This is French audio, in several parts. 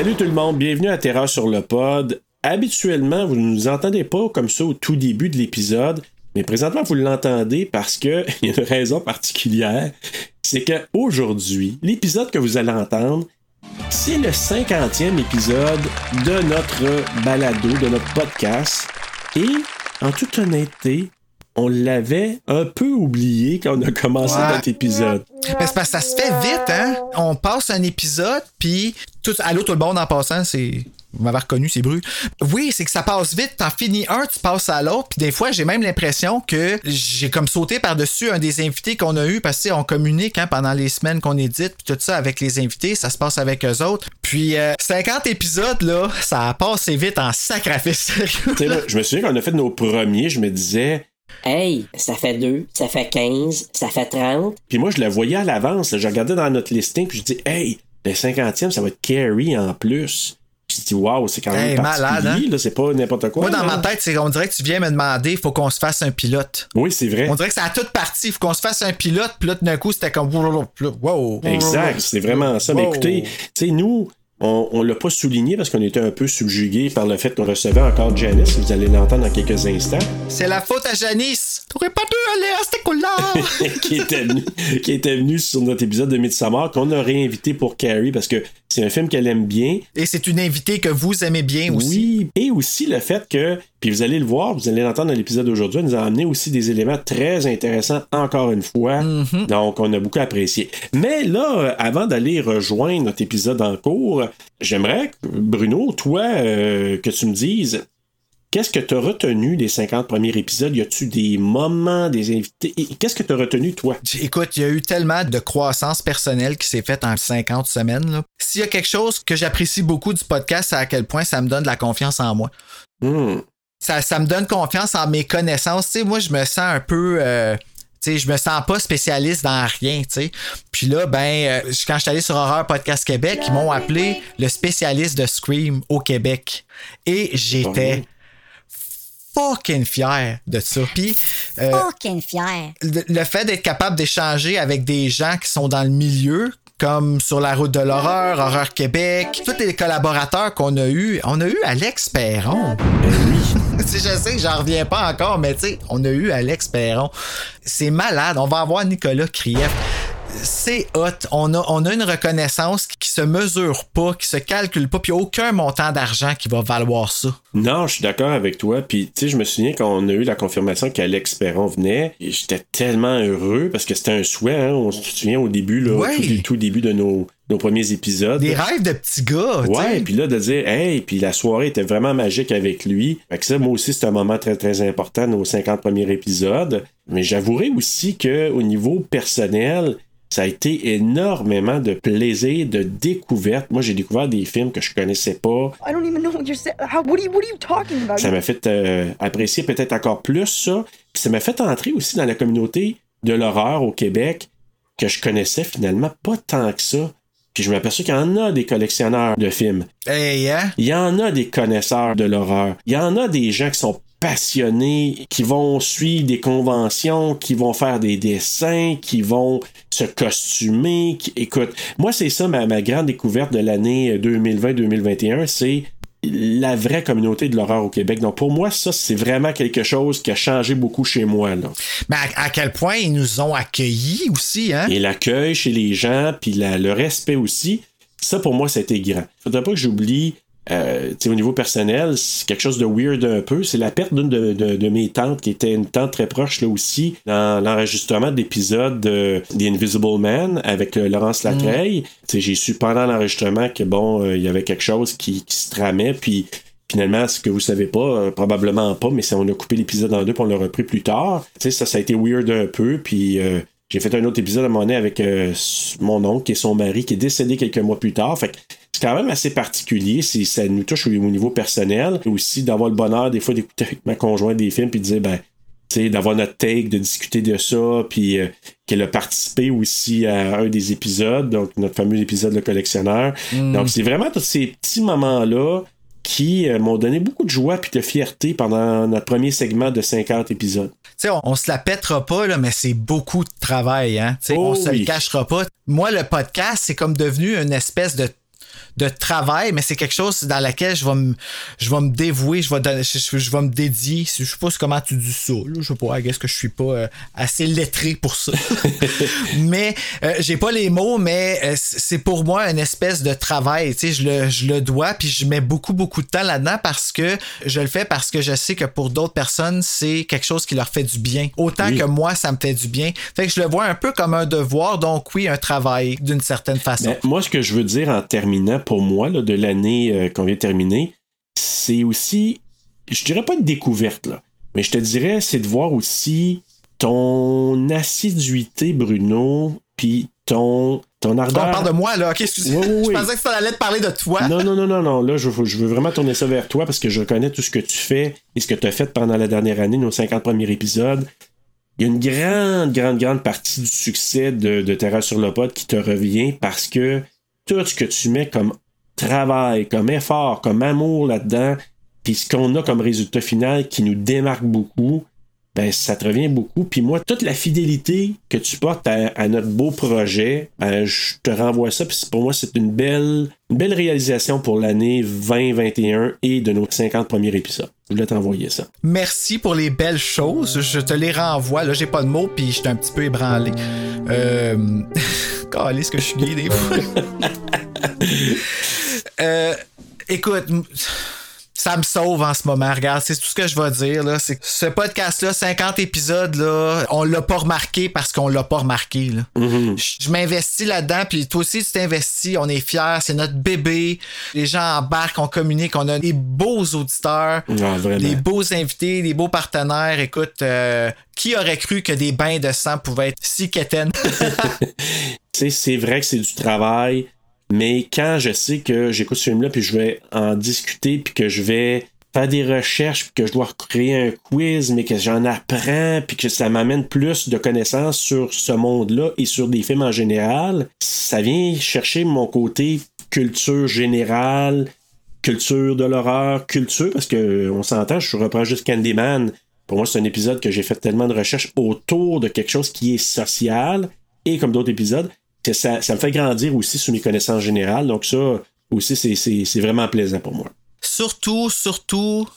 Salut tout le monde, bienvenue à Terreur sur le pod. Habituellement, vous ne nous entendez pas comme ça au tout début de l'épisode, mais présentement, vous l'entendez parce que il y a une raison particulière. C'est que aujourd'hui, l'épisode que vous allez entendre, c'est le 50e épisode de notre balado, de notre podcast. Et, en toute honnêteté, on l'avait un peu oublié quand on a commencé Ouais. notre épisode. Mais c'est parce que ça se fait vite, hein? On passe un épisode, puis tout, allô tout le monde en passant, c'est. Vous m'avez reconnu, c'est Bru. Oui, c'est que ça passe vite. T'en finis un, tu passes à l'autre. Puis des fois, j'ai même l'impression que j'ai comme sauté par-dessus un des invités qu'on a eu parce que tu sais, on communique hein, pendant les semaines qu'on édite, puis tout ça avec les invités. Ça se passe avec eux autres. Puis euh, 50 épisodes, là, ça a passé vite en sacrifice. Tu sais, là, je me souviens qu'on a fait nos premiers, je me disais, Hey, ça fait 2, ça fait 15, ça fait 30. Puis moi, je la voyais à l'avance. Je regardais dans notre listing, puis je dis, hey, le 50e, ça va être Carrie en plus. Je dis, waouh, c'est quand même Hey, malade, particulier, hein? là, c'est pas n'importe quoi. Moi, dans là. ma tête, c'est on dirait que tu viens me demander, faut qu'on se fasse un pilote. Oui, c'est vrai. On dirait que c'est à toute partie. Faut qu'on se fasse un pilote, puis là, tout d'un coup, c'était comme. Wow. Exact, c'est vraiment ça. Mais écoutez, tu sais, nous, on, on l'a pas souligné parce qu'on était un peu subjugués par le fait qu'on recevait encore Janice. Vous allez l'entendre dans quelques instants. C'est la faute à Janice. T'aurais pas dû aller à cette école-là. qui était venu, qui était venu sur notre épisode de Midsommar, qu'on a réinvité pour Carrie parce que c'est un film qu'elle aime bien. Et c'est une invitée que vous aimez bien aussi. Oui, et aussi le fait que, puis vous allez le voir, vous allez l'entendre dans l'épisode d'aujourd'hui, elle nous a amené aussi des éléments très intéressants encore une fois. Donc, on a beaucoup apprécié. Mais là, avant d'aller rejoindre notre épisode en cours, j'aimerais, Bruno, toi, euh, que tu me dises. Qu'est-ce que tu as retenu des 50 premiers épisodes? Y a-tu des moments, des invités? Qu'est-ce que tu as retenu, toi? Écoute, il y a eu tellement de croissance personnelle qui s'est faite en 50 semaines. S'il y a quelque chose que j'apprécie beaucoup du podcast, c'est à quel point ça me donne de la confiance en moi. Hmm. ça, ça me donne confiance en mes connaissances. Tu sais, moi, je me sens un peu. euh, tu sais, je me sens pas spécialiste dans rien, tu sais. Puis là, ben, euh, quand je suis allé sur Horreur Podcast Québec, ils m'ont appelé le spécialiste de Scream au Québec. Et j'étais fucking fier de ça. Puis euh, Fucking fier. le, le fait d'être capable d'échanger avec des gens qui sont dans le milieu, comme sur la route de l'horreur, Horreur Québec, tous les collaborateurs qu'on a eu, on a eu Alex Perron. Tu sais, je sais que j'en reviens pas encore, mais tu sais, on a eu Alex Perron. C'est malade. On va avoir Nicolas Krief. C'est hot. On a, on a une reconnaissance qui se mesure pas, qui se calcule pas, puis aucun montant d'argent qui va valoir ça. Non, je suis d'accord avec toi. Puis, tu sais, je me souviens quand on a eu la confirmation qu'Alex Perron venait, et j'étais tellement heureux parce que c'était un souhait. Hein? On se souvient au début, là, Ouais. tout début de nos, nos premiers épisodes. Des rêves de petits gars. Ouais, puis là, de dire, hey, puis la soirée était vraiment magique avec lui. Fait que ça, moi aussi, c'est un moment très, très important, nos 50 premiers épisodes. Mais j'avouerai aussi que au niveau personnel, ça a été énormément de plaisir, de découverte. Moi, j'ai découvert des films que je connaissais pas. I don't even know what you're saying. How? What are you? What are you talking about? Ça m'a fait euh, apprécier peut-être encore plus ça. Puis ça m'a fait entrer aussi dans la communauté de l'horreur au Québec que je connaissais finalement pas tant que ça. Puis je m'aperçois qu'il y en a des collectionneurs de films. Hey, hein? Il y en a des connaisseurs de l'horreur. Il y en a des gens qui sont passionnés, qui vont suivre des conventions, qui vont faire des dessins, qui vont se costumer. qui- Écoute, moi, c'est ça ma, ma grande découverte de l'année 2020-2021, c'est la vraie communauté de l'horreur au Québec. Donc pour moi, ça, c'est vraiment quelque chose qui a changé beaucoup chez moi. Là. Mais à, à quel point ils nous ont accueillis aussi, hein? Et l'accueil chez les gens, puis la- le respect aussi, ça pour moi, c'était grand. Faudrait pas que j'oublie, euh, tu sais, au niveau personnel, c'est quelque chose de weird un peu. C'est la perte d'une de, de- de mes tantes, qui était une tante très proche là aussi, dans l'enregistrement d'épisodes de The Invisible Man avec euh, Laurence Latreille. Tu sais, j'ai su pendant l'enregistrement que bon, euh, il y avait quelque chose qui, qui se tramait, puis Finalement, ce que vous savez pas, euh, probablement pas, mais on a coupé l'épisode en deux puis on l'a repris plus tard. Tu sais, ça, ça a été weird un peu, puis euh, j'ai fait un autre épisode à un moment donné avec euh, mon oncle et son mari qui est décédé quelques mois plus tard. Fait que c'est quand même assez particulier. Si ça nous touche au, niveau personnel. Aussi d'avoir le bonheur des fois d'écouter avec ma conjointe des films puis de dire ben d'avoir notre take, de discuter de ça, puis euh, qu'elle a participé aussi à un des épisodes, donc notre fameux épisode Le collectionneur. Mm. Donc c'est vraiment tous ces petits moments-là qui euh, m'ont donné beaucoup de joie puis de fierté pendant notre premier segment de 50 épisodes. Tu sais, on, on se la pètera pas, là, mais c'est beaucoup de travail, hein. Tu sais, Oh on se oui. le cachera pas. Moi, le podcast, c'est comme devenu une espèce de de travail, mais c'est quelque chose dans laquelle je vais me, je vais me dévouer, je vais, donner- je, je- je vais me dédier. Je sais pas comment tu dis ça, là. je sais pas, est-ce que je suis pas euh, assez lettré pour ça. mais euh, j'ai pas les mots, mais euh, c'est pour moi une espèce de travail. Tu sais, je le, je le dois, puis je mets beaucoup, beaucoup de temps là-dedans parce que je le fais parce que je sais que pour d'autres personnes, c'est quelque chose qui leur fait du bien. Autant Oui. que moi, ça me fait du bien. Fait que je le vois un peu comme un devoir, donc oui, un travail d'une certaine façon. Moi, ce que je veux dire en terminant, pour moi, là, de l'année euh, qu'on vient de terminer, c'est aussi, je dirais pas une découverte, là, mais je te dirais, c'est de voir aussi ton assiduité, Bruno, puis ton, ton on ardeur. parle de moi, là. Ok. Oui, oui, oui. Je pensais que ça allait te parler de toi. Non, non, non, non, non. Là, je, veux- je veux vraiment tourner ça vers toi parce que je reconnais tout ce que tu fais et ce que tu as fait pendant la dernière année, nos 50 premiers épisodes. Il y a une grande, grande, grande partie du succès de, de Terra sur le pod qui te revient parce que tout ce que tu mets comme travail, comme effort, comme amour là-dedans, puis ce qu'on a comme résultat final qui nous démarque beaucoup, ben ça te revient beaucoup. Puis moi, toute la fidélité que tu portes à, à notre beau projet, ben, je te renvoie ça. Puis pour moi, c'est une belle, une belle réalisation pour l'année 2021 et de nos 50 premiers épisodes. Je voulais t'envoyer ça. Merci pour les belles choses. Je te les renvoie. Là, j'ai pas de mots, puis j'étais un petit peu ébranlé. Euh. Calisse que je suis gay des fois. Euh, écoute, ça me sauve en ce moment. Regarde, c'est tout ce que je vais dire. Là. C'est ce podcast-là, 50 épisodes, là, on l'a pas remarqué parce qu'on l'a pas remarqué. Là. Je, je m'investis là-dedans, puis toi aussi, tu t'investis. On est fiers, c'est notre bébé. Les gens embarquent, on communique, on a des beaux auditeurs, Ah, des beaux invités, des beaux partenaires. Écoute, euh, qui aurait cru que des bains de sang pouvaient être si quétaines? C'est vrai que c'est du travail, mais quand je sais que j'écoute ce film-là, puis je vais en discuter, puis que je vais faire des recherches, puis que je dois créer un quiz, mais que j'en apprends, puis que ça m'amène plus de connaissances sur ce monde-là et sur des films en général, ça vient chercher mon côté culture générale, culture de l'horreur, culture, parce que euh, on s'entend, je reprends juste Candyman. Pour moi, c'est un épisode que j'ai fait tellement de recherches autour de quelque chose qui est social, et comme d'autres épisodes, ça, ça me fait grandir aussi sur mes connaissances générales. Donc ça aussi, c'est- vraiment plaisant pour moi. surtout, surtout,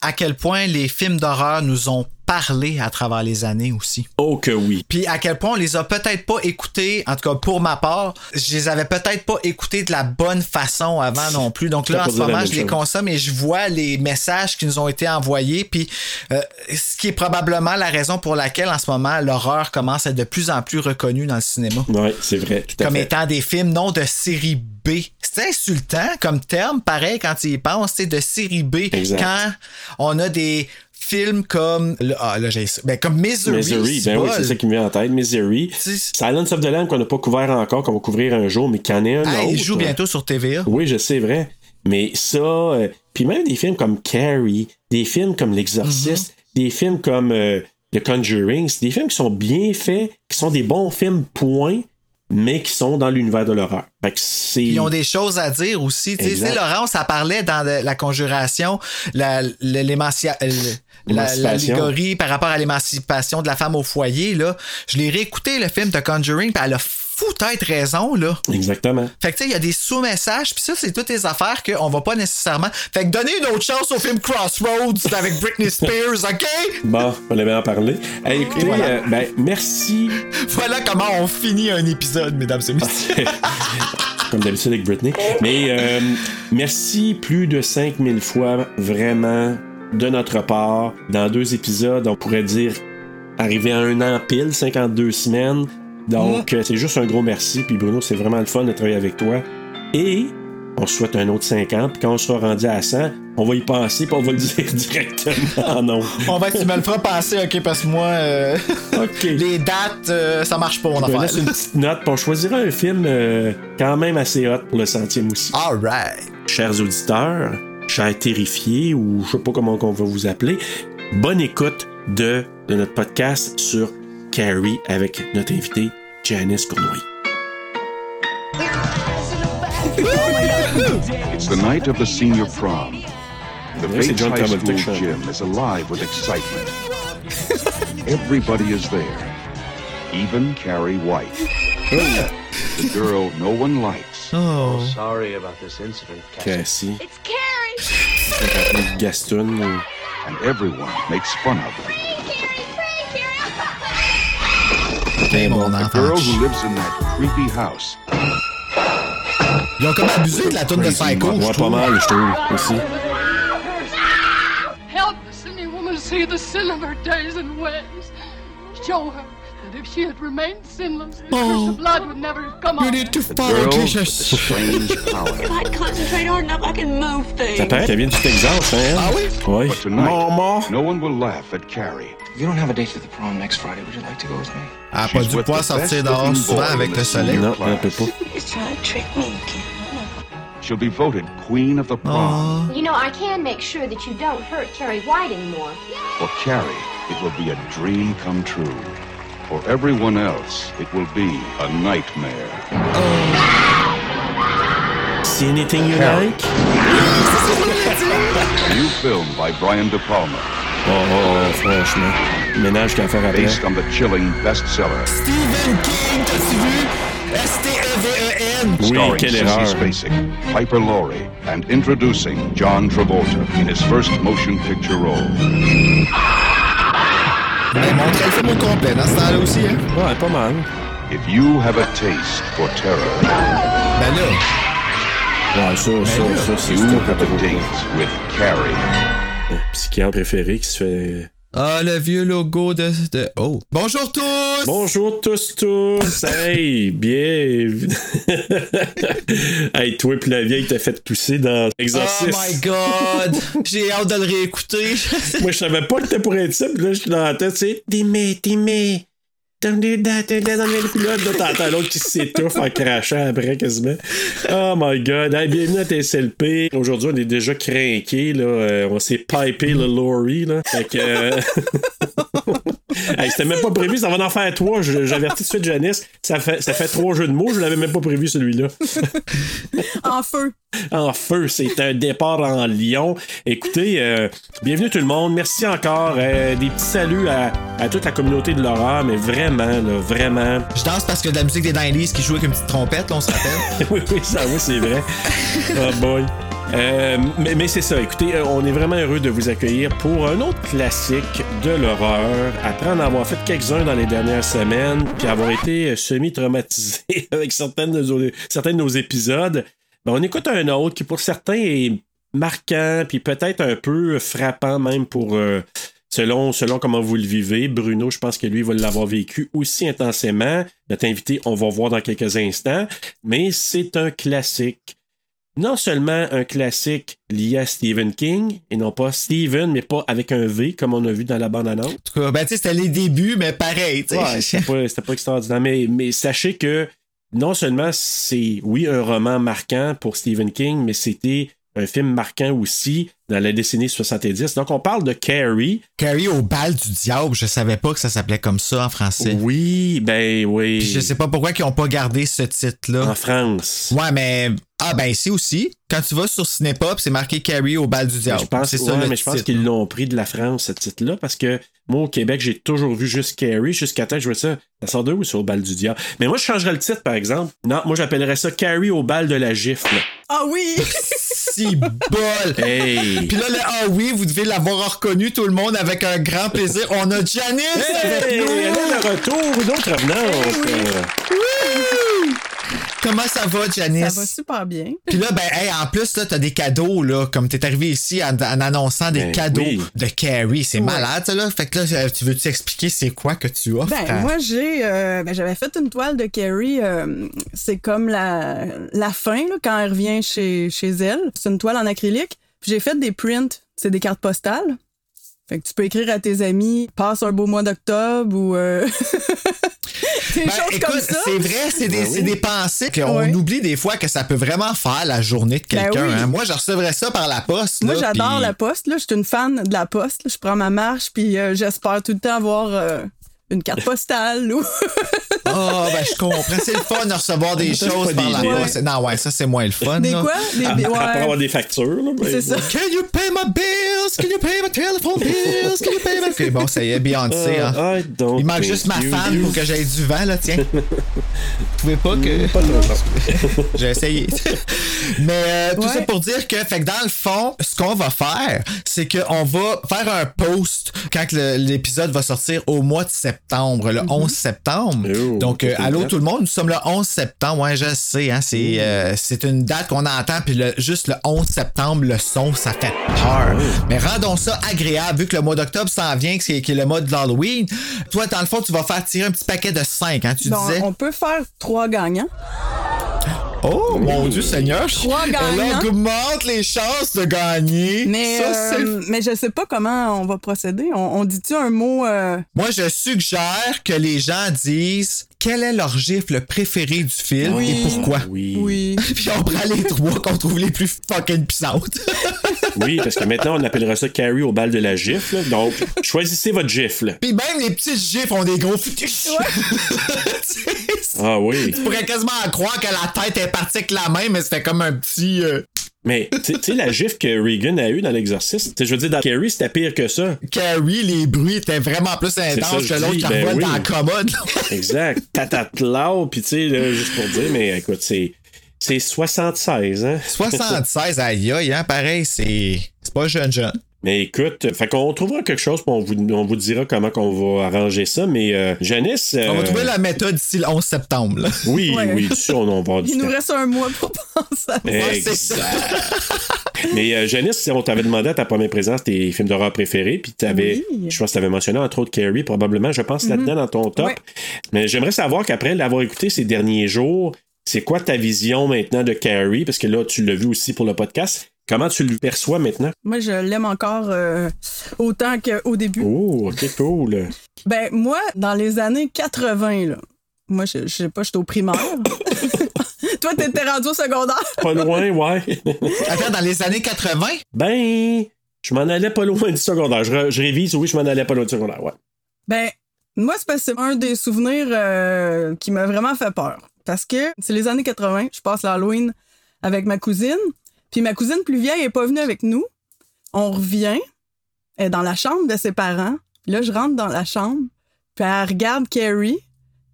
à quel point les films d'horreur nous ont parlé à travers les années aussi. Oh que oui. Puis à quel point on les a peut-être pas écoutés, en tout cas pour ma part, je les avais peut-être pas écoutés de la bonne façon avant non plus. Donc là, en ce moment, je les consomme et je vois les messages qui nous ont été envoyés. Puis euh, ce qui est probablement la raison pour laquelle en ce moment, l'horreur commence à être de plus en plus reconnue dans le cinéma. Oui, c'est vrai, tout à Comme fait. étant des films non de série B. C'est insultant comme terme, pareil, quand tu y penses, c'est de série B. Exact. Quand on a des films comme. Ah, là, j'ai. Ben, comme Misery. Misery, ben oui, c'est ça qui me vient en tête. Misery. Silence of the Lamb qu'on n'a pas couvert encore, qu'on va couvrir un jour, mais un Ah, autre. il joue bientôt sur TVA. Oui, je sais, vrai. Mais ça, euh, puis même des films comme Carrie, des films comme L'Exorciste, Mhm. des films comme euh, The Conjuring, c'est des films qui sont bien faits, qui sont des bons films, point, mais qui sont dans l'univers de l'horreur. Ils ont des choses à dire aussi. Tu sais, Laurent, ça parlait dans la conjuration, euh, l'allégorie par rapport à l'émancipation de la femme au foyer. Là. Je l'ai réécouté, le film de Conjuring, puis elle a foutu raison. Là. Exactement. Fait que tu sais, il y a des sous-messages, puis ça, c'est toutes les affaires qu'on va pas nécessairement. Fait que donnez une autre chance au film Crossroads avec Britney Spears, OK? Bon, on avait en parlé. Hey, écoutez, voilà. euh, ben, merci. Voilà comment on finit un épisode, mesdames et messieurs. comme d'habitude avec Britney. Mais euh, merci plus de 5000 fois, vraiment, de notre part. Dans deux épisodes, on pourrait dire arriver à un an pile, 52 semaines. Donc, euh, c'est juste un gros merci. Puis Bruno, c'est vraiment le fun de travailler avec toi. Et on souhaite un autre 50, puis quand on sera rendu à 100, on va y penser, puis on va le dire directement. non. On va, tu me le feras passer, ok, parce que moi, euh, les dates, euh, ça marche pas, vais affaire. laisser une petite note, puis on choisira un film euh, quand même assez hot pour le centième aussi. Alright. Chers auditeurs, chers terrifiés, ou je sais pas comment on va vous appeler, bonne écoute de, de notre podcast sur Carrie avec notre invité Janice Cournoy. It's the night of the senior prom. The Yes, Bates John High Travolta School show. gym is alive with excitement. Everybody is there, even Carrie White. the girl no one likes. Oh. Sorry about this incident, Cassie. Cassie, It's Carrie! Gaston, ou- And everyone makes fun of her. Ok, mon The enfant. girl who lives in that creepy house Ils ont comme abusé de la toune de Psycho, je ouais, pas trouve. mal, je trouve, aussi. Help the sinning woman see the sin of her days and ways. Show her that if she had remained sinless, the curse of blood would never have come You on need to The follow girl with the Jesus. strange power. I concentrate hard enough, I can move Ça things. paraît qu'elle vient du Texas, hein? Ah oui? Oui. But tonight, Maman! no one will laugh at Carrie. You don't have a date to the prom next Friday. Would you like to go with me? Elle a pas She's dû with pouvoir the sortir dehors souvent avec le the soleil. senior Non, elle peut pas. He's trying to trick me again. She'll be voted queen of the prom. You know, I can make sure that you don't hurt Carrie White anymore. For Carrie, it will be a dream come true. For everyone else, it will be a nightmare. See anything you Carrie. like? New film by Brian De Palma, Oh, oh, oh, franchement. Ménage qu'à faire après. based on the chilling bestseller, Stephen King, t'as-tu vu? S-T-E-V-E-N. Oui, starring quelle Sissy erreur. Spacek, Piper Laurie, and introducing John Travolta in his first motion picture role. Ben, montrer le film au complet dans ce temps-là aussi, hein? Ouais, pas mal. If you have a taste for terror, Ben là, Ouais, ça, ça, ça, c'est you un have a date with Carrie. psychiatre préféré qui se fait. Ah, le vieux logo de... de... Oh. Bonjour tous! Bonjour tous, tous! Hey, bien! hey, toi pis la vieille t'a fait tousser dans Oh Exorcist. my god! J'ai hâte de le réécouter. Moi, je savais pas que t'étais pour être ça, pis là, je suis dans la tête, tu sais, Timé, Timé. T'entends l'autre qui s'étouffe en crachant après quasiment. Oh my god. Hey, bienvenue à TSLP. Aujourd'hui, on est déjà craqués, là. Euh, on s'est pipé le Laurie, là. Fait que. Hey, c'était même pas prévu, ça va en faire trois. J'avertis tout de suite Janice. Ça fait, ça fait trois jeux de mots, je l'avais même pas prévu celui-là. En feu. En feu, c'est un départ en Lyon. Écoutez, euh, bienvenue tout le monde. Merci encore. Euh, des petits saluts à, à toute la communauté de l'horreur, mais vraiment, là, vraiment. Je danse parce que de la musique des 90s qui joue avec une petite trompette, là, on se rappelle. oui, oui, ça, oui, c'est vrai. oh boy. Euh, mais c'est ça, écoutez, euh, on est vraiment heureux de vous accueillir pour un autre classique de l'horreur. Après en avoir fait quelques-uns dans les dernières semaines, puis avoir été euh, semi-traumatisé avec certaines nos, certains de nos épisodes, ben, on écoute un autre qui pour certains est marquant, puis peut-être un peu frappant même pour... Selon, selon comment vous le vivez, Bruno, je pense que lui va l'avoir vécu aussi intensément. Notre invité, on va voir dans quelques instants. Mais c'est un classique. Non seulement un classique lié à Stephen King, et non pas Stephen, mais pas avec un V, comme on a vu dans la bande-annonce. En tout cas, ben, tu sais, c'était les débuts, mais pareil, tu sais. Ouais, c'était pas, extraordinaire. Mais, mais sachez que non seulement c'est, oui, un roman marquant pour Stephen King, mais c'était un film marquant aussi dans la décennie 70. Donc, on parle de Carrie. Carrie au bal du diable, je savais pas que ça s'appelait comme ça en français. Oui, ben oui. Puis je sais pas pourquoi ils ont pas gardé ce titre-là. En France. Ouais, mais. Ah, ben ici aussi. Quand tu vas sur Cinépop, c'est marqué Carrie au bal du diable. Je pense, c'est ça ouais, le mais je pense qu'ils l'ont pris de la France, ce titre-là, parce que moi, au Québec, j'ai toujours vu juste Carrie, jusqu'à temps que je vois ça. Ça sort de où sur le bal du diable? Mais moi, je changerais le titre, par exemple. Non, moi, j'appellerais ça Carrie au bal de la gifle. Ah oui! Si bol! Hey! Puis là, le ah oui, vous devez l'avoir reconnu, tout le monde, avec un grand plaisir. On a Janice avec Hey! nous! Elle est de retour, une autre. Euh, Comment ça va, Janice? Ça va super bien. Puis là, ben, hey, en plus, là, t'as des cadeaux, là, comme t'es arrivé ici en, en annonçant des Ben cadeaux oui. de Carrie. C'est Ouais. malade, ça, là. Fait que là, euh, tu veux-tu expliquer c'est quoi que tu offres? Ben, à- moi, j'ai, euh, ben, j'avais fait une toile de Carrie. euh, c'est comme la, la fin, là, quand elle revient chez, chez elle. C'est une toile en acrylique. Puis j'ai fait des prints. C'est des cartes postales. Fait que tu peux écrire à tes amis, passe un beau mois d'octobre ou euh, des Ben, choses écoute, comme ça. c'est vrai, c'est des, Ben oui. des pensées qu'on oublie des fois que ça peut vraiment faire la journée de Ben quelqu'un. oui. hein. Moi, je recevrais ça par la poste. Moi, j'adore puis- la poste. Là. Je suis une fan de la poste. là. Je prends ma marche, puis euh, j'espère tout le temps avoir euh, une carte postale. Ou... Ah, ben, je comprends. C'est le fun de recevoir des choses par la poste. Non, ouais, ça, c'est moins le fun. Des là. quoi? Des, des- Après ouais. avoir des factures, là. ben, C'est ça. Can you pay my bills? Can you pay my telephone bills? Can you pay my... Ok, bon, ça y est, Beyoncé. hein. Uh, I don't Il manque juste ma femme pour que j'aille du vent, là, tiens. Vous pouvez pas que... Pas trop. J'ai essayé. Mais euh, tout Ouais. ça pour dire que, fait que dans le fond, ce qu'on va faire, c'est qu'on va faire un post quand l'épisode va sortir au mois de septembre, le 11 septembre. Oh, Donc, euh, c'est allô tout le monde, nous sommes le 11 septembre. Ouais, je sais, hein, c'est euh, c'est une date qu'on entend, puis le- juste le 11 septembre, le son, ça fait peur. Mais rendons ça agréable, vu que le mois d'octobre s'en vient, qui est, qui est le mois de l'Halloween. Toi, dans le fond, tu vas faire tirer un petit paquet de 5, hein, tu Bon, disais? on peut faire trois gagnants. Oh mon Dieu Seigneur! Trois Elle gagnants. augmente les chances de gagner. Mais, Ça, c'est- euh, mais je sais pas comment on va procéder. On, on dit-tu un mot. euh, Moi, je suggère que les gens disent quel est leur gifle préféré du film Oui. et pourquoi? Oui. Oui. Puis on prend les trois qu'on trouve les plus fucking puissantes. Oui, parce que maintenant, on appellera ça Carrie au bal de la gifle. Donc, choisissez votre gifle. Puis même les petites gifles ont des gros. Ah oui. Tu pourrais quasiment croire que la tête est partie avec la main, mais c'était comme un petit. euh, Mais, tu sais, la gifle que Regan a eue dans l'exorciste, je veux dire, dans Carrie, c'était pire que ça. Carrie, les bruits étaient vraiment plus intenses que l'autre qui ben revole oui. dans la commode. Exact. Tatatlau, puis tu sais, là, juste pour dire, mais écoute, c'est. C'est 76, hein? 76, aïe aïe, hein, pareil, c'est. C'est pas jeune jeune. Mais écoute, fait qu'on trouvera quelque chose, puis on vous, on vous dira comment qu'on va arranger ça. Mais euh, Janice. On va euh, trouver la méthode d'ici le 11 septembre. là. Oui, Ouais. oui, ça, on, on va avoir du Il nous reste un mois pour penser à ça. Exact. Mais euh, Janice, on t'avait demandé à ta première présence tes films d'horreur préférés, puis t'avais, Oui. Mm-hmm. je pense que t'avais mentionné entre autres Carrie, probablement, je pense là-dedans dans ton top. Ouais. Mais j'aimerais savoir qu'après l'avoir écouté ces derniers jours, c'est quoi ta vision maintenant de Carrie, parce que là, tu l'as vu aussi pour le podcast. Comment tu le perçois maintenant? Moi, je l'aime encore euh, autant qu'au début. Oh, ok, cool. Ben, moi, dans les années 80, là, moi, je, je sais pas, j'étais au primaire. Toi, t'étais rendu au secondaire. Pas loin, ouais. Attends, dans les années 80? ben, je m'en allais pas loin du secondaire. Je, révise, oui, je m'en allais pas loin du secondaire, ouais. Ben, moi, c'est parce que c'est un des souvenirs euh, qui m'a vraiment fait peur. Parce que c'est les années 80, je passe l'Halloween avec ma cousine. Puis ma cousine plus vieille est pas venue avec nous. On revient, elle est dans la chambre de ses parents. Puis là, je rentre dans la chambre, puis elle regarde Carrie.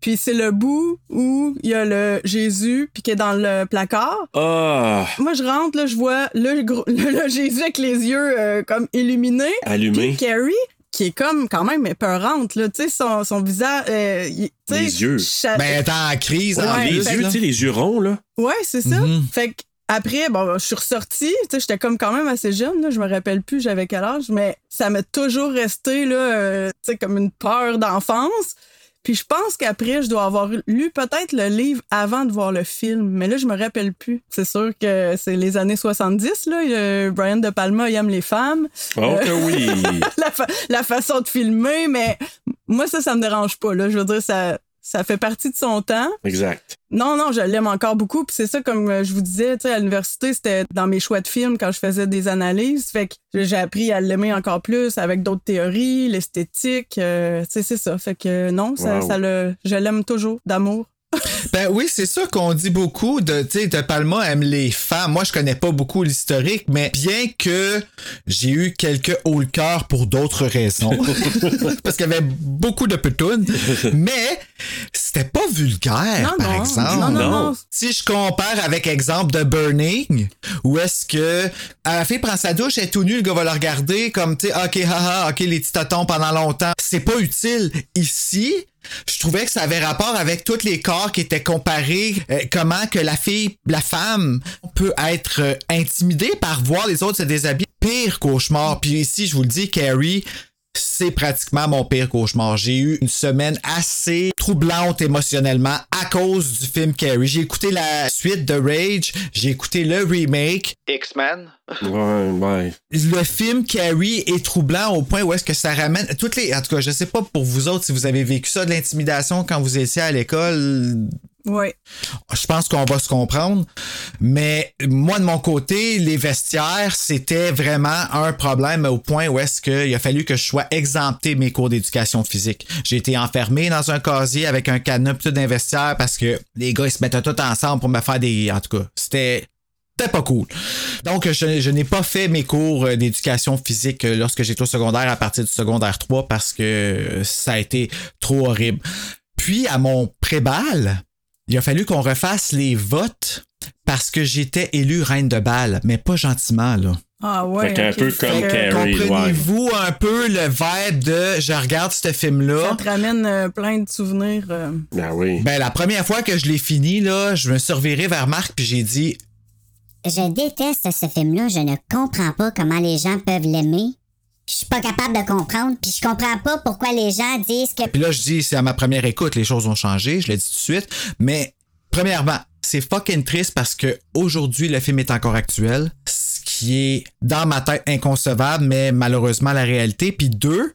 Puis c'est le bout où il y a le Jésus, puis qui est dans le placard. Ah, Moi, je rentre, là, je vois le, gros- le, le Jésus avec les yeux euh, comme illuminés. allumé. Puis Carrie, qui est comme quand même épeurante, là, tu sais, son, son visage. euh, Les yeux. Ben, elle est en crise, en Ouais, Les yeux, tu sais, les yeux ronds, là. Ouais, c'est ça. Mhm. Fait que après, bon, je suis ressortie, tu sais, j'étais comme quand même assez jeune, là, je me rappelle plus j'avais quel âge, mais ça m'a toujours resté, là, euh, tu sais, comme une peur d'enfance. Puis je pense qu'après, je dois avoir lu peut-être le livre avant de voir le film, mais là, je me rappelle plus. C'est sûr que c'est les années 70, là. euh, Brian De Palma, il aime les femmes. Oh, que oui. la, fa- la façon de filmer, mais moi, ça, ça me dérange pas. Là. Je veux dire, ça, ça fait partie de son temps. exact. Non, non, je l'aime encore beaucoup. Puis c'est ça, comme euh, je vous disais, tu sais, à l'université, c'était dans mes choix de films quand je faisais des analyses. Fait que j'ai appris à l'aimer encore plus avec d'autres théories, l'esthétique. euh, tu sais, c'est ça. Fait que non, ça, Wow. ça le, je l'aime toujours d'amour. Ben oui, c'est ça qu'on dit beaucoup de, tu sais, de Palma aime les femmes. Moi, je connais pas beaucoup l'historique, mais bien que j'ai eu quelques hauts le cœur pour d'autres raisons. Parce qu'il y avait beaucoup de petounes. mais c'était pas vulgaire, Non, par non. exemple. Non, non, non. Si je compare avec exemple de Burning, où est-ce que à la fille prend sa douche, elle est tout nue, le gars va la regarder comme, tu sais, ok, haha, ok, les petits pendant longtemps. C'est pas utile. Ici, je trouvais que ça avait rapport avec tous les corps qui étaient comparés, euh, comment que la fille, la femme peut être euh, intimidée par voir les autres se déshabiller. Pire cauchemar. Puis ici, je vous le dis, Carrie, c'est pratiquement mon pire cauchemar. J'ai eu une semaine assez troublante émotionnellement à cause du film Carrie. J'ai écouté la suite de Rage, j'ai écouté le remake. X-Men. Ouais, ouais. Le film Carrie est troublant au point où est-ce que ça ramène toutes les en tout cas, je sais pas pour vous autres si vous avez vécu ça de l'intimidation quand vous étiez à l'école, Oui. je pense qu'on va se comprendre. Mais moi, de mon côté, les vestiaires, c'était vraiment un problème au point où est-ce qu'il a fallu que je sois exempté de mes cours d'éducation physique. J'ai été enfermé dans un casier avec un cadenas tout d'un vestiaire parce que les gars, ils se mettaient tous ensemble pour me faire des... En tout cas, c'était... C'était pas cool. Donc, je, je n'ai pas fait mes cours euh, d'éducation physique euh, lorsque j'étais au secondaire à partir du secondaire 3 parce que ça a été trop horrible. Puis, à mon pré-bal, il a fallu qu'on refasse les votes parce que j'étais élu reine de balle, mais pas gentiment, là. Ah ouais. Fait qu'un ok. peu comme Carrie. Comprenez-vous un peu le vibe de je regarde ce Ça film-là? te ramène euh, plein de souvenirs. euh. Ben oui. Ben, la première fois que je l'ai fini, là, je me suis reviré vers Marc puis j'ai dit Je déteste ce film-là. Je ne comprends pas comment les gens peuvent l'aimer. Je suis pas capable de comprendre, puis je comprends pas pourquoi les gens disent que Puis là, je dis, c'est à ma première écoute, les choses ont changé, je l'ai dit tout de suite. Mais, premièrement, c'est fucking triste parce que aujourd'hui, le film est encore actuel, ce qui est dans ma tête inconcevable, mais malheureusement la réalité. Puis deux,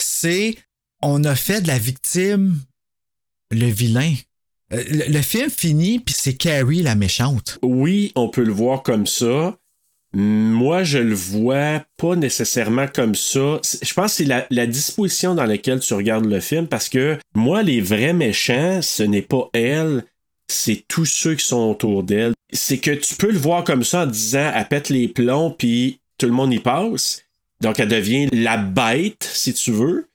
c'est on a fait de la victime le vilain. Euh, Le, le film finit, puis c'est Carrie la méchante. Oui, on peut le voir comme ça. Moi, je le vois pas nécessairement comme ça. Je pense que c'est la, la disposition dans laquelle tu regardes le film parce que moi, les vrais méchants, ce n'est pas elle, c'est tous ceux qui sont autour d'elle. C'est que tu peux le voir comme ça en disant elle pète les plombs puis tout le monde y passe. Donc elle devient la bête, si tu veux.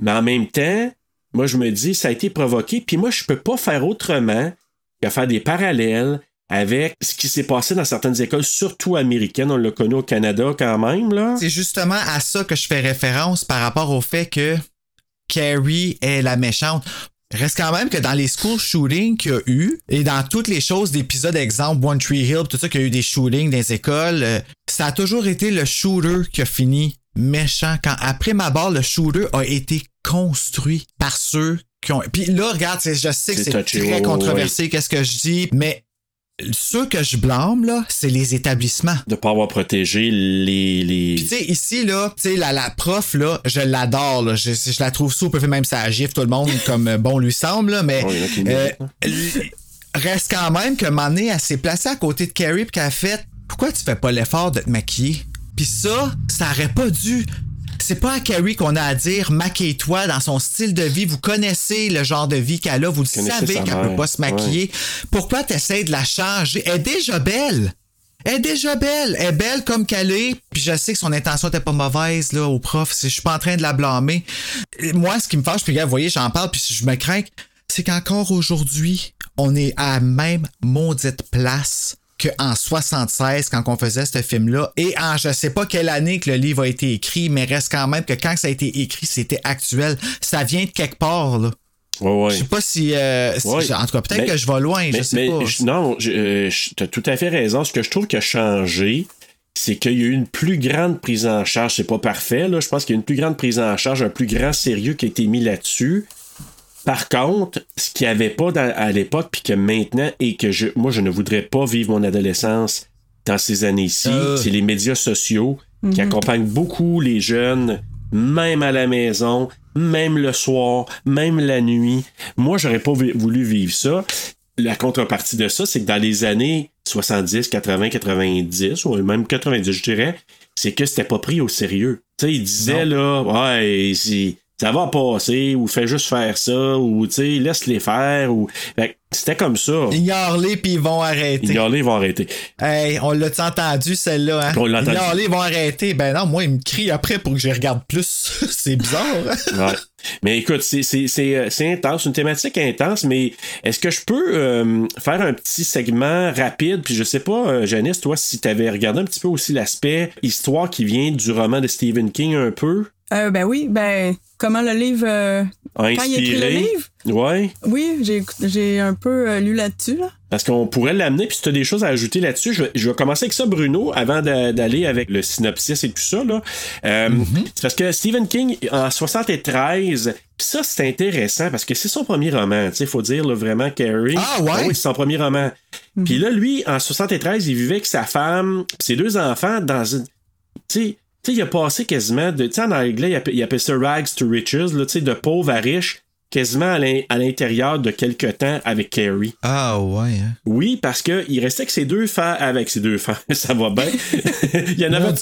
Mais en même temps, moi je me dis, ça a été provoqué, puis moi je peux pas faire autrement qu'à faire des parallèles avec ce qui s'est passé dans certaines écoles, surtout américaines. On l'a connu au Canada quand même, là. C'est justement à ça que je fais référence par rapport au fait que Carrie est la méchante. Reste quand même que dans les school shootings qu'il y a eu, et dans toutes les choses d'épisodes, exemple One Tree Hill, tout ça, qu'il y a eu des shootings dans les écoles, euh, ça a toujours été le shooter qui a fini méchant. Quand après ma barre, le shooter a été construit par ceux qui ont. Puis là, regarde, je sais que C'est très ouais, controversé, qu'est-ce que je dis, mais ceux que je blâme, là, c'est les établissements. De pas avoir protégé les. les... Puis tu sais, ici, là, tu sais, la, la prof, là, je l'adore, là. Je, je la trouve super, même ça gifle tout le monde comme euh, bon lui semble, là, mais Oh, euh, reste quand même que donné, elle s'est placée à côté de Carrie puis qu'elle a fait Pourquoi tu fais pas l'effort de te maquiller? Puis ça, ça aurait pas dû. C'est pas à Carrie qu'on a à dire maquille-toi dans son style de vie. Vous connaissez le genre de vie qu'elle a, vous le savez sa qu'elle peut pas se maquiller. Pourquoi t'essayes de la changer? Elle est déjà belle. Elle est déjà belle. Elle est belle comme qu'elle est. Puis je sais que son intention était pas mauvaise, là, au prof. Je suis pas en train de la blâmer. Et Moi, ce qui me fâche, puis vous voyez, j'en parle, puis je me crains, c'est qu'encore aujourd'hui, on est à la même maudite place qu'en 76, quand on faisait ce film-là. Et en je sais pas quelle année que le livre a été écrit, mais reste quand même que quand ça a été écrit, c'était actuel. Ça vient de quelque part, là. Ouais, ouais. Je sais pas si. euh, si- Ouais. en tout cas, peut-être Mais- que je vais loin, je sais mais pas. je- non, euh, t'as tout à fait raison. Ce que je trouve qui a changé, c'est qu'il y a eu une plus grande prise en charge. C'est pas parfait, là. Je pense qu'il y a une plus grande prise en charge, un plus grand sérieux qui a été mis là-dessus. Par contre, ce qu'il n'y avait pas dans- à l'époque, puis que maintenant, et que je, moi, je ne voudrais pas vivre mon adolescence dans ces années-ci, Euh. c'est les médias sociaux qui accompagnent beaucoup les jeunes, même à la maison, même le soir, même la nuit. Moi, j'aurais pas voulu vivre ça. La contrepartie de ça, c'est que dans les années 70, 80, 90, ou même 90, je dirais, c'est que c'était pas pris au sérieux. Tu sais, ils disaient, là, ouais, c'est ça va passer, ou fais juste faire ça, ou tu sais, laisse-les faire, ou. C'était comme ça. Ignore-les puis ils vont arrêter. Ignore-les, ils vont arrêter. Hey, on l'a entendu celle-là, hein? On l'a entendu. Ignore-les, ils vont arrêter. Ben non, moi, ils me crient après pour que je les regarde plus. c'est bizarre. hein? Ouais. Mais écoute, c'est, c'est, c'est, euh, c'est intense, une thématique intense, mais est-ce que je peux euh, faire un petit segment rapide? Puis je sais pas, euh, Janice, toi, si tu avais regardé un petit peu aussi l'aspect histoire qui vient du roman de Stephen King un peu? Euh, ben oui, ben comment le livre euh, A quand il a écrit le livre? Ouais. Oui, j'ai j'ai un peu euh, lu là-dessus là. Parce qu'on pourrait l'amener, puis si tu as des choses à ajouter là-dessus, je vais, je vais commencer avec ça, Bruno, avant d'a- d'aller avec le synopsis et tout ça. Là. Euh, C'est parce que Stephen King, en 73, puis ça, c'est intéressant parce que c'est son premier roman. Il faut dire là, vraiment, Carrie. Ah ouais? oui, c'est son premier roman. Puis là, lui, en 73, il vivait avec sa femme, puis ses deux enfants dans une. Tu sais, tu sais, il a passé quasiment de. Tu sais, en anglais, il appelle, il appelle ça rags to riches, là, tu sais, de pauvre à riche, quasiment à l'in- à l'intérieur de quelques temps avec Carrie. Ah ouais, hein? Oui, parce que il restait que ses deux femmes avec ses deux femmes, ça va bien. il y en avait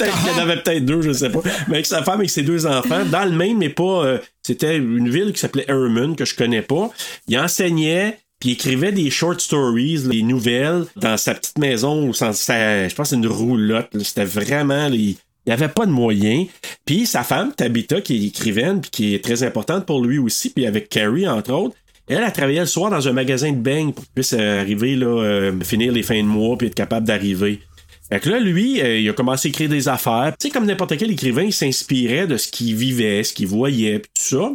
peut-être, deux, je sais pas. Mais avec sa femme et ses deux enfants, dans le même, mais pas. euh, c'était une ville qui s'appelait Herman que je connais pas. Il enseignait. Puis il écrivait des short stories, des nouvelles, dans sa petite maison, ou sans sa- je pense une roulotte. C'était vraiment. là, il n'y avait pas de moyens. Puis sa femme, Tabitha, qui est écrivaine, puis qui est très importante pour lui aussi, puis avec Carrie, entre autres, elle a travaillé le soir dans un magasin de beignes pour qu'il puisse euh, arriver, là, euh, finir les fins de mois, puis être capable d'arriver. Fait que là, lui, euh, il a commencé à écrire des affaires. Tu sais, comme n'importe quel écrivain, il s'inspirait de ce qu'il vivait, ce qu'il voyait, puis tout ça.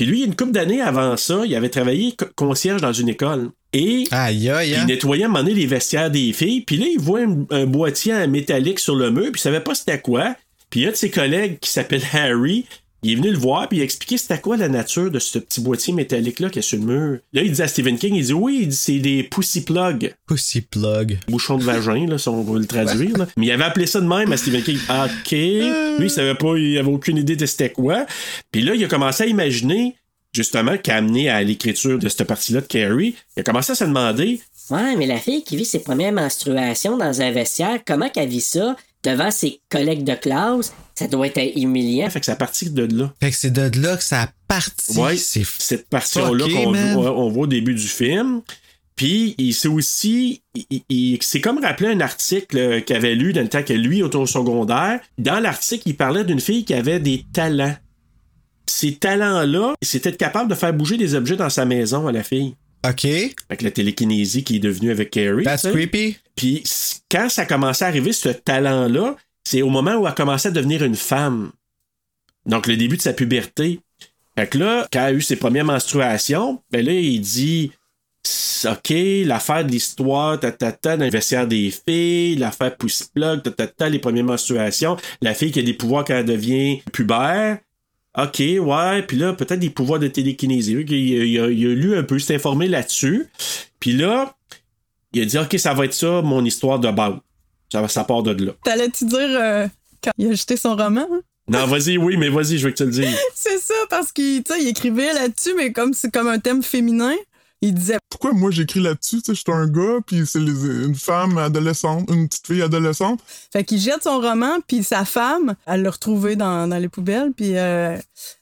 Puis lui, une couple d'années avant ça, il avait travaillé co- concierge dans une école. Et Aïe, aïe, il hein? nettoyait à un moment donné les vestiaires des filles. Puis là, il voit un, un boîtier en métallique sur le mur, puis il savait pas c'était quoi. Puis a de ses collègues qui s'appelle Harry. Il est venu le voir, puis il a expliqué c'était quoi la nature de ce petit boîtier métallique-là qui est sur le mur. Là, il dit à Stephen King, il dit oui, il dit, c'est des pussy plugs. Pussy plug. Bouchon de vagin, là, si on veut le traduire. là. Mais il avait appelé ça de même à Stephen King. OK. Lui, il savait pas, il avait aucune idée de c'était quoi. Puis là, il a commencé à imaginer, justement, qu'a amené à l'écriture de cette partie-là de Carrie. Il a commencé à se demander Ouais, mais la fille qui vit ses premières menstruations dans un vestiaire, comment qu'elle vit ça? Devant ses collègues de classe? Ça doit être humiliant. Fait que c'est à partir de là. Fait que c'est de là que ça a parti. Ouais, c'est cette partie-là qu'on voit, on voit au début du film. Puis, il s'est aussi. Il, il- c'est comme rappeler un article qu'il avait lu dans le temps que lui, autour secondaire. Dans l'article, il parlait d'une fille qui avait des talents. Ces talents-là, c'était être capable de faire bouger des objets dans sa maison à la fille. OK. Avec la télékinésie qui est devenue avec Carrie. That's creepy. Puis quand ça commençait à arriver, ce talent-là, c'est au moment où elle commençait à devenir une femme. Donc le début de sa puberté. Fait que là, quand elle a eu ses premières menstruations, ben là, il dit OK, l'affaire de l'histoire, ta, ta, ta, dans le vestiaire des filles, l'affaire Pussy Plug, ta, ta, ta, les premières menstruations, la fille qui a des pouvoirs quand elle devient pubère. OK, ouais, puis là, peut-être des pouvoirs de télékinésie. Il, il- il a, lu un peu, s'est informé là-dessus. Puis là, il a dit OK, ça va être ça, mon histoire de base. Ça, part de là. T'allais-tu dire euh, quand il a jeté son roman? hein? Non, vas-y, oui, mais vas-y, je veux que tu le dises. C'est ça, parce qu'il il écrivait là-dessus, mais comme c'est comme un thème féminin, il disait Pourquoi moi j'écris là-dessus? Tu sais, je suis un gars, puis c'est une femme adolescente, une petite fille adolescente. Fait qu'il jette son roman, puis sa femme, elle l'a retrouvé dans, dans les poubelles, puis euh,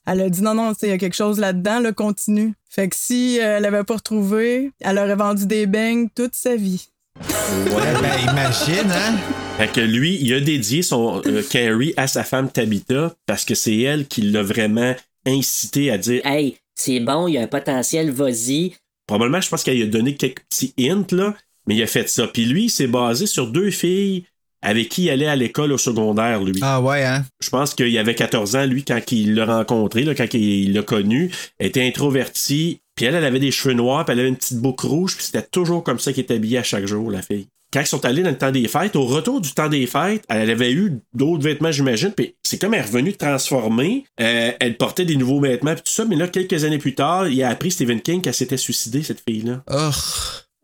elle a dit non, non, il y a quelque chose là-dedans, le continue. Fait que si euh, elle avait pas retrouvé, elle aurait vendu des beignes toute sa vie. Ouais, ben imagine, hein? Fait que lui, il a dédié son euh, Carrie à sa femme Tabitha parce que c'est elle qui l'a vraiment incité à dire Hey, c'est bon, il y a un potentiel, vas-y. Probablement, je pense qu'elle lui a donné quelques petits hints, là, mais il a fait ça. Puis lui, il s'est basé sur deux filles avec qui il allait à l'école au secondaire, lui. Ah ouais, hein? Je pense qu'il avait 14 ans, lui, quand il l'a rencontré, là, quand il l'a connu. Elle était introvertie. Puis elle, elle avait des cheveux noirs, puis elle avait une petite boucle rouge, puis c'était toujours comme ça qu'elle était habillée à chaque jour, la fille. Quand ils sont allés dans le temps des fêtes, au retour du temps des fêtes, elle avait eu d'autres vêtements, j'imagine, puis c'est comme elle est revenue transformée. Euh, elle portait des nouveaux vêtements, puis tout ça, mais là, quelques années plus tard, il a appris Stephen King qu'elle s'était suicidée, cette fille-là. Oh.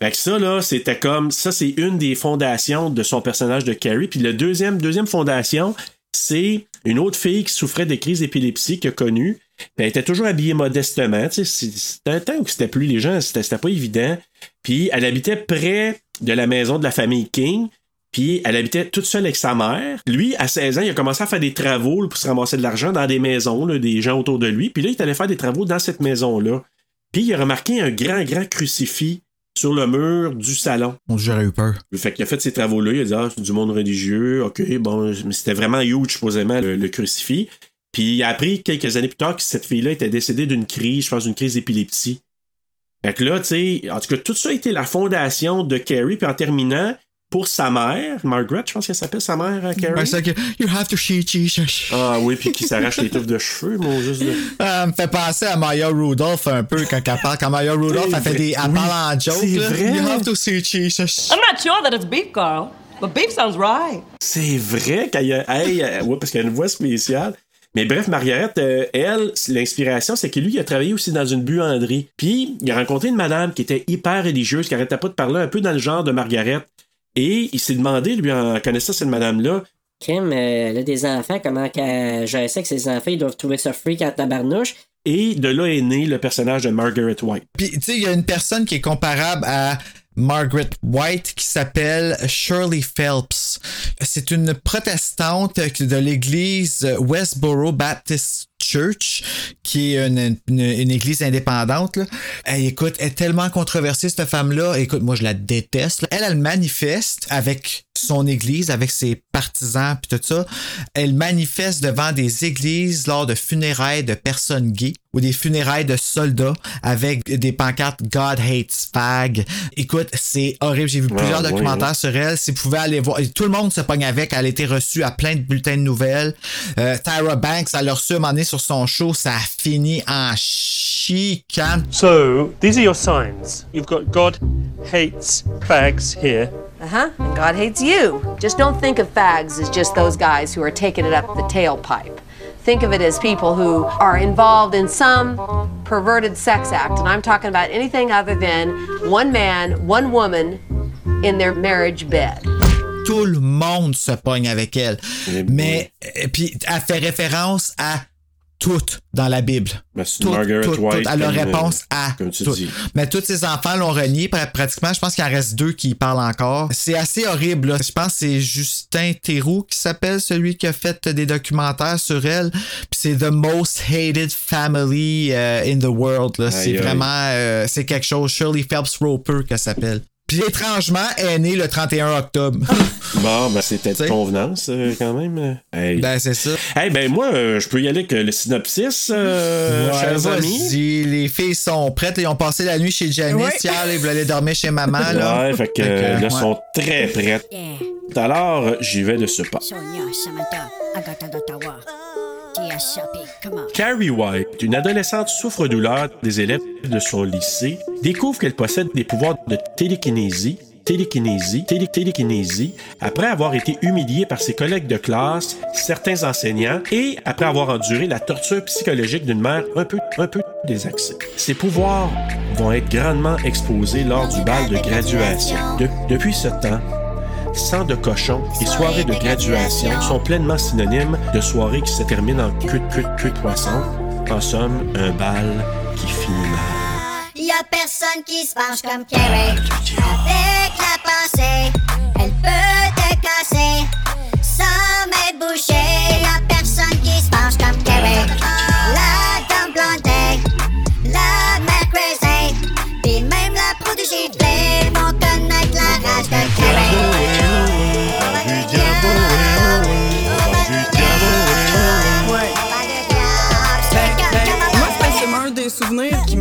Fait que ça, là, c'était comme. Ça, c'est une des fondations de son personnage de Carrie. Puis la deuxième, deuxième fondation, c'est une autre fille qui souffrait de crises d'épilepsie qu'il a connue. Puis elle était toujours habillée modestement. Tu sais, c'est- c'était un temps où c'était plus les gens, c'était c'était pas évident. Puis elle habitait près de la maison de la famille King. Puis elle habitait toute seule avec sa mère. Lui, à 16 ans, il a commencé à faire des travaux là, pour se ramasser de l'argent dans des maisons, là, des gens autour de lui. Puis là, il est allé faire des travaux dans cette maison-là. Puis il a remarqué un grand, grand crucifix sur le mur du salon. On j'aurais eu peur. Fait qu'il a fait ces travaux-là, il a dit, ah, c'est du monde religieux, ok, bon, mais c'était vraiment huge, supposément, le, le crucifix. Puis il a appris quelques années plus tard que cette fille-là était décédée d'une crise, je pense, d'une crise d'épilepsie. Fait que là, tu sais, en tout cas, tout ça a été la fondation de Carrie, puis en terminant, pour sa mère, Margaret, je pense qu'elle s'appelle sa mère, euh, Carrie. Que you have to see Jesus. Ah oui, puis qui s'arrache les touffes de cheveux, mon juste. de- Ça me fait penser à Maya Rudolph un peu quand elle parle. Quand Maya Rudolph, elle fait des. Elle Oui, parle en joke. là. vrai. You have to see Jesus. I'm not sure that it's beef, Carl, but beef sounds right. C'est vrai qu'elle a. Hey, euh, ouais, parce qu'elle a une voix spéciale. Mais bref, Margaret, euh, elle, l'inspiration, c'est que lui, il a travaillé aussi dans une buanderie. Puis, il a rencontré une madame qui était hyper religieuse, qui arrêtait pas de parler un peu dans le genre de Margaret. Et il s'est demandé, lui, en connaissant cette madame-là, Kim, euh, elle a des enfants, comment qu'elle gère ça que ses enfants, ils doivent trouver ça freak en tabarnouche. et de là est né le personnage de Margaret White. Puis, tu sais, il y a une personne qui est comparable à Margaret White qui s'appelle Shirley Phelps. C'est une protestante de l'église Westboro Baptist Church, qui est une, église indépendante. Elle, écoute, elle est tellement controversée, cette femme-là. Écoute, moi, je la déteste. Elle, elle manifeste avec son église, avec ses partisans, puis tout ça. Elle manifeste devant des églises lors de funérailles de personnes gays ou des funérailles de soldats avec des pancartes God hates fag. Écoute, c'est horrible. J'ai vu plusieurs ouais, documentaires ouais. sur elle. Si vous pouvez aller voir, tout le monde se pogne avec. Elle a été reçue à plein de bulletins de nouvelles. Euh, Tyra Banks, elle un moment donné sur son show. Ça a fini en chicane. So, these are your signs. You've got God hates fags here. Uh huh. And God hates you. Just don't think of fags as just those guys who are taking it up the tailpipe. Think of it as people who are involved in some perverted sex act. And I'm talking about anything other than one man, one woman in their marriage bed. tout le monde se pogne avec elle. Mais, euh, puis, elle fait référence à tout dans la Bible. Ben, c'est Tout, Margaret tout, White. Elle a réponse à comme tu dis. Mais tous ses enfants l'ont renié. pra- Pratiquement, je pense qu'il en reste deux qui y parlent encore. C'est assez horrible. là. Je pense que c'est Justin Théroux qui s'appelle celui qui a fait des documentaires sur elle. Puis c'est The Most Hated Family euh, in the World. C'est vraiment... euh, c'est quelque chose. Shirley Phelps Roper qu'elle s'appelle. Puis étrangement, elle est née le 31 octobre. Bon, ben, c'était de convenance, euh, quand même. Hey. ben, c'est ça. Hey, ben, moi, euh, je peux y aller avec le synopsis, euh, Ouais, chers amis. vas-y, les filles sont prêtes. Ils ont passé la nuit chez Janice. Ouais. Hier, ils voulaient aller dormir chez maman. Là. Ouais, fait que, euh, là, ouais. sont très prêtes. Alors, j'y vais de ce pas. Carrie White, une adolescente souffre-douleur des élèves de son lycée, découvre qu'elle possède des pouvoirs de télékinésie, télékinésie, télé télékinésie, après avoir été humiliée par ses collègues de classe, certains enseignants, et après avoir enduré la torture psychologique d'une mère un peu, un peu désaxée. Ses pouvoirs vont être grandement exposés lors du bal de graduation. De- depuis ce temps, sang de cochon et soirée de graduation sont pleinement synonymes de soirées qui se terminent en queue de queue de queue de poisson. En somme, un bal qui finit mal. Y a personne qui se penche comme Carrie.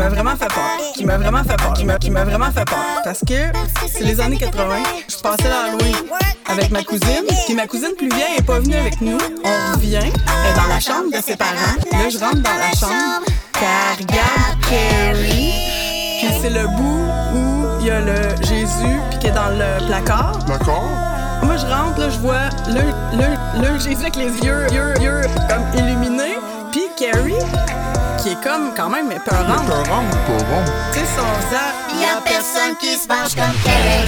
M'a vraiment fait peur. Qui m'a vraiment fait peur. Qui m'a, qui m'a vraiment fait peur. Parce que c'est les années 80. Je passais l'Halloween avec ma cousine. Puis ma cousine plus vieille est pas venue avec nous. On revient. Elle est dans la chambre de ses parents. Là, je rentre dans la chambre. Elle regarde Carrie. Puis c'est le bout où il y a le Jésus puis qui est dans le placard. D'accord. Moi, je rentre, là, je vois le, le, le Jésus avec les yeux, yeux, yeux comme illuminés. Puis Carrie, qui est comme quand même épeurante. Épeurante, épeurante. Tu sais, son sang. Y a personne qui se penche comme Carrie.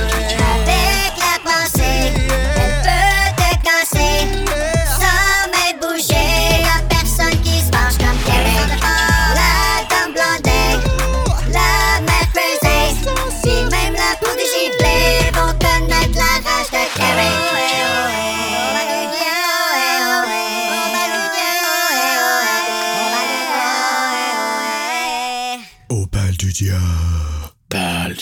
Avec la pensée,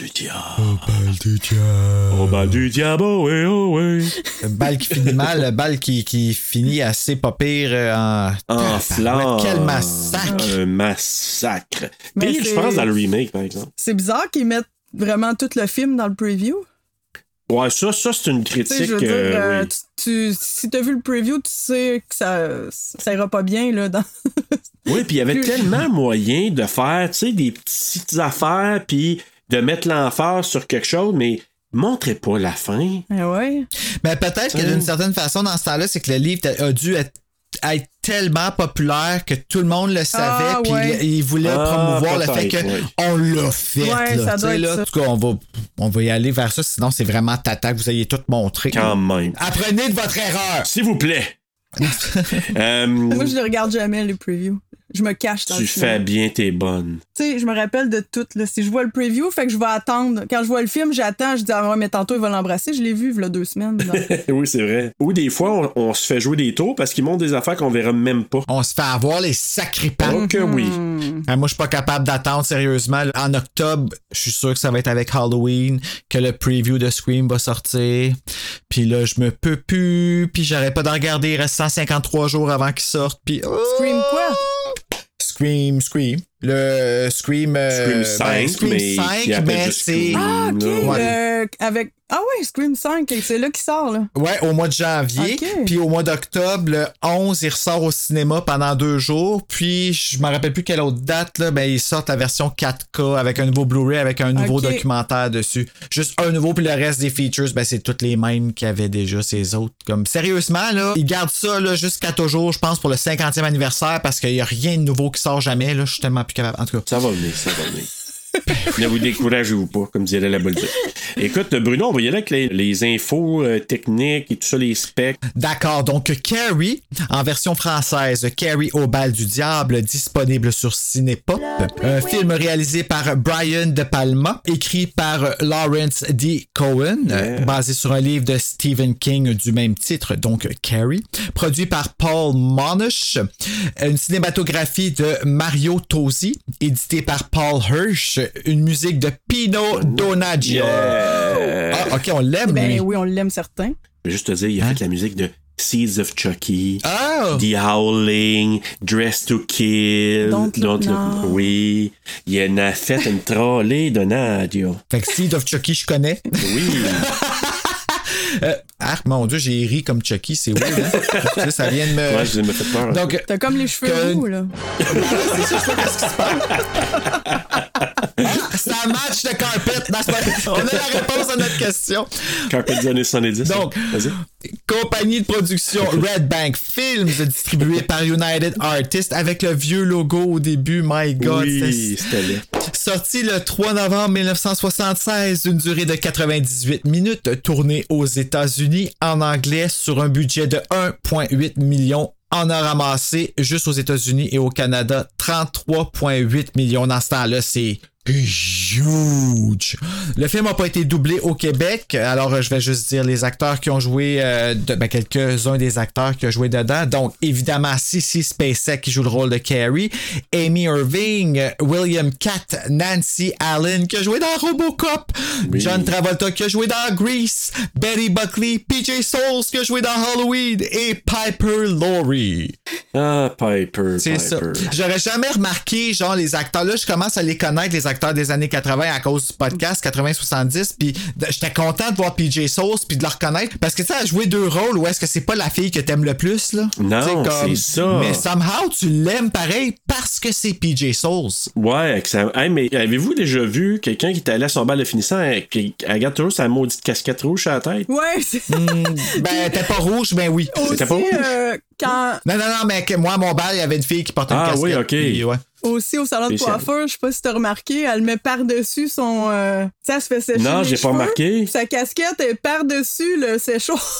du diable. Au bal du diable. Au bal du diable, oh ouais, oh ouais. Le bal qui finit mal, le bal qui, qui finit assez pas pire euh, en. En flamme. Quel massacre! Un massacre. Pire, je pense, dans le remake, par exemple. C'est bizarre qu'ils mettent vraiment tout le film dans le preview. Ouais, ça, ça c'est une Tu sais, critique. je veux dire, euh, euh, oui. tu, tu- si t'as vu le preview, tu sais que ça, ça ira pas bien, là, dans... Oui, puis il y avait tellement moyen de faire, tu sais, des petites affaires, puis de mettre l'emphase sur quelque chose, mais montrez pas la fin. Ah ouais. Mais peut-être que d'une certaine façon, dans ce temps-là, c'est que le livre a dû être, être tellement populaire que tout le monde le savait, Ah, puis ouais. il, il voulait Ah, promouvoir le fait que ouais. on l'a fait. Ouais, là. ça là, ça. En tout cas, on va, on va y aller vers ça, sinon c'est vraiment tata que vous ayez tout montré. Quand même. Apprenez de votre erreur. S'il vous plaît. Euh, Moi, je les regarde jamais, les previews. Je me cache dans tu le fais film. bien tes bonnes. Tu sais, je me rappelle de tout. Là. Si je vois le preview, fait que je vais attendre. Quand je vois le film, j'attends. Je dis, ah ouais, mais tantôt, il va l'embrasser. Je l'ai vu, il y a deux semaines. donc. oui, c'est vrai. Ou des fois, on, on se fait jouer des tours parce qu'ils montrent des affaires qu'on verra même pas. On se fait avoir les sacripants. Oh que oui. Ah, moi, je suis pas capable d'attendre sérieusement. En octobre, je suis sûr que ça va être avec Halloween, que le preview de Scream va sortir. Puis là, je me peux plus. Puis j'arrête pas de regarder. Il reste 153 jours avant qu'il sorte. Puis. oh! Scream quoi? Scream, Scream. Le Scream. euh, Scream 5, ben, Scream mais 5, qui appelle mais juste c'est. Ah, OK. Ouais. euh, avec... Ah ouais, Scream 5, c'est là qu'il sort. Là. Ouais, au mois de janvier. Puis au mois d'octobre, le 11, il ressort au cinéma pendant deux jours. Puis je me rappelle plus quelle autre date, là, ben, ils sortent la version 4K avec un nouveau Blu-ray, avec un nouveau documentaire dessus. Juste un nouveau, puis le reste des features, ben, c'est toutes les mêmes qu'il y avait déjà, ces autres. Comme sérieusement, là, ils gardent ça là, jusqu'à toujours, je pense, pour le 50e anniversaire, parce qu'il y a rien de nouveau qui sort jamais. Là, je suis tellement plus capable. En tout cas. Ça va ça. ne vous découragez-vous pas, comme dirait la Bolduc. Écoute, Bruno, on va y aller avec les, les infos euh, techniques et tout ça, les specs. D'accord, donc Carrie, en version française, Carrie au bal du diable, disponible sur Cinépop. Un film réalisé par Brian De Palma, écrit par Lawrence D. Cohen, basé sur un livre de Stephen King du même titre, donc Carrie. Produit par Paul Monash. Une cinématographie de Mario Tosi, édité par Paul Hirsch. Une musique de Pino Donaggio. Ah, ok, on l'aime, Ben lui. oui, on l'aime certain. Je vais juste te dire, il a fait la musique de Seeds of Chucky, Oh! The Howling, Dress to Kill. Don't Look Now. Oui. Il en a fait une trollée de Nadia. Fait que Seed of Chucky, je connais. Oui. Euh, ah, mon Dieu, j'ai ri comme Chucky, c'est weird. Hein? Tu sais, ça vient de me. Ouais, je me fait peur. Donc, T'as comme les cheveux Que- roux, là. c'est ça, je sais pas qu'est-ce qui se passe. C'est un match de carpet. Non, pas- On a la réponse à notre question. Carpet des années 70. Donc, Vas-y. Compagnie de production Red Bank Films, distribuée par United Artists, avec le vieux logo au début. My God, Oui, c'était. Sorti le 3 novembre 1976, d'une durée de 98 minutes, tourné aux États-Unis en anglais sur un budget de 1,8 million. En a ramassé juste aux États-Unis et au Canada 33,8 millions. Dans ce temps-là, c'est huge. Le film n'a pas été doublé au Québec, alors euh, je vais juste dire les acteurs qui ont joué, euh, de- ben, quelques-uns des acteurs qui ont joué dedans. Donc, évidemment, Cissy Spacek qui joue le rôle de Carrie, Amy Irving, William Catt, Nancy Allen qui a joué dans Robocop, John Travolta qui a joué dans Grease, Betty Buckley, PJ Souls qui a joué dans Halloween et Piper Laurie. Ah, Piper. C'est ça. J'aurais jamais remarqué, genre, les acteurs. Là, je commence à les connaître, les acteurs des années 80 à cause du podcast 80-70. Puis j'étais content de voir PJ Sauce puis de le reconnaître. Parce que, tu sais, elle a joué deux rôles où est-ce que c'est pas la fille que t'aimes le plus, là? Non, c'est ça. Mais somehow, tu l'aimes pareil parce que c'est PJ Sauce. Ouais, excellent. Hey, mais avez-vous déjà vu quelqu'un qui est allé à son bal de finissant et qui elle garde toujours sa maudite casquette rouge sur la tête? Ouais, c'est. Ben, t'es pas rouge, ben oui. C'était pas rouge? euh, quand, Non, non, non, mais que moi, à mon bal, il y avait une fille qui portait une Ah, casquette. oui, ok. puis ouais. aussi au salon de coiffeur, je sais pas si t'as remarqué, elle met par-dessus son. euh, tu sais, elle se fait sécher. Non, j'ai pas remarqué. Sa casquette est par-dessus le séchoir.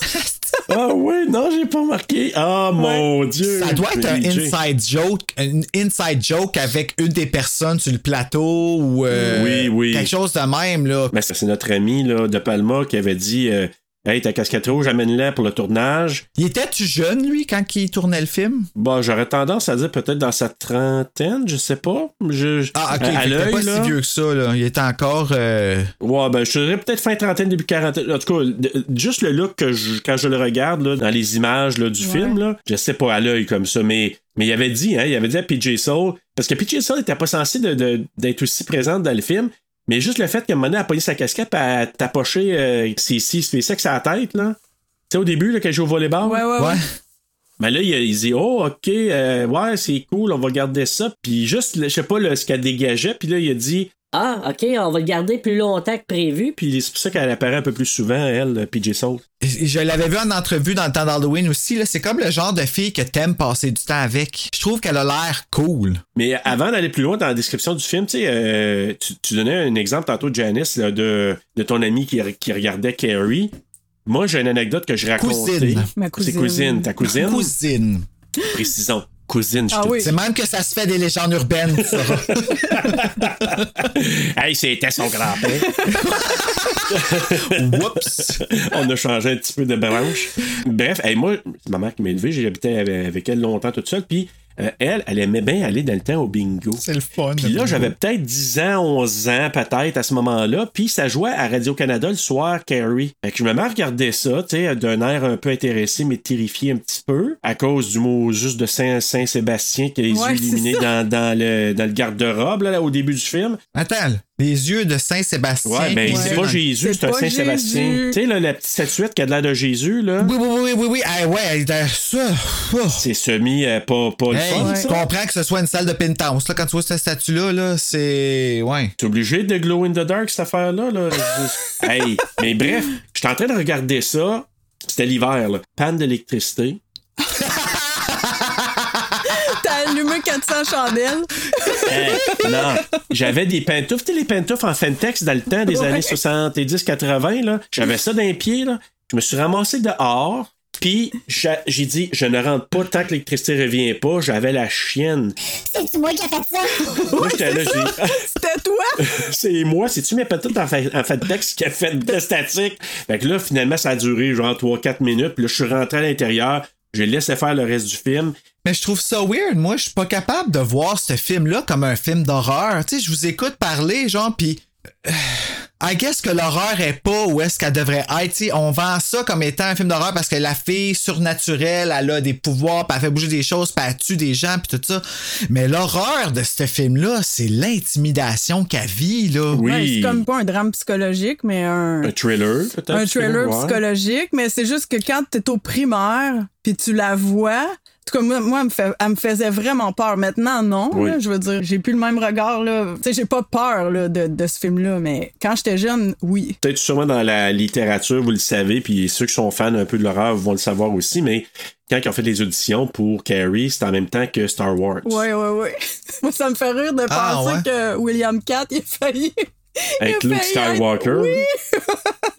Ah oui, non, j'ai pas remarqué. Ah mon dieu. Ça doit être un inside joke, un inside joke avec une des personnes sur le plateau ou euh, Oui, oui. quelque chose de même là. Mais c'est c'est notre ami là, de Palma qui avait dit euh, Hey, ta casquette rouge, amène-la pour le tournage. Il était-tu jeune, lui, quand il tournait le film? Bon, j'aurais tendance à dire peut-être dans sa trentaine, je sais pas. Je, Ah, ok, à, qu'il était l'œil, pas là. si vieux que ça, là. Il était encore. euh, Ouais, ben, je dirais peut-être fin trentaine, début quarantaine. En tout cas, juste le look que je- quand je le regarde, là, dans les images, là, du Ouais. film, là, je sais pas à l'œil comme ça, mais, mais il avait dit, hein, il avait dit à PJ Soul, parce que PJ Soul était pas censé d'être aussi présente dans le film, mais juste le fait qu'à un moment donné, elle a pogné sa casquette, puis elle a tapoché euh, ses six, ses sexe à la tête, là. Tu sais, au début, là, qu'elle joue au volleyball. Ouais, ouais, ouais. Ben là, il, il dit, oh, ok, euh, ouais, c'est cool, on va garder ça. Puis juste, je sais pas, là, ce qu'elle dégageait, puis là, il a dit, Ah, OK, on va le garder plus longtemps que prévu. puis c'est pour ça qu'elle apparaît un peu plus souvent, elle, PJ Soul. Je l'avais vu en entrevue dans le temps d'Halloween aussi. là. C'est comme le genre de fille que t'aimes passer du temps avec. Je trouve qu'elle a l'air cool. Mais avant d'aller plus loin dans la description du film, tu sais, euh, tu, tu donnais un exemple tantôt, Janice, là, de, de ton ami qui, qui regardait Carrie. Moi, j'ai une anecdote que je racontais. Cousine. Ma C'est cousine. cousine, ta cousine. Cousine. Précisons. Cousine, je Ah te oui. dis. C'est même que ça se fait des légendes urbaines, ça. Hey, c'était son grand-père. Oups. On a changé un petit peu de branche. Bref, hey, moi, c'est ma mère qui m'a élevé, j'ai habité avec, avec elle longtemps toute seule, puis euh, elle, elle aimait bien aller dans le temps au bingo. C'est le fun. Puis là, j'avais peut-être 10 ans, 11 ans, peut-être, à ce moment-là. Puis ça jouait à Radio-Canada le soir, Carrie. Fait que je me mets à regarder ça, tu sais, d'un air un peu intéressé, mais terrifié un petit peu, à cause du mot juste de Saint- Saint-Sébastien qui a les Ouais, yeux c'est illuminés ça. dans, dans le, dans le garde-robe, là, au début du film. Attends, les yeux de Saint-Sébastien. Ouais, ben, les c'est pas Jésus, C'est un pas Saint-Sébastien. Jésus. Tu sais, là, la petite statuette qui a de l'air de Jésus, là. Oui, oui, oui, oui, oui. Ah, ouais, ça. oh. C'est semi euh, pas, pas le je comprends que ce soit une salle de penthouse. Là, quand tu vois cette statue-là, là, c'est. Ouais. T'es obligé de glow in the dark, cette affaire-là. Là. hey, mais bref, j'étais en train de regarder ça. C'était l'hiver, là. Panne d'électricité. T'as allumé 400 chandelles. Hey, non, j'avais des pantoufles. Tu sais, les pantoufles en Fentex dans le temps des Ouais. années 70-80, là. J'avais ça dans les pieds, là. Je me suis ramassé dehors. Puis j'a- j'ai dit, je ne rentre pas tant que l'électricité revient pas. J'avais la chienne. C'est-tu moi qui ai fait ça? Moi, j'étais là, j'ai dit, C'était toi? c'est moi, c'est-tu mes pantoufles en, fa- en Fentex qui a fait de statique? Fait que là, finalement, ça a duré genre 3-4 minutes. Puis là, je suis rentré à l'intérieur. J'ai laissé faire le reste du film. Mais je trouve ça weird. Moi, je suis pas capable de voir ce film-là comme un film d'horreur. Tu sais, je vous écoute parler, genre, pis. euh, I guess que l'horreur est pas où est-ce qu'elle devrait être. Tu sais, on vend ça comme étant un film d'horreur parce que la fille surnaturelle, elle a des pouvoirs, puis elle fait bouger des choses, puis elle tue des gens, puis tout ça. Mais l'horreur de ce film-là, c'est l'intimidation qu'elle vit, là. Oui. Ouais, c'est comme pas un drame psychologique, mais un, Un thriller, peut-être. un ouais. psychologique. Mais c'est juste que quand t'es au primaire, puis tu la vois. En tout cas, moi, moi, elle, me fait- elle me faisait vraiment peur. Maintenant, non. Oui. là, je veux dire, j'ai plus le même regard. là. Tu sais, j'ai pas peur là, de, de ce film-là, mais quand j'étais jeune, oui. Peut-être sûrement dans la littérature, vous le savez, puis ceux qui sont fans un peu de l'horreur vont le savoir aussi, mais quand ils ont fait les auditions pour Carrie, c'était en même temps que Star Wars. Ouais, ouais, ouais. Moi, ça me fait rire de Ah, penser ouais. que William Cat, il a failli. Avec il a Luke Skywalker. Oui.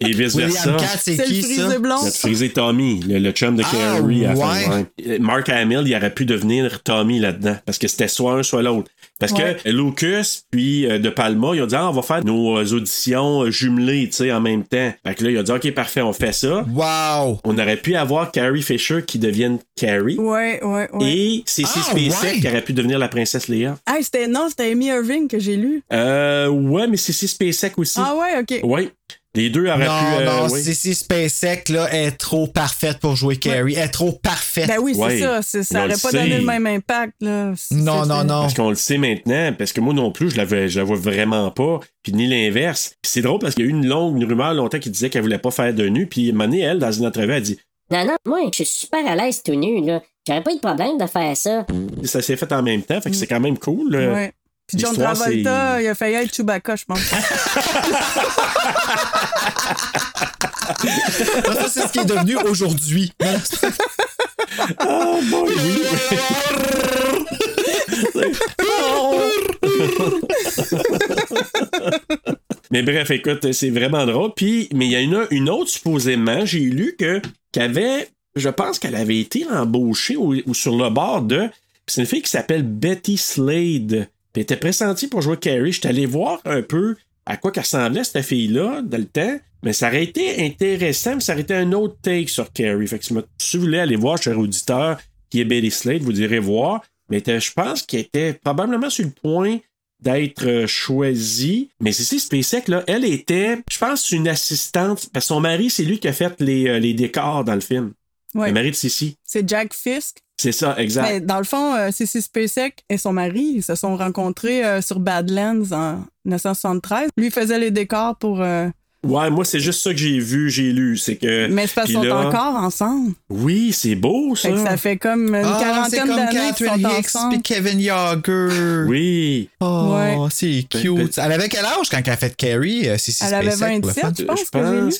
Et vice-versa. C'est le qui, frisé ça? blond. Notre frisé Tommy, le, le chum de Ah, Carrie. à ouais. Mark Hamill, il aurait pu devenir Tommy là-dedans. Parce que c'était soit un, soit l'autre. Parce Ouais. que Lucas puis euh, De Palma, ils ont dit ah, on va faire nos euh, auditions euh, jumelées, tu sais, en même temps. Fait que là, il a dit ok, parfait, on fait ça. Wow! On aurait pu avoir Carrie Fisher qui devienne Carrie. Ouais, ouais, ouais. Et c'est Ah, SpaceX ouais. qui aurait pu devenir la princesse Leia. Ah, c'était, non, c'était Amy Irving que j'ai lu. Euh, ouais, mais c'est SpaceX aussi. Ah ouais, ok. Ouais. Les deux auraient Non, pu. euh, non, oui. Cissy SpaceX, là, est trop parfaite pour jouer Carrie. Elle est trop parfaite. Ben oui, c'est Ouais. ça. c'est- ça Mais on aurait le pas sait. donné le même impact, là. Non, non, non. Parce qu'on le sait maintenant, parce que moi non plus, je la, vois- je la vois vraiment pas, puis ni l'inverse. Puis c'est drôle parce qu'il y a eu une longue une rumeur longtemps qui disait qu'elle voulait pas faire de nu, puis Mané, elle, dans une entrevue, elle dit Non, non, moi, je suis super à l'aise tout nu, là. J'aurais pas eu de problème de faire ça. ça s'est fait en même temps, fait que c'est quand même cool. là. Ouais. Puis John Travolta, il a failli être Chewbacca, je pense. Ça, c'est ce qui est devenu aujourd'hui. Oh oui. mais bref, écoute, c'est vraiment drôle. Puis, mais il y a une, une autre, supposément, j'ai lu que qu'avait, je pense qu'elle avait été embauchée ou, ou sur le bord de. puis C'est une fille qui s'appelle Betty Slade. Puis elle était pressentie pour jouer Carrie. Je suis allé voir un peu à quoi qu'elle ressemblait, cette fille-là, dans le temps. Mais ça aurait été intéressant, mais ça aurait été un autre take sur Carrie. Fait si vous voulez aller voir, cher auditeur, qui est Betty Slade, vous direz voir. Mais je pense qu'elle était probablement sur le point d'être euh, choisie. Mais c'est ça, SpaceX, là, elle était, je pense, une assistante, parce que son mari, c'est lui qui a fait les, euh, les décors dans le film. Ouais. Le mari de Sissi. C'est Jack Fisk. C'est ça, exact. Mais dans le fond, euh, Cissy Spacek et son mari ils se sont rencontrés euh, sur Badlands en 1973. Lui faisait les décors pour. euh, Ouais, moi, c'est juste ça que j'ai vu, j'ai lu. C'est que. Mais c'est parce qu'ils sont là- encore ensemble. Oui, c'est beau, ça. Fait que ça fait comme une Ah, c'est quarantaine comme d'années qu'ils Catherine sont Hicks puis Kevin Yager. Oui. Oh, Ouais. c'est cute. Elle avait quel âge quand elle a fait Carrie? euh, Elle avait Spacek, pour le 27, fun? je pense Je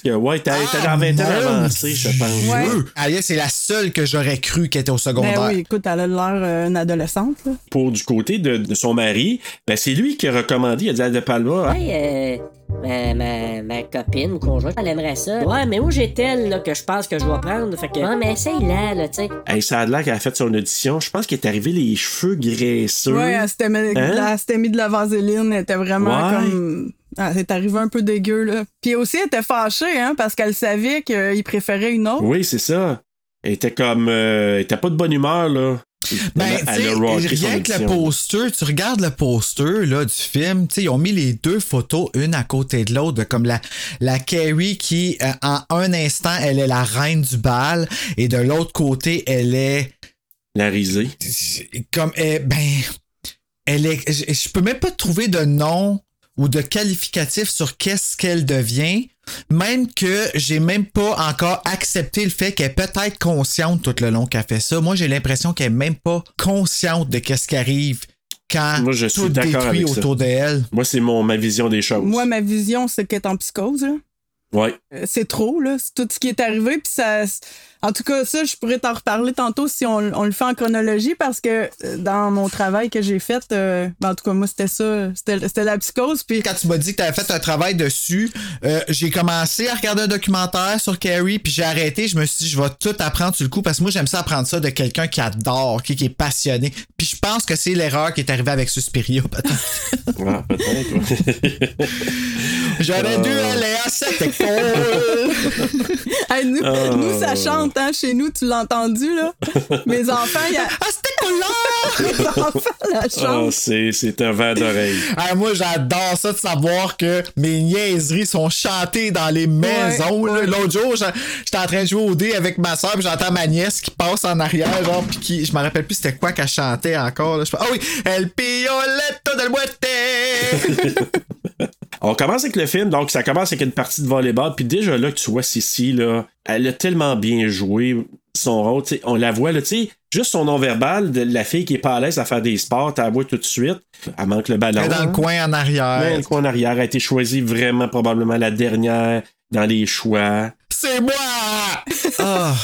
que pense ouais, t'as t'as dans 20 ans mon avancé, je pense. Ouais. Alice, c'est la seule que j'aurais cru qu'elle était au secondaire. Ben oui, écoute, elle a l'air euh, une adolescente. Là. Pour du côté de, de son mari, ben, c'est lui qui a recommandé, il a dit à De Palma, Ouais, euh, ma, ma, ma copine ou conjointe, elle aimerait ça. Ouais, mais où j'ai-elle, là, que je pense que je vais prendre? Fait que, ouais, mais essaye-la, là, tu sais. Hey, ça a l'air qu'elle a fait son audition. Je pense qu'il est arrivé les cheveux graisseux. Ouais, elle s'était mis, Hein? elle s'était mis de la vaseline. Elle était vraiment Ouais. comme. Elle s'est arrivée un peu dégueu, là. Puis aussi, elle était fâchée, hein, parce qu'elle savait qu'il préférait une autre. Oui, c'est ça. Elle était comme. euh, elle était pas de bonne humeur, là. Ben, rien que le poster, tu regardes le poster là, du film, tu sais, ils ont mis les deux photos, une à côté de l'autre, comme la, la Carrie qui, euh, en un instant, elle est la reine du bal, et de l'autre côté, elle est La risée. comme, eh, ben, elle est, je, je peux même pas trouver de nom ou de qualificatif sur qu'est-ce qu'elle devient, même que j'ai même pas encore accepté le fait qu'elle est peut-être consciente tout le long qu'elle fait ça. Moi, j'ai l'impression qu'elle est même pas consciente de qu'est-ce qui arrive quand Moi, je suis tout d'accord détruit avec autour d'elle. Moi, c'est mon, ma vision des choses. Moi, ma vision, c'est qu'elle est en psychose, là. Ouais. Euh, C'est trop, là. C'est tout ce qui est arrivé. Puis ça. En tout cas, ça, je pourrais t'en reparler tantôt si on, on le fait en chronologie parce que euh, dans mon travail que j'ai fait, euh, ben, en tout cas, moi, c'était ça. C'était la psychose. Puis Quand tu m'as dit que tu avais fait un travail dessus, euh, j'ai commencé à regarder un documentaire sur Carrie, puis j'ai arrêté. Je me suis dit, je vais tout apprendre sur le coup, parce que moi, j'aime ça apprendre ça de quelqu'un qui adore, qui, qui est passionné. Puis je pense que c'est l'erreur qui est arrivée avec Suspiria, peut-être. Ouais, peut-être. ouais. J'aurais dû Ah. aller à cette école. Hey, nous, Oh. nous, ça chante, chez nous, tu l'as entendu, là. Mes enfants, il y a. À cette école-là! Mes enfants la Ah, chantent. c'est, c'est un vent d'oreille. Ah, moi, j'adore ça de savoir que mes niaiseries sont chantées dans les maisons. là. ouais. L'autre jour, j'étais en train de jouer au dé avec ma soeur, puis j'entends ma nièce qui passe en arrière, genre, puis qui, je me rappelle plus c'était quoi qu'elle chantait encore. là. Ah oui, El Pioletto del Muerte! On commence avec le film, donc ça commence avec une partie de volleyball, puis déjà là que tu vois Sissi, là, elle a tellement bien joué son rôle, tu sais, on la voit, là, tu sais, juste son non-verbal de la fille qui est pas à l'aise à faire des sports, tu la vois tout de suite, elle manque le ballon. Elle est dans le coin en arrière. le coin en arrière, elle a été choisie vraiment probablement la dernière dans les choix. C'est moi! Ah,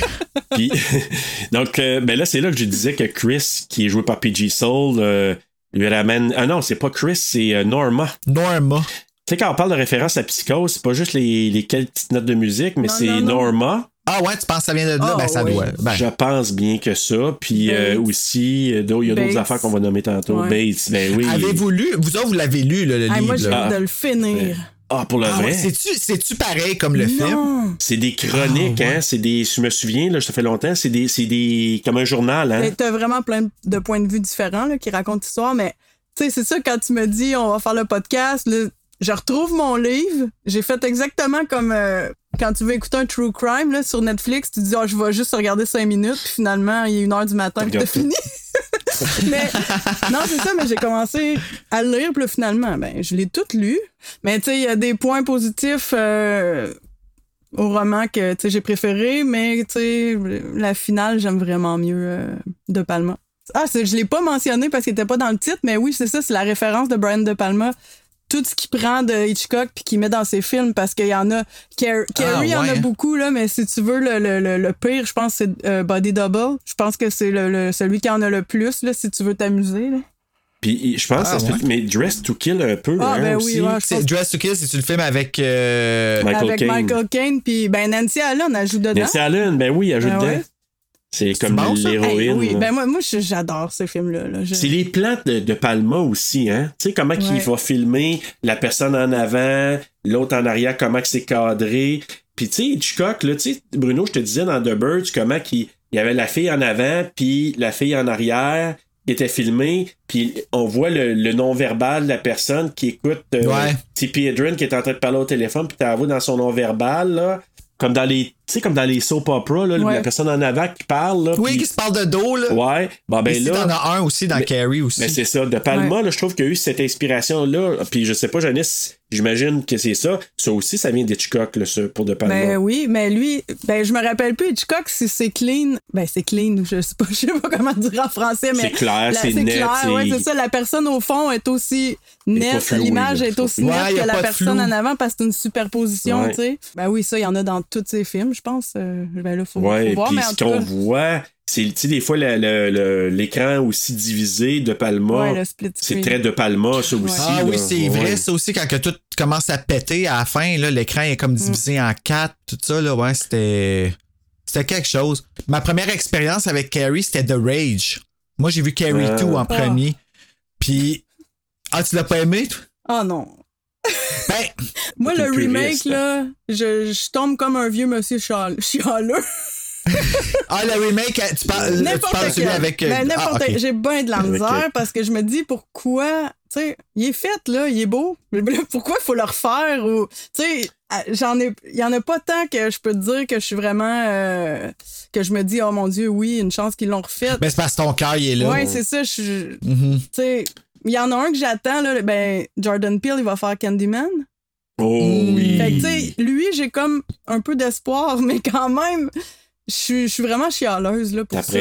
Puis, donc, euh, ben là, c'est là que je disais que Chris, qui est joué par PG Soul, euh, lui ramène. Ah non, c'est pas Chris, c'est euh, Norma. Norma. Tu sais, quand on parle de référence à psychose, c'est pas juste les, les quelques petites notes de musique, mais c'est. Norma. Ah ouais, tu penses que ça vient de là? Ah, ben, ça oui. doit. Ben, Je pense bien que ça. Puis euh, aussi, euh, d'autres- il y a d'autres affaires qu'on va nommer tantôt. Ouais. Bates, ben oui. Avez-vous lu? Vous autres, vous l'avez lu, là, le Hey, livre? moi, j'ai là? hâte de le finir. Ah, pour le Ah vrai? ouais, c'est-tu, pareil comme le film? Non. c'est des chroniques, Ah, ouais. hein? C'est des. Je me souviens, là, ça fait longtemps, c'est des. C'est des. comme un journal, hein? Mais T'as vraiment plein de points de vue différents là, qui racontent l'histoire, mais tu sais, c'est ça, quand tu me dis on va faire le podcast, là, je retrouve mon livre. J'ai fait exactement comme euh, quand tu veux écouter un true crime là, sur Netflix, tu dis oh, je vais juste regarder cinq minutes, puis finalement, il est une heure du matin que t'as fini. mais non, c'est ça, mais j'ai commencé à le lire, puis finalement, ben, je l'ai tout lu. Mais tu sais, il y a des points positifs. euh, au roman que j'ai préféré, mais tu sais, la finale, j'aime vraiment mieux euh, De Palma. Ah, je l'ai pas mentionné parce qu'il était pas dans le titre, mais oui, c'est ça, c'est la référence de Brian De Palma. Tout ce qu'il prend de Hitchcock puis qu'il met dans ses films parce qu'il y en a. Car- Carrie, il y en a ouais. beaucoup, là, mais si tu veux, le, le, le, le pire, je pense, c'est euh, Body Double. Je pense que c'est le, le- celui qui en a le plus, là, si tu veux t'amuser. là. Puis je pense Ah, que ouais. Mais Dress to Kill un peu, Ah, hein, ben oui, aussi. ouais, C'est pense Dress to Kill, c'est-tu le film avec. euh, Michael avec Caine. Michael Caine, puis ben Nancy Allen, elle joue dedans. Nancy Allen, ben oui, elle joue Ben dedans. C'est comme bon, ça? l'héroïne. Hey, oui, ben moi, moi j'adore ces films-là. là. Je- C'est les plans de, de Palma aussi, hein? Tu sais, comment qu'il Ouais. va filmer la personne en avant, l'autre en arrière, comment que c'est cadré. Puis, tu sais, Hitchcock, là, tu sais, Bruno, je te disais dans The Birds, comment qu'il il y avait la fille en avant, puis la fille en arrière, qui était filmée, puis on voit le, le non-verbal de la personne qui écoute euh, Ouais. Hedren qui est en train de parler au téléphone, puis t'as vu dans son non-verbal, là. Comme dans les, sais, comme dans les soap opera, là, Ouais. la personne en avant qui parle, là. Oui, qui se parle de dos, là. Ouais. Bon, ben là. t'en as un aussi dans Mais- Carrie aussi. Mais c'est ça. De Palma, là, je trouve qu'il y a eu cette inspiration-là. Puis je sais pas, Janice, j'imagine que c'est ça. Ça aussi, ça vient d'Hitchcock, pour De Palma. Ben oui, mais lui, ben je me rappelle plus Hitchcock si c'est clean. Ben c'est clean, je sais pas, je sais pas comment dire en français, mais C'est clair, c'est net, clair, ouais, c'est ça. La personne au fond est aussi nette, l'image est aussi nette que la personne en avant parce que c'est une superposition, tu sais. Ben oui, ça, il y en a dans tous ces films, je pense. Euh, ben là, faut, Ouais, faut voir, puis mais en ce qu'on cas, voit, c'est, tu sais, des fois, l'écran aussi divisé de Palma. Ouais, le split c'est très de Palma, ça aussi. Ah là. oui, c'est Ouais. vrai, ça aussi, quand que tout commence à péter à la fin, là, l'écran est comme divisé en quatre, tout ça, là, ouais, c'était. C'était quelque chose. Ma première expérience avec Carrie, c'était The Rage. Moi, j'ai vu Carrie Ah. 2 en Ah. premier. Puis. Ah, tu l'as pas aimé, toi? Ah non. Ben, Moi, le remake, là, je, je tombe comme un vieux monsieur chial- chialeux. ah, le remake, tu parles, tu N'importe parles celui avec. euh, Ben, n'importe ah. J'ai bien de la misère euh, parce que je me dis pourquoi, tu sais, il est fait, là, il est beau. Mais Pourquoi il faut le refaire ou, tu sais, ah, j'en ai, il y en a pas tant que je peux te dire que je suis vraiment, euh, que je me dis, oh mon Dieu, oui, une chance qu'ils l'ont refait. Ben, c'est parce que ton cœur, il est là. ouais, c'est ça, je suis, Mhm. tu sais, il y en a un que j'attends, là, ben, Jordan Peele, il va faire Candyman. Oh oui. Fait que, tu sais, lui, j'ai comme un peu d'espoir, mais quand même, je suis- je suis vraiment chialeuse, là, pour ça.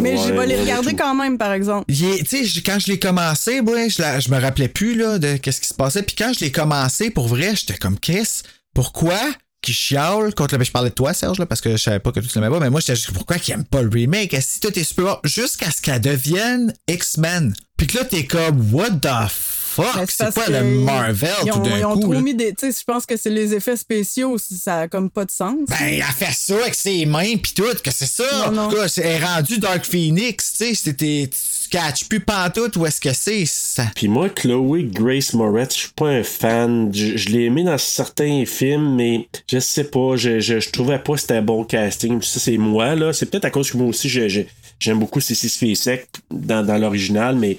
Mais je vais les regarder quand même, par exemple. Tu sais, quand je l'ai commencé, ouais, je, la- je me rappelais plus là, de qu'est-ce qui se passait. Puis quand je l'ai commencé, pour vrai, j'étais comme, qu'est-ce? Pourquoi qu'il chiale contre le. Je parlais de toi, Serge, là, parce que je savais pas que tu l'aimais pas, mais moi, j'étais juste, pourquoi qu'il aime pas le remake? Si tout est super? Jusqu'à ce qu'elle devienne X-Men. Puis que là, t'es comme, what the fuck? C'est quoi que le Marvel ils tout ont, d'un ils ont coup? trop là? mis des. Tu sais, je pense que c'est les effets spéciaux, ça a comme pas de sens. Ben, elle fait ça avec ses mains pis tout, que c'est ça. Non, non. En tout cas, c'est- elle est rendue Dark Phoenix, tu sais, c'était, plus où est-ce que c'est. Puis moi, Chloé Grace Moretz, je suis pas un fan. Je, l'ai aimé dans certains films, mais je sais pas, je, je, je trouvais pas que c'était un bon casting. Ça, c'est moi, là. C'est peut-être à cause que moi aussi, j'aime beaucoup Cécile Spacek dans, dans l'original, mais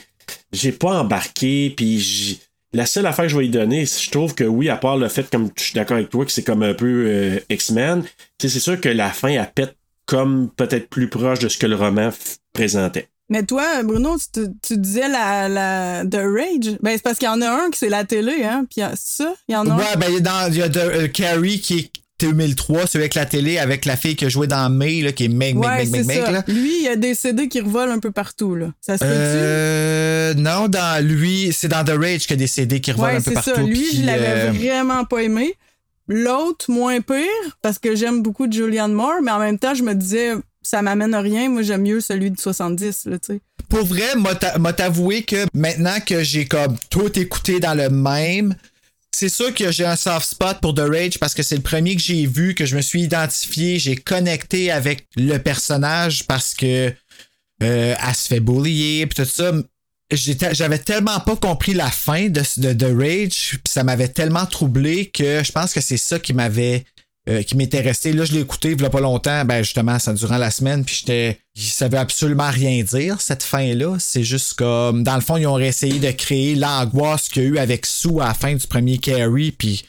j'ai pas embarqué, puis j'ai- la seule affaire que je vais lui donner, je trouve que oui, à part le fait, comme je suis d'accord avec toi, que c'est comme un peu euh, X-Men, c'est sûr que la fin, elle pète comme peut-être plus proche de ce que le roman présentait. Mais toi, Bruno, tu, disais la, la The Rage. Ben, c'est parce qu'il y en a un qui c'est la télé, hein. Puis c'est ça? Il y en a Ouais, un. ben, il y a dans- il y a de, euh, Carrie qui est 2003, celui avec la télé, avec la fille qui a joué dans May, là, qui est Meg, Meg, Ouais, Meg, Meg, Meg, là. Lui, il y a des CD qui revolent un peu partout, là. Ça se? Euh, non, dans lui, c'est dans The Rage qu'il y a des CD qui revolent Ouais, un peu partout. ça. Lui, puis, je l'avais euh, vraiment pas aimé. L'autre, moins pire, parce que j'aime beaucoup Julianne Moore, mais en même temps, je me disais, ça m'amène à rien. Moi, j'aime mieux celui de 70, là, tu sais. Pour vrai, m'a t'a- m'a t'avoué que maintenant que j'ai comme tout écouté dans le même, c'est sûr que j'ai un soft spot pour The Rage parce que c'est le premier que j'ai vu, que je me suis identifié, j'ai connecté avec le personnage parce que euh, elle se fait bullier puis tout ça. J'avais tellement pas compris la fin de, de The Rage, puis ça m'avait tellement troublé que je pense que c'est ça qui m'avait euh, qui m'était resté. Là, je l'ai écouté il y a pas longtemps, ben justement, ça durant la semaine, puis j'étais. Ça veut absolument rien dire, cette fin-là. C'est juste comme. Dans le fond, ils ont essayé de créer l'angoisse qu'il y a eu avec Sue à la fin du premier Carrie, puis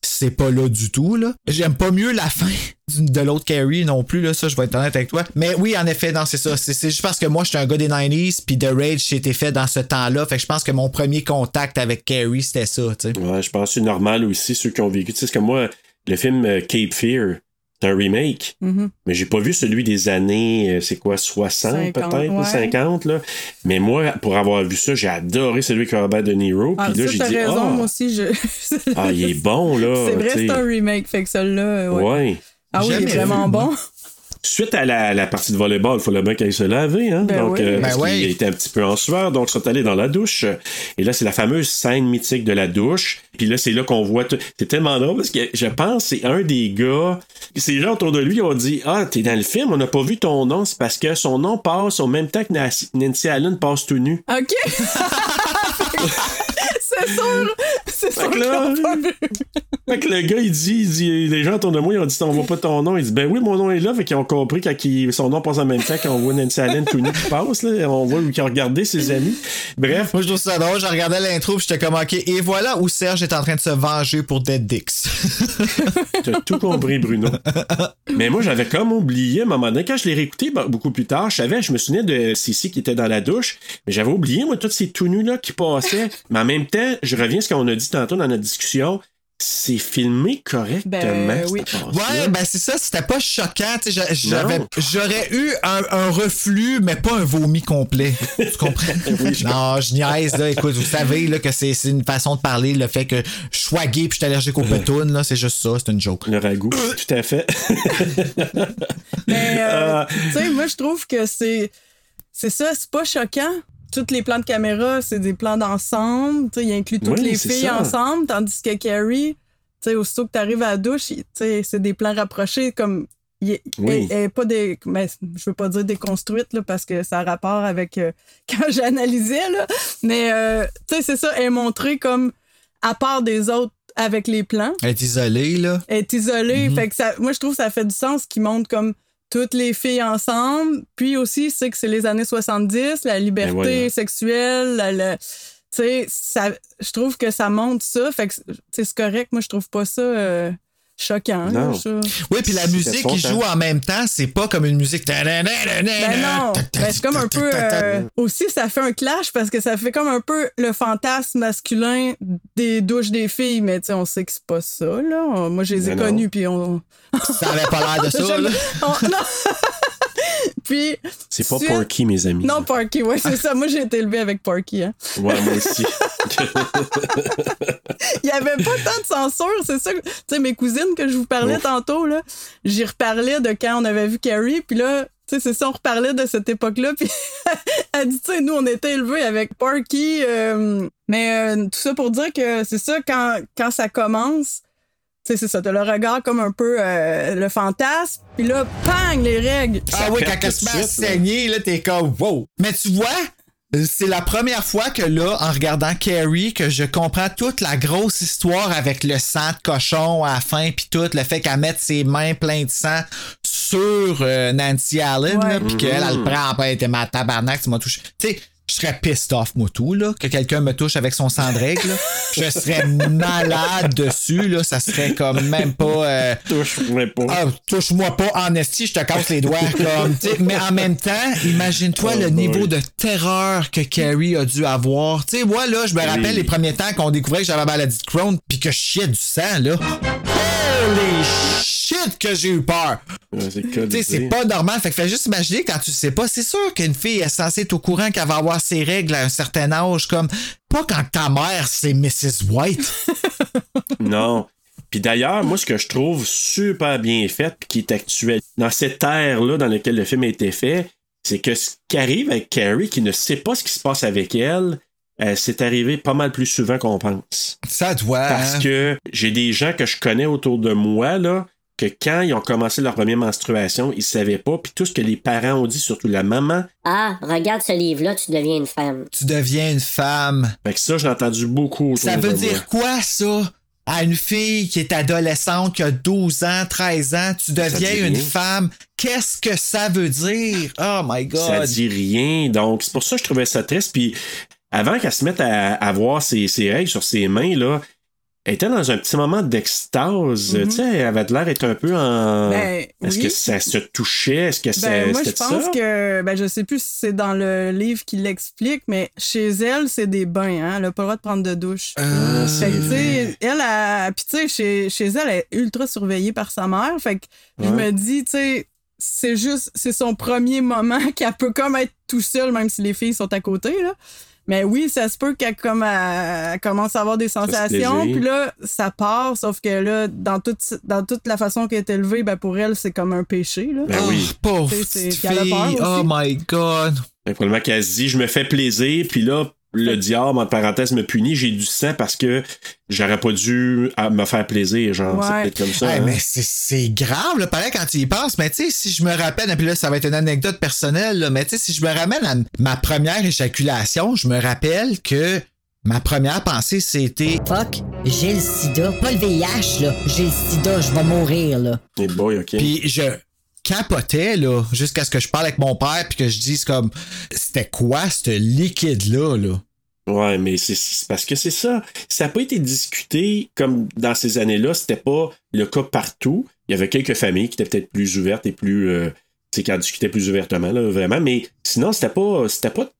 c'est pas là du tout, là. J'aime pas mieux la fin de l'autre Carrie non plus, là. Ça, je vais être honnête avec toi. Mais oui, en effet, non, c'est ça. C'est c'est juste parce que moi, j'étais un gars des 90s, puis The Rage, c'était fait dans ce temps-là. Fait que je pense que mon premier contact avec Carrie, c'était ça, tu sais. Ouais, je pense que c'est normal aussi, ceux qui ont vécu. Tu sais, parce que moi, le film euh, Cape Fear, c'est un remake, Mhm. mais j'ai pas vu celui des années, euh, c'est quoi, 60 50, peut-être, ou ouais. 50, là. Mais moi, pour avoir vu ça, j'ai adoré celui avec Robert De Niro. Ah, Puis là, j'ai dit, raison, ah, moi aussi, je. ah, il est bon, là. c'est vrai, c'est un remake, fait que celui-là. Ouais. Ouais. Ah oui, il est vraiment vu, bon. Suite à la, la partie de volleyball, il fallait bien qu'elle se laver, hein? Ben donc, oui. euh, Ben parce oui. était un petit peu en sueur, donc ils sont allés dans la douche. Et là, c'est la fameuse scène mythique de la douche. Puis là, c'est là qu'on voit tout. C'est tellement drôle parce que je pense que c'est un des gars. Ces gens autour de lui ont dit Ah, t'es dans le film, on n'a pas vu ton nom. C'est parce que son nom passe au même temps que Nancy- Nancy Allen passe tout nu. OK. c'est sûr. C'est sûr que là-. Fait que le gars, il dit, il dit, les gens autour de moi, ils ont dit, on voit pas ton nom. Il dit, ben oui, mon nom est là. Fait qu'ils ont compris quand il- son nom passe en même temps qu'on voit Nancy Allen tout nu qui passe, là. On voit qu'il a regardé ses amis. Bref. Moi, je trouve ça drôle. Je regardais l'intro, puis j'étais comme, OK, et voilà où Serge est en train de se venger pour Dead Dix. T'as tout compris, Bruno. Mais moi, j'avais comme oublié, à un moment donné, quand je l'ai réécouté bah, beaucoup plus tard, je savais, je me souvenais de Cici qui était dans la douche, mais j'avais oublié, moi, tous ces tout nus-là qui passaient. mais en même temps, je reviens à ce qu'on a dit tantôt dans notre discussion, c'est filmé correctement. Ben, oui. Ouais, ben c'est ça, c'était pas choquant. J'aurais eu un, un reflux, mais pas un vomi complet. Tu comprends? non, je niaise, là. Écoute, vous savez là, que c'est c'est une façon de parler, le fait que je sois gay puis je suis allergique aux petounes, là, c'est juste ça, c'est une joke. Le ragoût, tout à fait. Mais, euh, Euh, tu sais, moi, je trouve que c'est. C'est ça, c'est pas choquant. Tous les plans de caméra, c'est des plans d'ensemble. Il inclut toutes Oui, les filles ça. ensemble, tandis que Carrie, aussitôt que tu arrives à la douche, c'est des plans rapprochés comme. Il Oui. elle- elle est pas des. Mais je veux pas dire déconstruite, là, parce que ça a rapport avec euh, quand j'analysais, là. Mais, euh, tu sais, c'est ça, elle est montrée comme à part des autres avec les plans Elle est isolée, là. est isolée. Mhm. Fait que ça, moi, je trouve que ça fait du sens qu'ils montrent comme toutes les filles ensemble. Puis aussi, c'est que c'est les années 70, la liberté Ben voilà. sexuelle, la- la- tu sais, ça, je trouve que ça montre ça. Fait que c'est correct. Moi, je trouve pas ça euh, choquant. là, Non. ça. Oui, puis la musique qui joue en même temps, c'est pas comme une musique. Ben non, Ben, c'est comme un peu. euh, aussi, ça fait un clash parce que ça fait comme un peu le fantasme masculin des douches des filles, mais tu sais, on sait que c'est pas ça, là. Moi, je les ai Ben non. connus, puis on. Ça avait pas l'air de ça, là. on- non! puis. c'est pas tu- Porky, mes amis. Non, Parky, ouais, c'est ça. Moi, j'ai été élevée avec Parky. Hein. Ouais, moi aussi. Il n'y avait pas tant de censure, c'est ça. Tu sais, mes cousines que je vous parlais Ouf. tantôt, là, j'y reparlais de quand on avait vu Carrie, puis là, tu sais, c'est ça, on reparlait de cette époque-là, puis elle dit, tu sais, nous, on était élevés avec Parky, euh, mais euh, tout ça pour dire que c'est ça, quand, quand ça commence, c'est ça, t'as le regard comme un peu euh, le fantasme, puis là, pang, les règles. Ah oui, pète quand elle se met à saigner, là, t'es comme wow. Mais tu vois, c'est la première fois que là, en regardant Carrie, que je comprends toute la grosse histoire avec le sang de cochon à la fin, puis tout, le fait qu'elle mette ses mains pleines de sang sur euh, Nancy Allen, Ouais. là, puis qu'elle, elle le prend, après, elle était ma tabarnak, tu m'as touché. Tu sais, je serais pissed off, moi, tout, là, que quelqu'un me touche avec son sang de règle, là. Je serais malade dessus, là. Ça serait comme même pas. euh, Touche-moi pas. ah, touche-moi pas en esti, je te casse les doigts comme. Mais en même temps, imagine-toi Oh le boy. niveau de terreur que Carrie a dû avoir. Tu sais, moi là, je me rappelle Oui. les premiers temps qu'on découvrait que j'avais la maladie de Crohn puis que je chiais du sang là. Holy shit que j'ai eu peur. Ouais, c'est pas normal. Fait que fais juste imaginer quand tu sais pas. C'est sûr qu'une fille est censée être au courant qu'elle va avoir ses règles à un certain âge, comme pas quand ta mère c'est Mrs. White. Non. Puis d'ailleurs, moi, ce que je trouve super bien fait, puis qui est actuel, dans cette ère-là dans laquelle le film a été fait, c'est que ce qui arrive avec Carrie, qui ne sait pas ce qui se passe avec elle, euh, c'est arrivé pas mal plus souvent qu'on pense. Ça doit. Parce hein. que j'ai des gens que je connais autour de moi, là, que quand ils ont commencé leur première menstruation, ils savaient pas, puis tout ce que les parents ont dit, surtout la maman, Ah, regarde ce livre-là, tu deviens une femme. Tu deviens une femme. fait que ça, j'ai entendu beaucoup Ça veut moi. dire quoi, ça? À une fille qui est adolescente, qui a 12 ans, 13 ans, tu deviens une femme. Qu'est-ce que ça veut dire? Oh my God. Ça dit rien. Donc, c'est pour ça que je trouvais ça triste. Puis, avant qu'elle se mette à, à voir ses, ses règles sur ses mains, là, elle était dans un petit moment d'extase. Mhm. Tu sais, elle avait l'air d'être un peu en. Ben, Est-ce oui. que ça se touchait? Est-ce que ça, Ben, moi, je pense ça? que, ben, je sais plus si c'est dans le livre qui l'explique, mais chez elle, c'est des bains, hein. Elle a pas le droit de prendre de douche. Ah, fait que, tu vrai. sais, elle, a, puis tu sais, chez, chez elle, elle est ultra surveillée par sa mère. Fait que je me dis, tu sais, c'est juste, c'est son premier moment qu'elle peut comme être tout seul, même si les filles sont à côté, là. Mais oui, ça se peut qu'elle comme, elle- elle commence à avoir des sensations, puis là, ça part, sauf que là, dans toute, dans toute la façon qu'elle est élevée, ben pour elle, c'est comme un péché. Là. Ben oui. Pauvre Tu sais, c'est- petite fille. aussi. Oh my God. Ben, probablement qu'elle se dit, je me fais plaisir, puis là, le diable, en parenthèse, me punit, j'ai du sang parce que j'aurais pas dû à me faire plaisir, genre, c'est Ouais. peut-être comme ça. Hey, hein. mais c'est- c'est grave, là, pareil, quand tu y penses. Mais tu sais, si je me rappelle, et puis là, ça va être une anecdote personnelle, là, mais tu sais, si je me ramène à ma première éjaculation, je me rappelle que ma première pensée, c'était Fuck, j'ai le sida. Pas le VIH, là. J'ai le sida, je vais mourir, là. Et boy, ok. Puis je capotais, là, jusqu'à ce que je parle avec mon père, puis que je dise comme, c'était quoi ce liquide-là, là? Ouais, mais c'est parce que c'est ça. Ça n'a pas été discuté comme dans ces années-là. C'était pas le cas partout. Il y avait quelques familles qui étaient peut-être plus ouvertes et plus. euh, qui en discutaient plus ouvertement, là, vraiment. Mais sinon, c'était pas, pas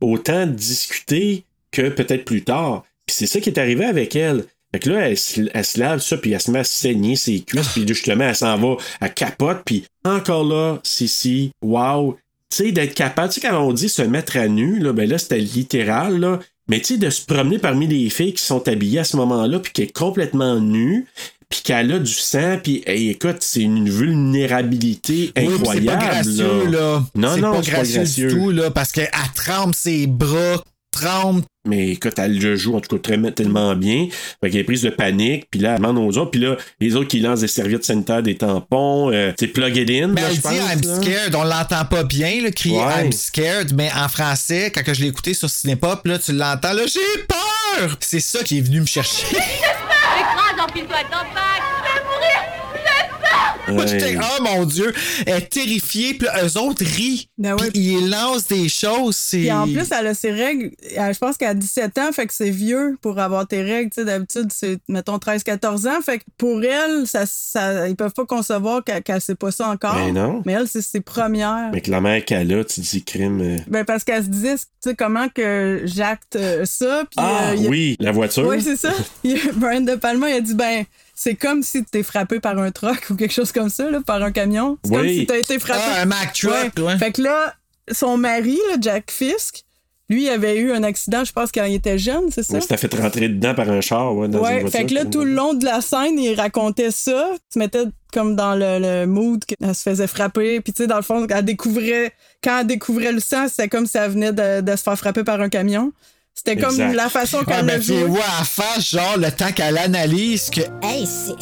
autant discuté que peut-être plus tard. Puis c'est ça qui est arrivé avec elle. Fait que là, elle, se- elle se lave ça, puis elle se met à saigner ses cuisses, puis justement, elle s'en va, elle capote, puis encore là, Sissi, wow, tu sais, d'être capable, tu sais, quand on dit se mettre à nu, là, ben là, c'était littéral, là. Mais tu sais, de se promener parmi les filles qui sont habillées à ce moment-là, puis qui est complètement nue, puis qu'elle a du sang, puis hey, écoute, c'est une vulnérabilité Oui, incroyable. C'est pas gracieux, là. Non, non, pas c'est pas gracieux, gracieux. du tout, là, parce qu'elle trempe ses bras, Mais écoute, elle le joue en tout cas très, tellement bien. Fait qu'elle est prise de panique, puis là, elle demande aux autres, puis là, les autres qui lancent des serviettes sanitaires, des tampons, euh, c'est plug it in. Mais là, elle je dit pense, I'm là. scared, on l'entend pas bien, le crier Ouais. I'm scared, mais en français, quand je l'ai écouté sur Cinépop, là, tu l'entends, là, j'ai peur! C'est ça qui est venu me chercher. j'étais, oh mon Dieu, elle est terrifiée, puis là, eux autres rient. Ben ouais. Puis ils lancent des choses, c'est. Puis en plus, elle a ses règles, elle- je pense qu'elle a 17 ans, fait que c'est vieux pour avoir tes règles. Tu sais, d'habitude, c'est, mettons, 13-14 ans. Fait que pour elle, ça, ça, ils peuvent pas concevoir qu'elle, qu'elle sait pas ça encore. Ben non. Mais elle, c'est ses premières. Avec la mère qu'elle a, tu dis crime. euh. Ben parce qu'elle se disait, tu sais, comment que j'acte euh, ça. Puis, Ah euh, a- oui, la voiture. Oui, c'est ça. Brian De Palma, il a dit, ben, c'est comme si t'es frappé par un truck ou quelque chose comme ça, là, par un camion. C'est comme Oui. si t'as été frappé. Ah, un Mack truck, ouais. Fait que là, son mari, là, Jack Fisk, lui, il avait eu un accident, je pense, quand il était jeune, c'est ça? Ouais, c'était fait rentrer dedans par un char, ouais, dans une Ouais, voiture. fait que là, tout le long de la scène, il racontait ça. Il se mettait comme dans le, le mood qu'elle se faisait frapper. Puis, tu sais, dans le fond, elle découvrait, quand elle découvrait le sang, c'était comme si elle venait de, de se faire frapper par un camion. C'était comme Exact. la façon Ah, qu'elle ben, le tu vois à face, genre, le temps qu'elle analyse que. Hey, c'est.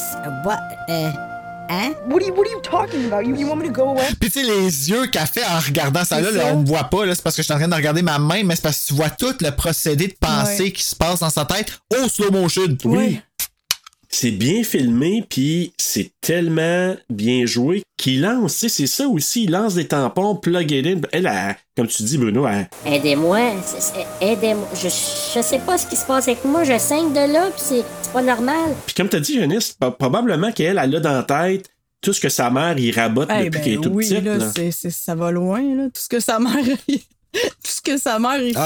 What? Euh. Hein? What are you, what are you talking about? You, you want me to go away? Puis tu sais, les yeux qu'elle fait en regardant ça là, on me voit pas, là, c'est parce que je suis en train de regarder ma main, mais c'est parce que tu vois tout le procédé de pensée Ouais. qui se passe dans sa tête au slow motion. Oui. C'est bien filmé, puis c'est tellement bien joué qu'il lance, tu sais, c'est ça aussi, il lance des tampons, plug it in. Elle, elle, comme tu dis, Bruno, elle, Aidez-moi, c'est- c'est- aidez-moi. Je, je sais pas ce qui se passe avec moi, je saigne de là, pis c'est pas normal. Puis comme t'as dit, Janice, pro- probablement qu'elle, elle a dans la tête tout ce que sa mère y rabote Eh depuis ben qu'elle est toute oui, petite. là, ça va loin, là. Tout ce que sa mère, tout ce que sa mère y fait.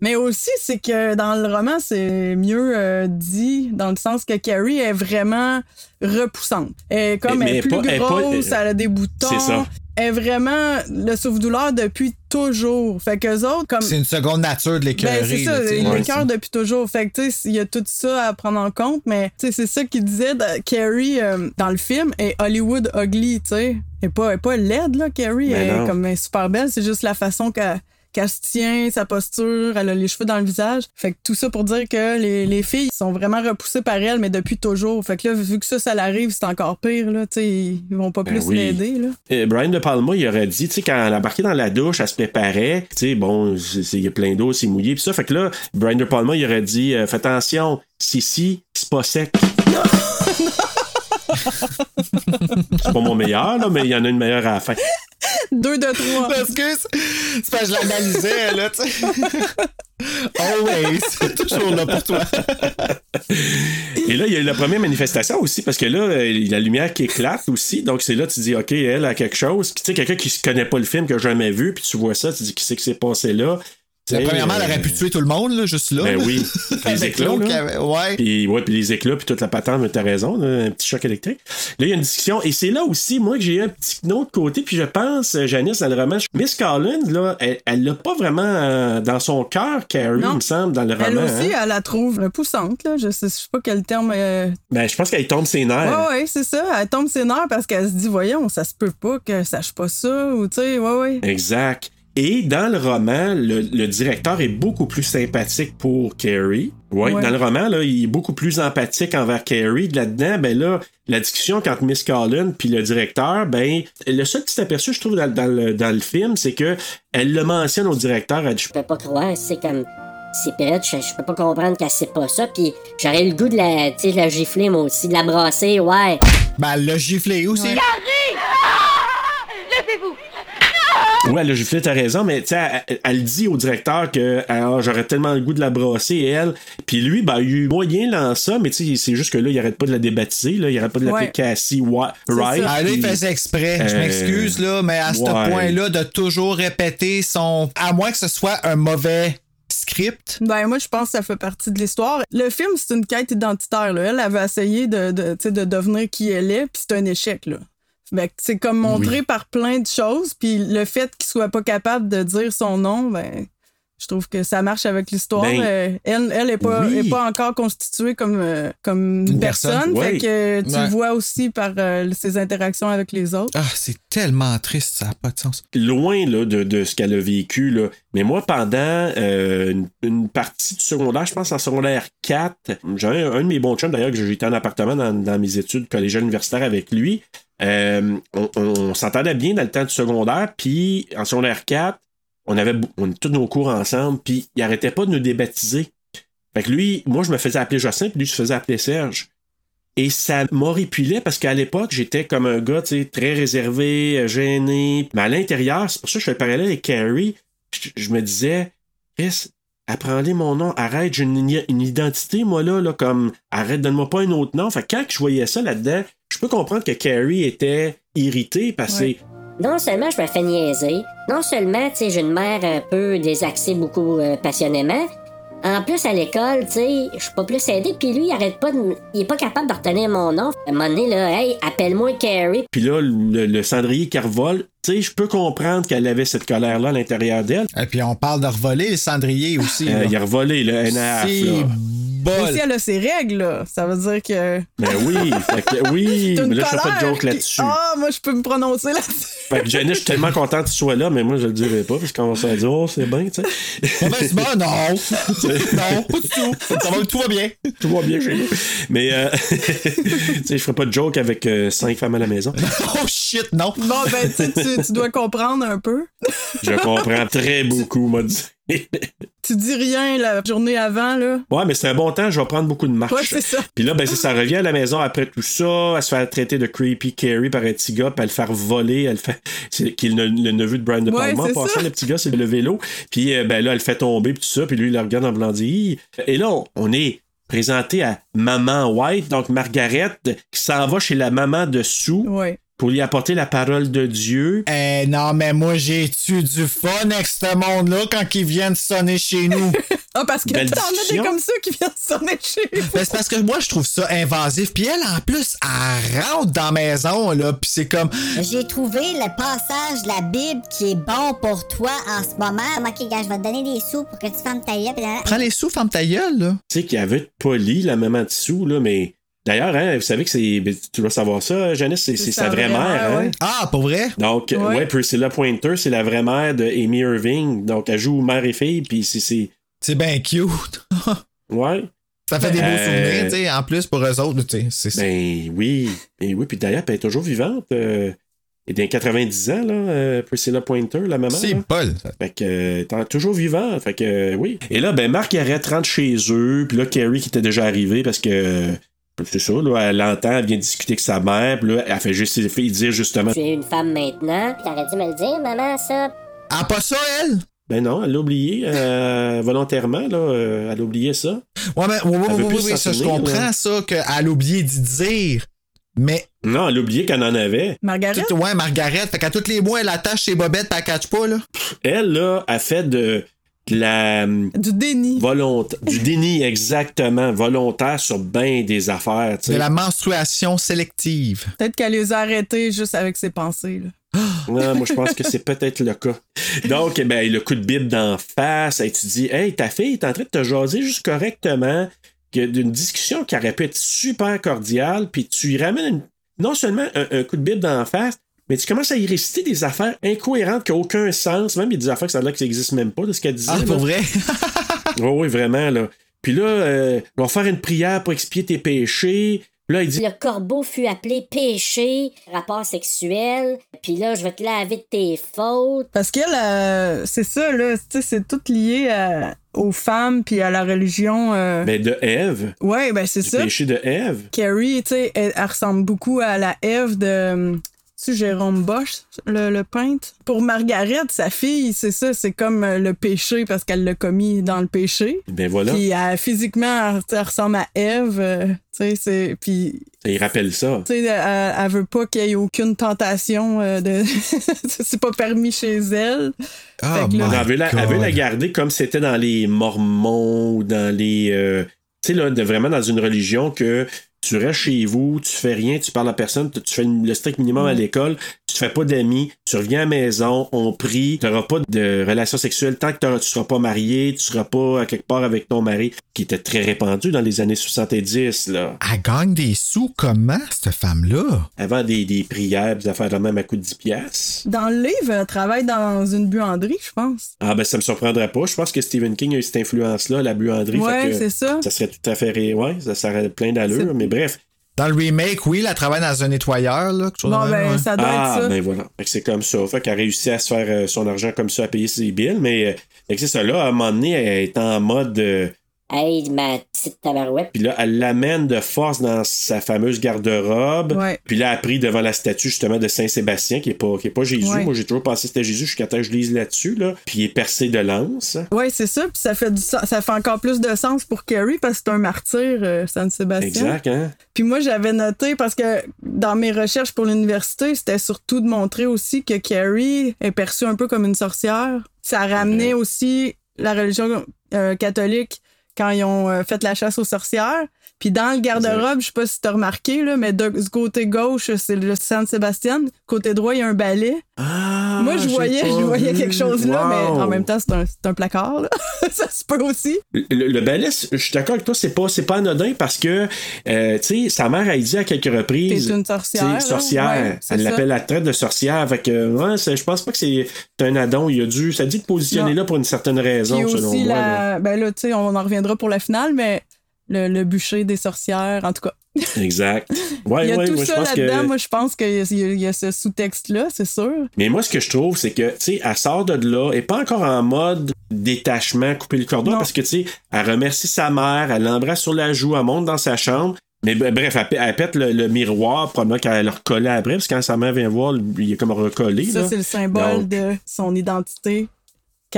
Mais aussi, c'est que dans le roman, c'est mieux euh, dit, dans le sens que Carrie est vraiment repoussante. Elle est comme Mais- elle est mais plus pas- elle est pas- grosse, elle a des boutons. C'est ça. Elle est vraiment le souffle-douleur depuis toujours. Fait qu'eux autres, comme. C'est une seconde nature de l'écœurer. Ben, c'est ça, il Ouais, depuis toujours. Fait que, tu sais, il y a tout ça à prendre en compte, mais, tu sais, c'est ça qu'il disait, de- Carrie, euh, dans le film, est Hollywood ugly, tu sais. Elle est pas, elle est pas laide, là, Carrie. Ben elle est comme elle est super belle, c'est juste la façon qu'elle qu'elle se tient, sa posture, elle a les cheveux dans le visage. Fait que tout ça pour dire que les, les filles sont vraiment repoussées par elle, mais depuis toujours. Fait que là, vu que ça, ça l'arrive, c'est encore pire, là, tu sais, ils vont pas Ben plus oui. l'aider, là. Brian De Palma, il aurait dit, tu sais, quand elle embarquait dans la douche, elle se préparait, tu sais, bon, il y a plein d'eau, c'est mouillé, pis ça. Fait que là, Brian De Palma, il aurait dit, euh, fais attention, si, si, c'est pas sec. c'est pas mon meilleur, là, mais il y en a une meilleure à la fin. Deux de trois. Parce que c'est c'est parce que je l'analysais, là, tu sais. Always. Toujours là pour toi. Et là, il y a eu la première manifestation aussi, parce que là, il y a la lumière qui éclate aussi. Donc, c'est là, tu dis, OK, elle a quelque chose. Tu sais, quelqu'un qui ne connaît pas le film, qui n'a jamais vu, puis tu vois ça, tu dis, qui s'est passé là? Tu sais, Premièrement, elle euh, aurait pu tuer tout le monde, là, juste là. Ben oui. les éclats. là. qui avait- Ouais. Puis, ouais, puis les éclats, puis toute la patente, mais t'as raison, là, un petit choc électrique. Là, il y a une discussion, et c'est là aussi, moi, que j'ai eu un petit autre côté, puis je pense, euh, Janice, dans le roman, Miss Collins, là, elle elle l'a pas vraiment euh, dans son cœur, Carrie, Non. il me semble, dans le Elle roman. aussi, hein. elle la trouve poussante, là. Je sais, je sais pas quel terme. euh, Ben, je pense qu'elle tombe ses nerfs. Ouais, ouais, c'est ça. Elle tombe ses nerfs parce qu'elle se dit, voyons, ça se peut pas que sache pas ça, ou tu sais, ouais, ouais. Exact. Et dans le roman, le, le directeur est beaucoup plus sympathique pour Carrie. Ouais, Ouais. dans le roman, là, il est beaucoup plus empathique envers Carrie. Là-dedans, ben là, la discussion entre Miss Collins puis le directeur, ben, le seul petit aperçu, je trouve, dans, dans le, dans le film, c'est que elle le mentionne au directeur. Elle dit, Je peux pas croire, c'est comme. C'est pète, je, je peux pas comprendre qu'elle sait pas ça, puis j'aurais le goût de la, tu sais, de la gifler, moi aussi, de la brasser, ouais. Ben, le gifler aussi. Ouais, le giflet, t'as raison, mais tu sais, elle, elle dit au directeur que ah, j'aurais tellement le goût de la brasser, elle. Puis lui, ben, il a eu moyen dans ça, mais tu sais, c'est juste que là, il arrête pas de la débaptiser, là, il arrête pas de l'appeler Ouais. Cassie Wright. Ah, là, il faisait exprès. Je Euh, m'excuse, là, mais à ce ouais. point-là, de toujours répéter son. À moins que ce soit un mauvais script. Ben, moi, je pense que ça fait partie de l'histoire. Le film, c'est une quête identitaire, là. Elle avait essayé de, de, de devenir qui elle est, puis c'est un échec, là. Que c'est comme montré Oui. par plein de choses, puis le fait qu'il soit pas capable de dire son nom, ben, je trouve que ça marche avec l'histoire. Ben, Euh, elle, elle est pas, oui. est pas encore constituée comme, euh, comme une personne. Fait que tu Ouais. le vois aussi par euh, ses interactions avec les autres. Ah, c'est tellement triste, ça n'a pas de sens. loin là, de, de ce qu'elle a vécu. Là. Mais moi, pendant euh, une, une partie du secondaire, je pense en secondaire 4, j'ai un, un de mes bons chums d'ailleurs que j'étais en appartement dans, dans mes études collégiales universitaires avec lui. Euh, on, on s'entendait bien dans le temps du secondaire, puis en secondaire 4, on avait on, tous nos cours ensemble, puis il arrêtait pas de nous débaptiser. Fait que lui, moi, je me faisais appeler Jocelyn, puis lui, se faisait appeler Serge. Et ça m'horripilait parce qu'à l'époque, j'étais comme un gars, tu sais, très réservé, euh, gêné. Mais à l'intérieur, c'est pour ça que je fais le parallèle avec Carrie. Je, je me disais, Chris, apprends-les mon nom, arrête, j'ai une, une identité, moi, là, là, comme, arrête, donne-moi pas un autre nom. Fait que quand je voyais ça là-dedans, je peux comprendre que Carrie était irritée parce que Ouais. Non seulement je me fais niaiser, non seulement, tu sais, j'ai une mère un peu désaxée beaucoup euh, passionnément, en plus, à l'école, tu sais, je suis pas plus aidé, puis lui, il arrête pas de... m- Il est pas capable de retenir mon nom. À un moment donné, là, hey, appelle-moi Carrie. Puis là, le, le cendrier qui revole, tu sais, je peux comprendre qu'elle avait cette colère-là à l'intérieur d'elle. Et puis on parle de revoler le cendrier aussi. Euh, là. il a revolé, là, un half, C'est bol. Si elle a ses règles, là, ça veut dire que. Ben oui, fait que, oui, mais là, je fais pas de joke qui- là-dessus. Ah, moi, je peux me prononcer là-dessus. Fait que Jenny, je suis tellement content que tu sois là, mais moi, je le dirai pas, parce qu'on va se dire, oh, c'est bien, tu sais. Mauvaise bonne, non. non, pas du tout. Ça va, tout va bien. Tout va bien chez nous. Mais, euh, tu sais, je ferai pas de joke avec euh, cinq femmes à la maison. Oh shit, non. Bon, ben, tu, sais, tu, dois comprendre un peu. Je comprends très beaucoup, dit. Tu dis rien la journée avant, là? Ouais, mais c'est un bon temps, je vais prendre beaucoup de marches. Ouais, c'est ça. Puis là, ben, ça revient à la maison après tout ça, elle se fait traiter de creepy Carrie par un petit gars, puis elle le faire voler, elle fait, c'est qui est le, le neveu de Brian De Ouais, Palma. En passant, le petit gars, c'est le vélo. Puis euh, ben là, elle le fait tomber, puis tout ça, puis lui, il le regarde en blanc. Et là, on- on est présenté à Maman White, donc Margaret, qui s'en va chez la maman de Sue Ouais. Pour lui apporter la parole de Dieu. Eh non, mais moi, j'ai-tu du fun avec ce monde-là quand ils viennent sonner chez nous? Ah, parce que t'en as des comme ça qui viennent sonner chez vous. Ben, c'est parce que moi, je trouve ça invasif. Puis elle, en plus, elle rentre dans la maison, là. Puis c'est comme. J'ai trouvé le passage de la Bible qui est bon pour toi en ce moment. Ok, gars, je vais te donner des sous pour que tu fasses ta gueule. là- Prends les sous, ferme ta gueule, là. Tu sais, qui avait poli la maman de Sue, là, mais. D'ailleurs, hein, vous savez que c'est. Tu dois savoir ça, Janice, c'est, c'est sa vraie mère, hein? ouais. Ah, pour vrai? Donc, Ouais. ouais. Priscilla Pointer, c'est la vraie mère de Amy Irving. Donc, elle joue mère et fille, puis c'est. c'est... C'est bien cute. Ouais. Ça fait des beaux Euh, souvenirs, tu sais, en plus pour eux autres, tu sais. c'est- Ben oui. Ben oui, puis d'ailleurs, elle est toujours vivante. Euh, elle est dans 90 ans, là, euh, Priscilla Pointer, la maman. C'est là. Paul. Fait que, euh, t'es toujours vivant. Fait que, euh, oui. Et là, ben, Marc arrête, rentre chez eux. Puis là, Carrie qui était déjà arrivée parce que. C'est ça, là, elle l'entend, elle vient discuter avec sa mère, puis là, elle fait juste elle fait dire justement. Tu es une femme maintenant. T'aurais dû me le dire, maman, ça. Ah, pas ça, elle? Ben non, elle l'a oublié euh, volontairement, là. euh, elle a oublié ça. Ouais, mais ouais, ouais, ouais, plus ouais, s'en ça, je comprends ça, qu'elle a oublié d'y dire. Mais, Non, elle a oublié qu'elle en avait. Margaret? tout, ouais, Margaret, fait qu'à tous les mois, elle attache ses bobettes, elle catch pas, là. Elle, là, a fait de. De la Du déni. volonté, du déni exactement, volontaire sur bien des affaires. tu sais. De la menstruation sélective. Peut-être qu'elle les a arrêtés juste avec ses pensées. Là. Moi, je pense que c'est peut-être le cas. Donc, eh ben, le coup de bite d'en face, et tu dis, hey, ta fille est en train de te jaser juste correctement, d'une discussion qui aurait pu être super cordiale, puis tu y ramènes une- non seulement un, un coup de bite d'en face, mais tu commences à y réciter des affaires incohérentes qui n'ont aucun sens. Même, il y a des affaires que ça a l'air qui n'existent même pas de ce qu'elle disait. Ah, pour là. vrai? Oui, oui, vraiment, là. Puis là, euh, on va faire une prière pour expier tes péchés. Là, il dit Le corbeau fut appelé péché, rapport sexuel, puis là, je vais te laver de tes fautes. Parce qu'elle, euh, c'est ça, là, tu sais, c'est tout lié à- aux femmes puis à la religion. euh. ben, de Ève, Ouais, ben c'est ça. péché de Ève. Carrie, tu sais, elle, elle ressemble beaucoup à la Ève de. Tu sais, Jérôme Bosch, le, le peintre? Pour Margaret, sa fille, c'est ça, c'est comme euh, le péché parce qu'elle l'a commis dans le péché. Ben voilà, Puis elle, physiquement, elle, ressemble à Ève. euh, tu sais, c'est. Puis il rappelle ça. tu sais, elle, elle veut pas qu'il y ait aucune tentation euh, de. c'est pas permis chez elle. Ah, my elle, veut la, elle veut la garder comme c'était dans les Mormons ou dans les. euh, tu sais, là, de vraiment dans une religion que tu restes chez vous, tu fais rien, tu parles à personne, tu fais le strict minimum à l'école, tu te fais pas d'amis, tu reviens à la maison, on prie, tu n'auras pas de relations sexuelles tant que tu seras pas marié, tu seras pas à quelque part avec ton mari, qui était très répandu dans les années 70, là. Elle gagne des sous comment, cette femme-là? Avant des, des prières, des affaires de même à coup de 10 piastres. Dans le livre, elle travaille dans une buanderie, je pense. Ah ben ça me surprendrait pas. Je pense que Stephen King a eu cette influence-là, la buanderie. Ouais, fait que c'est ça. Ça serait tout à fait... ré- Ouais, ça, ça aurait plein d'allure, mais bref. Dans le remake, oui, elle travaille dans un nettoyeur, là. quelque chose Bon, ben, ouais. ça doit Ah, être ça. ben voilà. Fait que c'est comme ça. Fait qu'elle a réussi à se faire euh, son argent comme ça, à payer ses billes, mais... euh, fait que c'est ça, là, à un moment donné, elle est en mode... euh, Hey, ma petite tabarouette. puis là, elle l'amène de force dans sa fameuse garde-robe. Ouais. Puis là, elle a pris devant la statue, justement, de Saint-Sébastien, qui est pas, qui est pas Jésus. Ouais. Moi, j'ai toujours pensé que c'était Jésus jusqu'à temps que je lise là-dessus, là. Puis il est percé de lance. Ouais, c'est ça. Puis ça fait, du sens- ça fait encore plus de sens pour Carrie parce que c'est un martyr, euh, San Sébastien. Exact, hein? Puis moi, j'avais noté parce que dans mes recherches pour l'université, c'était surtout de montrer aussi que Carrie est perçue un peu comme une sorcière. Ça ramenait aussi la religion euh, catholique quand ils ont euh, fait la chasse aux sorcières. Puis dans le garde-robe, je sais pas si t'as remarqué, là, mais de, du côté gauche, c'est le San Sébastien. Côté droit, il y a un balai. Ah, Moi, je voyais, je voyais quelque chose là, mais en même temps, c'est un, un placard. Là. ça se peut aussi. Le, le balai, je suis d'accord avec toi, c'est pas, pas anodin parce que, euh, tu sais, sa mère a dit à quelques reprises. T'es une sorcière, sorcière. Ouais, Elle l'appelle la traite de sorcière. Fait que, ouais, je pense pas que c'est un addon. Il a dû, ça dit de positionner Non. là pour une certaine raison, Puis selon aussi, moi. là. la... ben là, tu sais, on en reviendra pour la finale, mais le, le bûcher des sorcières, en tout cas. Exact. Ouais, il y a ouais, tout moi, je ça pense là-dedans. que. Moi, je pense qu'il y, a- y ce sous-texte-là, c'est sûr. Mais moi, ce que je trouve, c'est que, tu sais, elle sort de là, est pas encore en mode détachement, couper le cordon, Non. parce que, tu sais, elle remercie sa mère, elle l'embrasse sur la joue, elle monte dans sa chambre. Mais bref, elle, pè- elle pète le, le miroir, probablement qu'elle le recollait après, parce que quand sa mère vient voir, il est comme recollé. Ça, c'est le symbole Donc, de son identité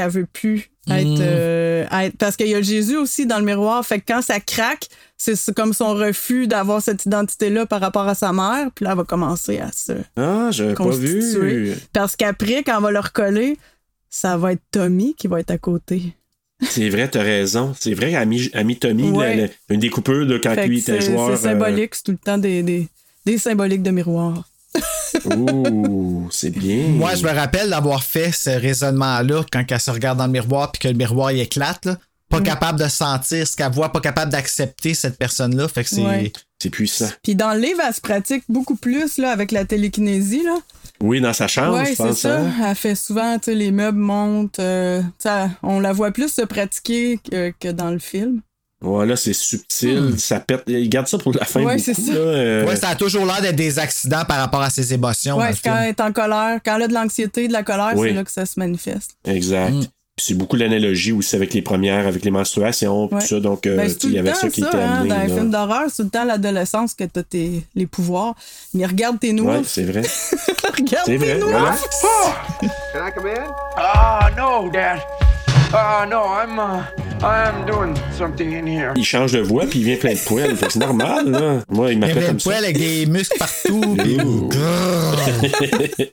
qu'elle veut plus être, Mm. euh, être- Parce qu'il y a Jésus aussi dans le miroir. Fait que quand ça craque, c'est comme son refus d'avoir cette identité-là par rapport à sa mère. Puis là, elle va commencer à se Ah, j'avais pas constituer. vu. Parce qu'après, quand on va le recoller, ça va être Tommy qui va être à côté. C'est vrai, t'as raison. C'est vrai, elle a mis, elle a mis Tommy, Ouais. la- la- une des coupures de quand Fait lui était joueur. c'est symbolique, c'est tout le temps des, des, des symboliques de miroir. Euh, Ouh, c'est bien. Moi, je me rappelle d'avoir fait ce raisonnement-là quand elle se regarde dans le miroir puis que le miroir il éclate. Là. Mm. Pas capable de sentir ce qu'elle voit, pas capable d'accepter cette personne-là. Fait que c'est. Ouais. C'est puissant. Puis dans le livre, elle se pratique beaucoup plus là, avec la télékinésie. Là. Oui, dans sa chambre, ouais, je pense. ça. hein. Elle fait souvent, tu sais, les meubles montent. euh, on la voit plus se pratiquer que, que dans le film. Ouais, là, c'est subtil, ça pète. Il garde ça pour la fin. Hmm. Ouais, c'est ça. là, euh, Ouais, ça a toujours l'air d'être des accidents par rapport à ses émotions. ouais, quand elle est en colère, quand elle a de l'anxiété, de la colère, Oui. c'est là que ça se manifeste. Exact. Hmm. Puis C'est beaucoup l'analogie aussi avec les premières, avec les menstruations, Ouais. tout ça. Donc, euh, Ben, tu il y le avait temps, ça qui ça, était hein, amené. dans les films d'horreur, c'est tout le temps l'adolescence que t'as tes, les pouvoirs. Mais regarde tes noix. Ouais, c'est vrai. regarde tes noix. Voilà. Can I come in? Ah, no, Dad. Uh, no, I'm, uh, I'm doing something in here. Il change de voix puis il vient plein de poils. Fait que C'est normal, là. Moi, il m'appelle avait comme ça. poêle avec des muscles partout. puis-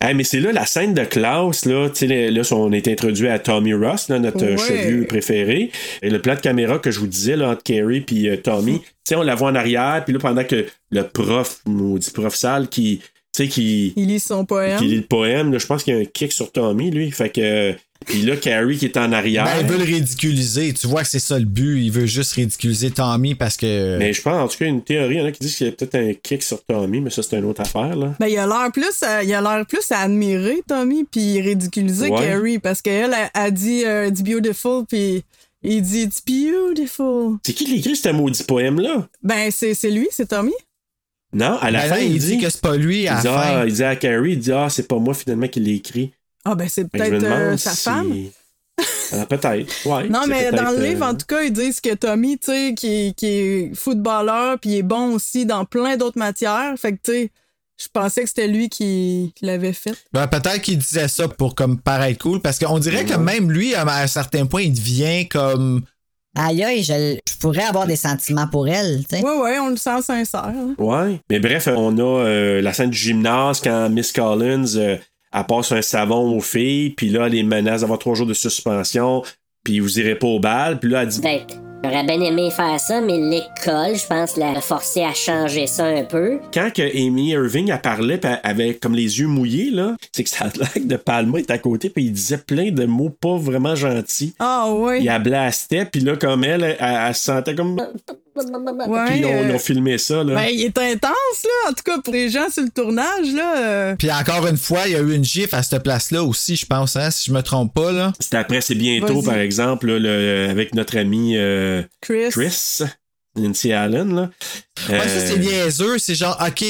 Hey, mais c'est là la scène de classe, là, tu sais, là, on est introduit à Tommy Ross, là, notre euh, Ouais. chevelu préféré. Et le plan de caméra que je vous disais, là, entre Carrie puis euh, Tommy, tu sais, on la voit en arrière, puis là, pendant que le prof, maudit prof sale, qui, tu sais, qui, Il lit son poème. qui lit le poème, là, je pense qu'il y a un kick sur Tommy, lui. Fait que, euh, puis là, Carrie qui est en arrière. Ben, il veut le ridiculiser. Tu vois que c'est ça le but. Il veut juste ridiculiser Tommy parce que. Mais je pense, en tout cas, une théorie, il y en a qui disent qu'il y a peut-être un kick sur Tommy, mais ça, c'est une autre affaire, là. Ben, il a l'air plus à, il a l'air plus à admirer Tommy puis ridiculiser Ouais. Carrie parce qu'elle a, a dit euh, it's beautiful puis il dit it's beautiful. C'est qui qui écrit ce maudit poème-là? Ben c'est, c'est lui, c'est Tommy. Non, à la Ben fin, là, il, il dit que c'est pas lui à il la dit, ah, il dit à Carrie, il dit Ah, c'est pas moi finalement qui l'ai écrit. Ah ben c'est peut-être euh, sa si- femme. Ah, peut-être, ouais. Non, mais dans le livre, euh, en tout cas, ils disent que Tommy, tu sais, qui, est- qui est footballeur, puis il est bon aussi dans plein d'autres matières. Fait que, tu sais, je pensais que c'était lui qui, qui l'avait fait. Ben, peut-être qu'il disait ça pour comme paraître cool parce qu'on dirait que même lui, à un certain point, il devient comme. Aïe, aïe, je, je pourrais avoir des sentiments pour elle, tu sais. Ouais, ouais, on le sent sincère. hein. Ouais. Mais bref, on a euh, la scène du gymnase quand Miss Collins euh, elle passe un savon aux filles, puis là, elle les menace d'avoir trois jours de suspension, puis vous irez pas au bal, puis là, elle dit Peut-être. J'aurais bien aimé faire ça, mais l'école, je pense, l'a forcé à changer ça un peu. quand que Amy Irving elle parlait pis elle avait comme les yeux mouillés là, c'est que ça a l'air de Palma est à côté puis il disait plein de mots pas vraiment gentils. Ah ouais. Il la blastait puis là comme elle, elle, elle se sentait comme Ouais, puis ils ont, ils euh, ont filmé ça là. Ben, il est intense, là. En tout cas, pour les gens sur le tournage, là. euh, Puis encore une fois, il y a eu une gifle à cette place-là aussi, je pense, hein, si je me trompe pas, là. C'était après c'est bientôt par exemple là, le- avec notre ami euh, Chris. Chris Lindsay Allen là. Ouais, ça, c'est niaiseux. C'est genre, OK.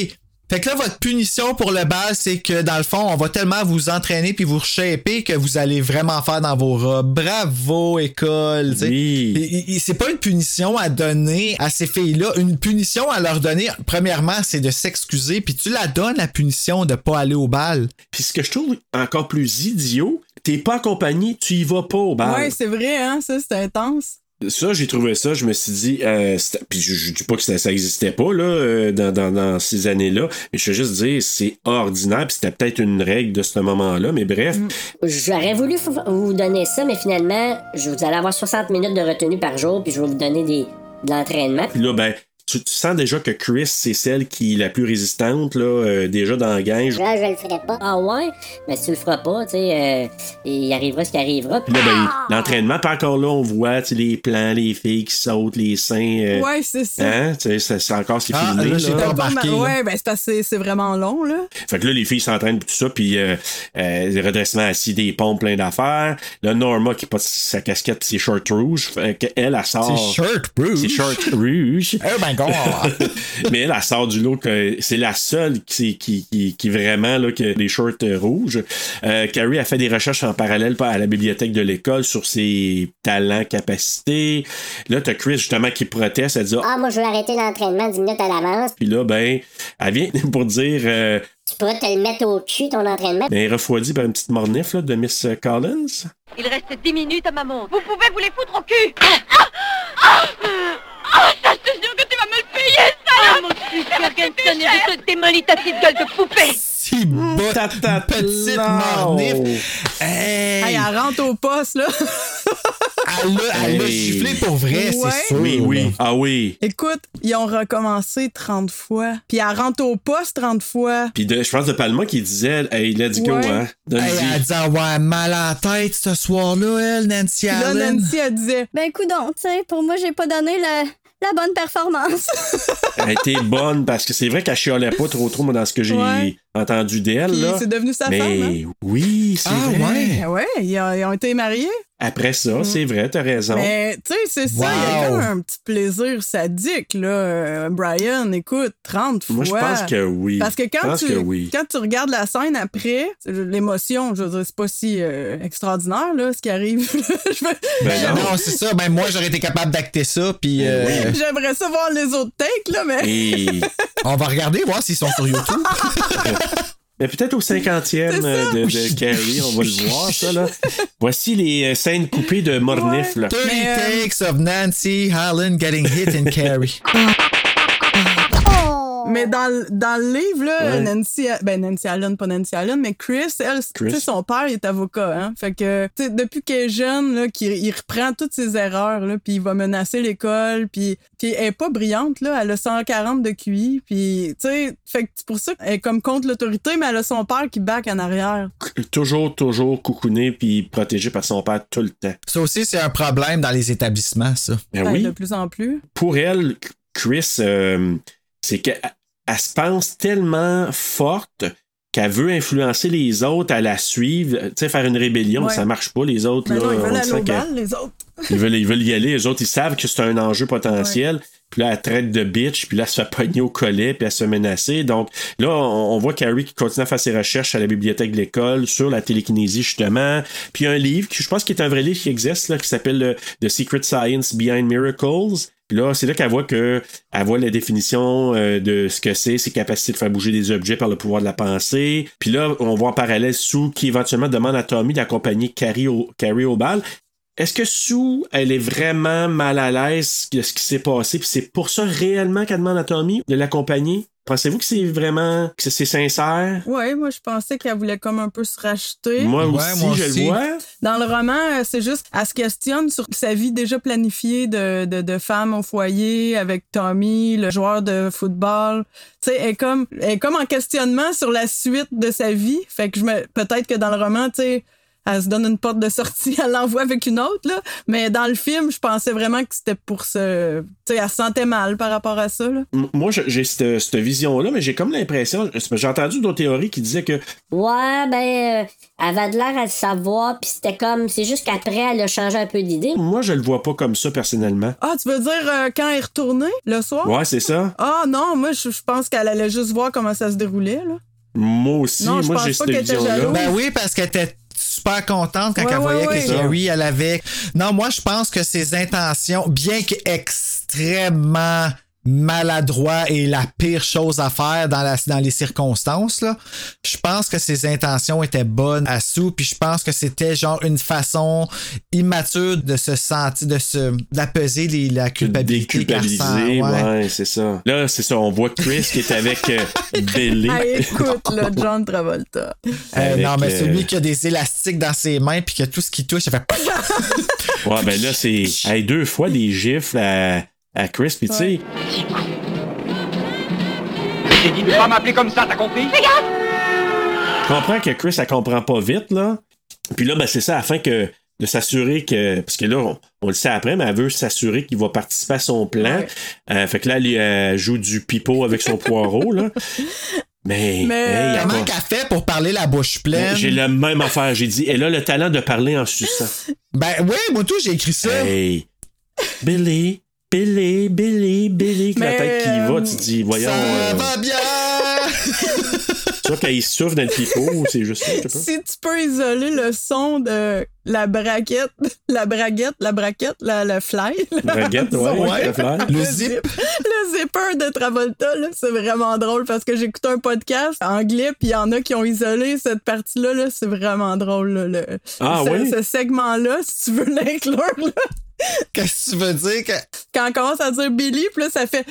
Fait que là, votre punition pour le bal, c'est que dans le fond, on va tellement vous entraîner puis vous reshaper que vous allez vraiment faire dans vos robes. Bravo, école. tu sais. Oui. C'est pas une punition à donner à ces filles-là. Une punition à leur donner, premièrement, c'est de s'excuser. Puis tu la donnes, la punition de pas aller au bal. Puis ce que je trouve encore plus idiot, t'es pas accompagné, tu y vas pas au bar. Ouais, c'est vrai, hein. Ça, c'est intense. Ça, j'ai trouvé ça, je me suis dit, euh, puis je, je dis pas que ça, ça existait pas là, euh, dans, dans, dans ces années-là, mais je veux juste dire, c'est ordinaire, puis c'était peut-être une règle de ce moment-là, mais bref, J'aurais voulu vous donner ça, mais finalement, je vous allez avoir 60 minutes de retenue par jour, puis je vais vous donner des, de l'entraînement. puis là, ben, tu, tu sens déjà que Chris, c'est celle qui est la plus résistante, là, euh, déjà dans la gang. Là, je le ferai pas. Ah ouais? Mais si tu le feras pas, tu sais, euh, il arrivera ce qui arrivera. Puis là, ben, l'entraînement, puis encore là, on voit tu sais, les plans, les filles qui sautent, les seins. euh, Ouais, c'est ça. Hein? Tu sais, c'est encore ce qui est Ah, filmé. là, pas pas. Ouais, ben c'est vraiment long, là. Fait que là, les filles s'entraînent pis tout ça, puis euh, euh, redressements assis, des pompes, plein d'affaires. Là, Norma qui porte sa casquette ses shorts rouges, fait qu'elle, elle sort... C'est shirt rouge. Ses shorts rouges. Oh my Mais elle, elle sort du lot que c'est la seule qui, qui, qui, qui vraiment, là, que les shorts euh, rouges. Euh, Carrie a fait des recherches en parallèle à la bibliothèque de l'école sur ses talents, capacités. Là, t'as Chris, justement, qui proteste. Elle dit, ah, Ah, moi, je vais arrêter l'entraînement 10 minutes à l'avance. puis là, ben, elle vient pour dire... euh, Tu pourras te le mettre au cul, ton entraînement. Mais refroidi par une petite mornif là, de Miss Collins. Il reste 10 minutes à ma montre. Vous pouvez vous les foutre au cul Ah Ah Ah Ça, c'est sûr que tu payer, ça Oh, mon Ferguson, et je te démolis ta petite gueule de poupée Si bas, petite mornif. Hey, Hey, elle rentre au poste, là. elle l'a elle l'a Hey. giflé pour vrai, Ouais. c'est sûr. Oui, oui. Ah oui. Écoute, ils ont recommencé 30 fois. Puis elle rentre au poste 30 fois. Puis de- je pense de Palma qui disait Hey, let's go, Ouais. hein. Hey, elle dit, ah ouais, mal à la tête ce soir-là, elle, Nancy Puis là, Allen. Nancy, elle disait Ben, coudonc, tu sais, pour moi, j'ai pas donné la, la bonne performance. Elle était bonne parce que c'est vrai qu'elle chialait pas trop trop moi, dans ce que j'ai Ouais. Entendu d'elle. C'est devenu sa Mais femme, hein? oui, c'est Ah vrai. ouais. Ben ouais, ils ont, ils ont été mariés? Après ça, c'est vrai, t'as raison. Mais, tu sais, c'est ça, il y a comme un petit plaisir sadique, là. Euh, Brian, écoute, 30 fois. Moi, je pense que oui. Parce que quand, tu, que oui. quand tu regardes la scène après, l'émotion, je veux dire, c'est pas si euh, extraordinaire, là, ce qui arrive. Je veux- Ben non. Non, c'est ça. Ben, moi, j'aurais été capable d'acter ça, puis euh, Oui. J'aimerais ça voir les autres takes, là, mais. Et on va regarder, voir s'ils sont sur YouTube. Mais peut-être au cinquantième euh, de, de Carrie, on va le voir, ça, là. Voici les euh, scènes coupées de Mornif, là. 30 Mais, euh, takes of Nancy Holland getting hit in Carrie. Mais dans, le- dans le livre, là, Ouais. Nancy, ben Nancy Allen, pas Nancy Allen, mais Chris, elle, tu sais, son père il est avocat, hein. Fait que, tu sais, depuis qu'elle est jeune, là, qu'il il reprend toutes ses erreurs, là, puis il va menacer l'école, puis, puis elle est pas brillante, là, elle a 140 de QI, puis, tu sais, fait que c'est pour ça qu'elle est comme contre l'autorité, mais elle a son père qui back en arrière. Toujours, toujours coucouné puis protégé par son père tout le temps. Ça aussi, c'est un problème dans les établissements, ça. Ben Ben, oui. De plus en plus. Pour elle, Chris, euh, c'est qu'elle elle se pense tellement forte qu'elle veut influencer les autres à la suivre, tu sais, faire une rébellion. Ouais. Ça marche pas, les autres. Ben là, non, ils on veulent aller les autres. Ils veulent, ils veulent y aller. Les autres, ils savent que c'est un enjeu potentiel. Puis là, elle traite de bitch. Puis là, elle se fait pogner au collet. Puis elle se menacer. Donc là, on, on voit Carrie qui continue à faire ses recherches à la bibliothèque de l'école sur la télékinésie, justement. Puis il y a un livre, qui, je pense qui est un vrai livre qui existe, là, qui s'appelle euh, The Secret Science Behind Miracles. Puis là, c'est là qu'elle voit que elle voit la définition euh, de ce que c'est, ses capacités de faire bouger des objets par le pouvoir de la pensée. Puis là, on voit en parallèle Sue qui éventuellement demande à Tommy d'accompagner Carrie au, Carrie au bal. Est-ce que Sue, elle est vraiment mal à l'aise de ce qui s'est passé, puis c'est pour ça réellement qu'elle demande à Tommy de l'accompagner? Pensez-vous que c'est vraiment, que c'est sincère? Ouais, moi, je pensais qu'elle voulait comme un peu se racheter. Moi aussi, je le vois. Dans le roman, euh, c'est juste, elle se questionne sur sa vie déjà planifiée de, de, de femme au foyer avec Tommy, le joueur de football. Tu sais, elle est comme, elle est comme en questionnement sur la suite de sa vie. Fait que je me, peut-être que dans le roman, tu sais, elle se donne une porte de sortie, elle l'envoie avec une autre, là. Mais dans le film, je pensais vraiment que c'était pour se, tu sais, elle se sentait mal par rapport à ça, là. Moi, j'ai cette, cette vision-là, mais j'ai comme l'impression, j'ai entendu d'autres théories qui disaient que Ouais, ben, euh, elle avait de l'air à le savoir, puis c'était comme, c'est juste qu'après, elle a changé un peu d'idée. moi, je le vois pas comme ça personnellement. Ah, tu veux dire euh, quand elle est retournée, le soir? Ouais, c'est ça. Ah non, moi, je, pense qu'elle allait juste voir comment ça se déroulait, là. Moi aussi, Non, je moi pense j'ai pas cette vision-là. Ben oui, parce qu'elle était super contente quand Ouais, elle voyait ouais, que. Carrie, elle avait. Non, moi, je pense que ses intentions, bien qu'extrêmement maladroit et la pire chose à faire dans, la, dans les circonstances, là, je pense que ses intentions étaient bonnes à Sue, puis je pense que c'était genre une façon immature de se sentir, de se d'apaiser les- la culpabilité Déculpabiliser, ouais, ouais. c'est ça. Là, c'est ça, on voit Chris qui est avec euh, Billy. Ah, écoute, là, John Travolta. Euh, non, mais euh, celui qui a des élastiques dans ses mains puis que tout ce qui touche, ça fait Ouais, ben là, c'est hey, deux fois des gifles à, à Chris, puis tu sais, Je t'ai dit de pas m'appeler comme ça, t'as compris? Je comprends que Chris, elle comprend pas vite, là. Puis là, ben, c'est ça, afin que de s'assurer que. Parce que là, on, on le sait après, mais elle veut s'assurer qu'il va participer à son plan. Euh, fait que là, elle, elle joue du pipeau avec son poireau, là. Mais. Mais hey, comment va- qu'elle fait pour parler la bouche pleine? J'ai la même affaire. J'ai dit, elle a le talent de parler en suçant. Ben oui, moi tout, j'ai écrit ça. Hey, Billy, Billy, Billy, Billy, que la Mais, tête qui y va, tu dis, voyons. Ça euh, va bien! tu vois, quand il souffle dans le pipeau, ou c'est juste ça, je sais pas. Si tu peux isoler le son de la braquette, la braguette, la braquette, la, le fly. La braguette, ouais, ouais, le fly. Le zip. Le zipper de Travolta, là, c'est vraiment drôle parce que j'écoute un podcast anglais, puis il y en a qui ont isolé cette partie-là, là, c'est vraiment drôle. là, le, Ah ce, oui? ce segment-là, si tu veux l'inclure, là. Qu'est-ce que tu veux dire? Que... quand on commence à dire Billy, puis là, ça fait.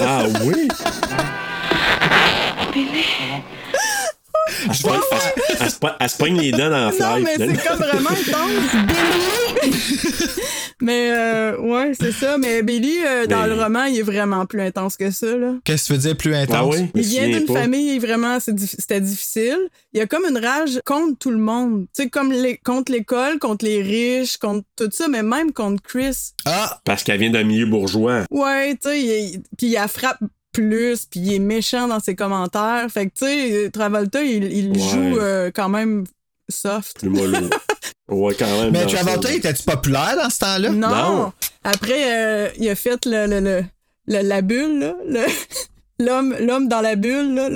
Ah oui? Elle se pogne- elle- se pogne- elle se pogne les dents dans la Non, fly. mais c'est comme vraiment intense. mais euh, ouais, c'est ça. Mais Billy, euh, dans Mais- le roman, il est vraiment plus intense que ça. Là. Qu'est-ce que tu veux dire plus intense? Ah oui? Il vient d'une famille vraiment, c'était difficile. Il y a comme une rage contre tout le monde. Tu sais, comme les, contre l'école, contre les riches, contre tout ça, mais même contre Chris. Ah! Parce qu'elle vient d'un milieu bourgeois. Ouais, tu sais, il puis il la frappe plus, puis il est méchant dans ses commentaires. Fait que, tu sais, Travolta, il, il Ouais. joue euh, quand même soft. Plus mollo. Ouais, quand même. Mais Travolta, était-tu populaire dans ce temps-là? Non. Non. Après, euh, il a fait le, le- le- le- la bulle, là. le- L'homme, l'homme dans la bulle, là.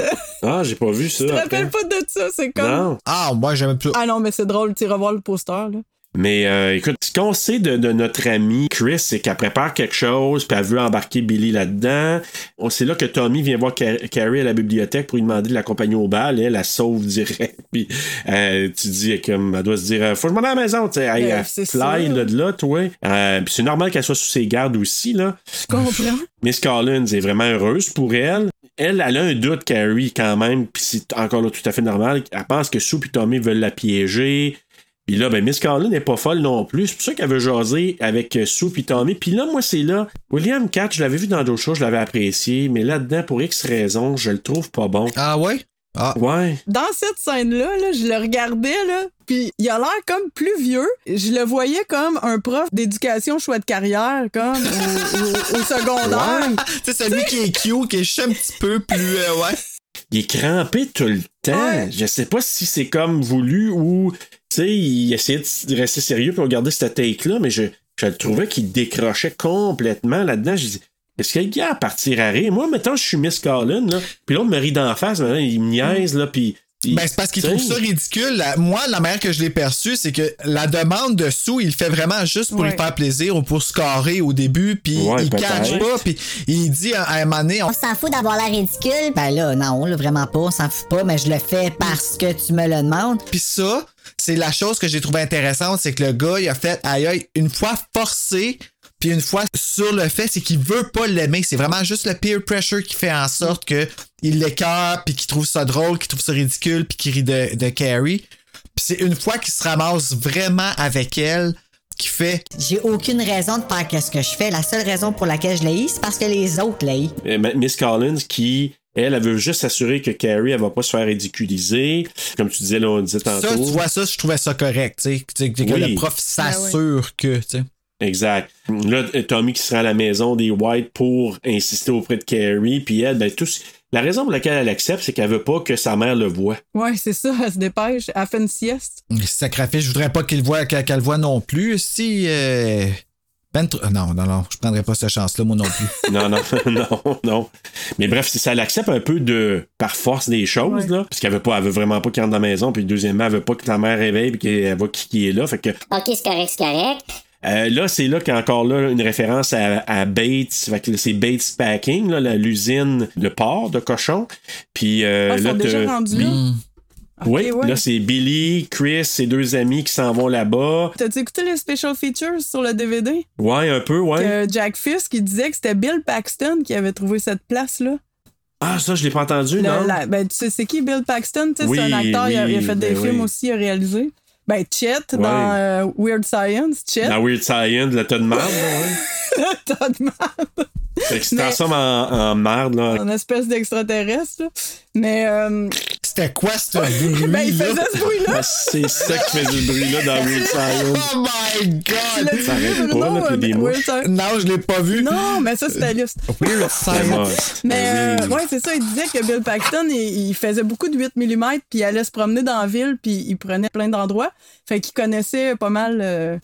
Ah, j'ai pas vu ça. Tu te après. rappelles pas de ça? C'est comme. Non. Ah, moi, j'aime plus. Ah non, mais c'est drôle, tu iras voir le poster, là. Mais euh, écoute, ce qu'on sait de, de notre ami Chris, c'est qu'elle prépare quelque chose, puis elle veut embarquer Billy là-dedans. On C'est là que Tommy vient voir Car- Carrie à la bibliothèque pour lui demander de l'accompagner au bal. Elle la sauve direct. Puis euh, tu dis comme elle doit se dire euh, Faut que je m'en aille à la maison. Tu sais, elle, Ben, elle fly là, de là, toi. Euh, puis c'est normal qu'elle soit sous ses gardes aussi. là. Je comprends. Miss Collins est vraiment heureuse pour elle. Elle, elle a un doute, Carrie, quand même, puis c'est encore là tout à fait normal. Elle pense que Sue et Tommy veulent la piéger. Puis là, ben, Miss Collins n'est pas folle non plus. C'est pour ça qu'elle veut jaser avec euh, Sue et Tommy. Puis là, moi, c'est là. William Cat, je l'avais vu dans d'autres choses, je l'avais apprécié. Mais là-dedans, pour X raisons, je le trouve pas bon. Ah ouais? Ah. Ouais. Dans cette scène-là, là, je le regardais, là, puis il a l'air comme plus vieux. Je le voyais comme un prof d'éducation choix de carrière, comme au, au- au secondaire. Tu sais, celui qui est cute, qui est juste un petit peu plus. euh, ouais. Il est crampé tout le temps. Je sais pas si c'est comme voulu ou, sais, il essayait de rester sérieux pour regarder cette take-là, mais je, je le trouvais qu'il décrochait complètement là-dedans. Je dis, est-ce qu'il y a à partir à rire? Moi, mettons, je suis Miss Collins, là, puis l'autre me rit d'en face, maintenant, il me niaise, là, puis... Ben, c'est parce qu'il tu trouve ça ridicule. La- moi, la manière que je l'ai perçu, c'est que la demande de sous, il le fait vraiment juste pour Ouais. lui faire plaisir ou pour scorer au début, puis Ouais, il cache pas, puis il dit à, à un moment donné, on- On s'en fout d'avoir l'air ridicule. Ben là, non, là, vraiment pas, on s'en fout pas, mais je le fais parce que tu me le demandes. Puis ça, c'est la chose que j'ai trouvé intéressante, c'est que le gars, il a fait aïe aïe, une fois forcé, puis une fois sur le fait, c'est qu'il veut pas l'aimer. C'est vraiment juste le peer pressure qui fait en sorte que il l'écœure, puis qu'il trouve ça drôle, qu'il trouve ça ridicule, puis qu'il rit de, de Carrie. Puis c'est une fois qu'il se ramasse vraiment avec elle qui fait J'ai aucune raison de faire qu'est-ce que je fais. La seule raison pour laquelle je l'ai, c'est parce que les autres l'haïssent. Euh, Miss Collins qui, elle, elle veut juste s'assurer que Carrie, elle va pas se faire ridiculiser. Comme tu disais, là, on disait tantôt. ça, tu vois ça, je trouvais ça correct, tu sais, que- que que Oui. le prof s'assure que, tu sais. Exact. Là, Tommy qui sera à la maison des White pour insister auprès de Carrie, puis elle, ben, tout, la raison pour laquelle elle accepte, c'est qu'elle veut pas que sa mère le voie. Ouais, c'est ça, elle se dépêche. Elle fait une sieste. Sacrifice, je voudrais pas qu'il voit qu'elle qu'elle le voit non plus. Si euh, ben tr- non, non, non, je prendrais pas cette chance-là, moi non plus. Non, non, non, non. Mais bref, c'est ça, elle accepte un peu de par force des choses, Ouais. là. Parce qu'elle veut pas, elle veut vraiment pas qu'il rentre dans la maison, puis deuxièmement, elle veut pas que ta mère réveille, puis qu'elle voit qui, qui est là. Fait que Ok, c'est correct, c'est correct. Euh, là, c'est là qu'il y a encore là une référence à, à Bates. C'est Bates Packing, l'usine de porc de cochon. Puis euh, Ah, ils là, sont déjà rendus là? Oui, ouais. là, c'est Billy, Chris, ses deux amis qui s'en vont là-bas. T'as-tu écouté les special features sur le DVD? Ouais, un peu, ouais. Que Jack Fisk qui disait que c'était Bill Paxton qui avait trouvé cette place-là. Ah, ça, je l'ai pas entendu, Le- non? la- ben, tu sais, c'est qui Bill Paxton? Tu sais, Oui, c'est un acteur, il, a, il fait des ben films oui. aussi, il a réalisé. Ben, Chet Ouais. dans euh, Weird Science, Chet. Dans Weird Science, le tas de marde, là, ouais. T'as de mal. Fait que c'est Mais- transforme en, en marde, là. En espèce d'extraterrestre. là. Mais. euh, C'était quoi ce bruit? ben, il faisait ce bruit-là. Ben, c'est ça qui faisait ce bruit-là dans Weird Science. Oh my god! Ça arrête pas, là, puis des Weird mouches. Non, je l'ai pas vu. Non, mais ça, c'était juste. Weird Vraiment. Science. Mais euh, ouais, c'est ça, il disait que Bill Paxton, il, il faisait beaucoup de 8 mm, puis il allait se promener dans la ville, puis il prenait plein d'endroits. Fait qu'il connaissait pas mal euh,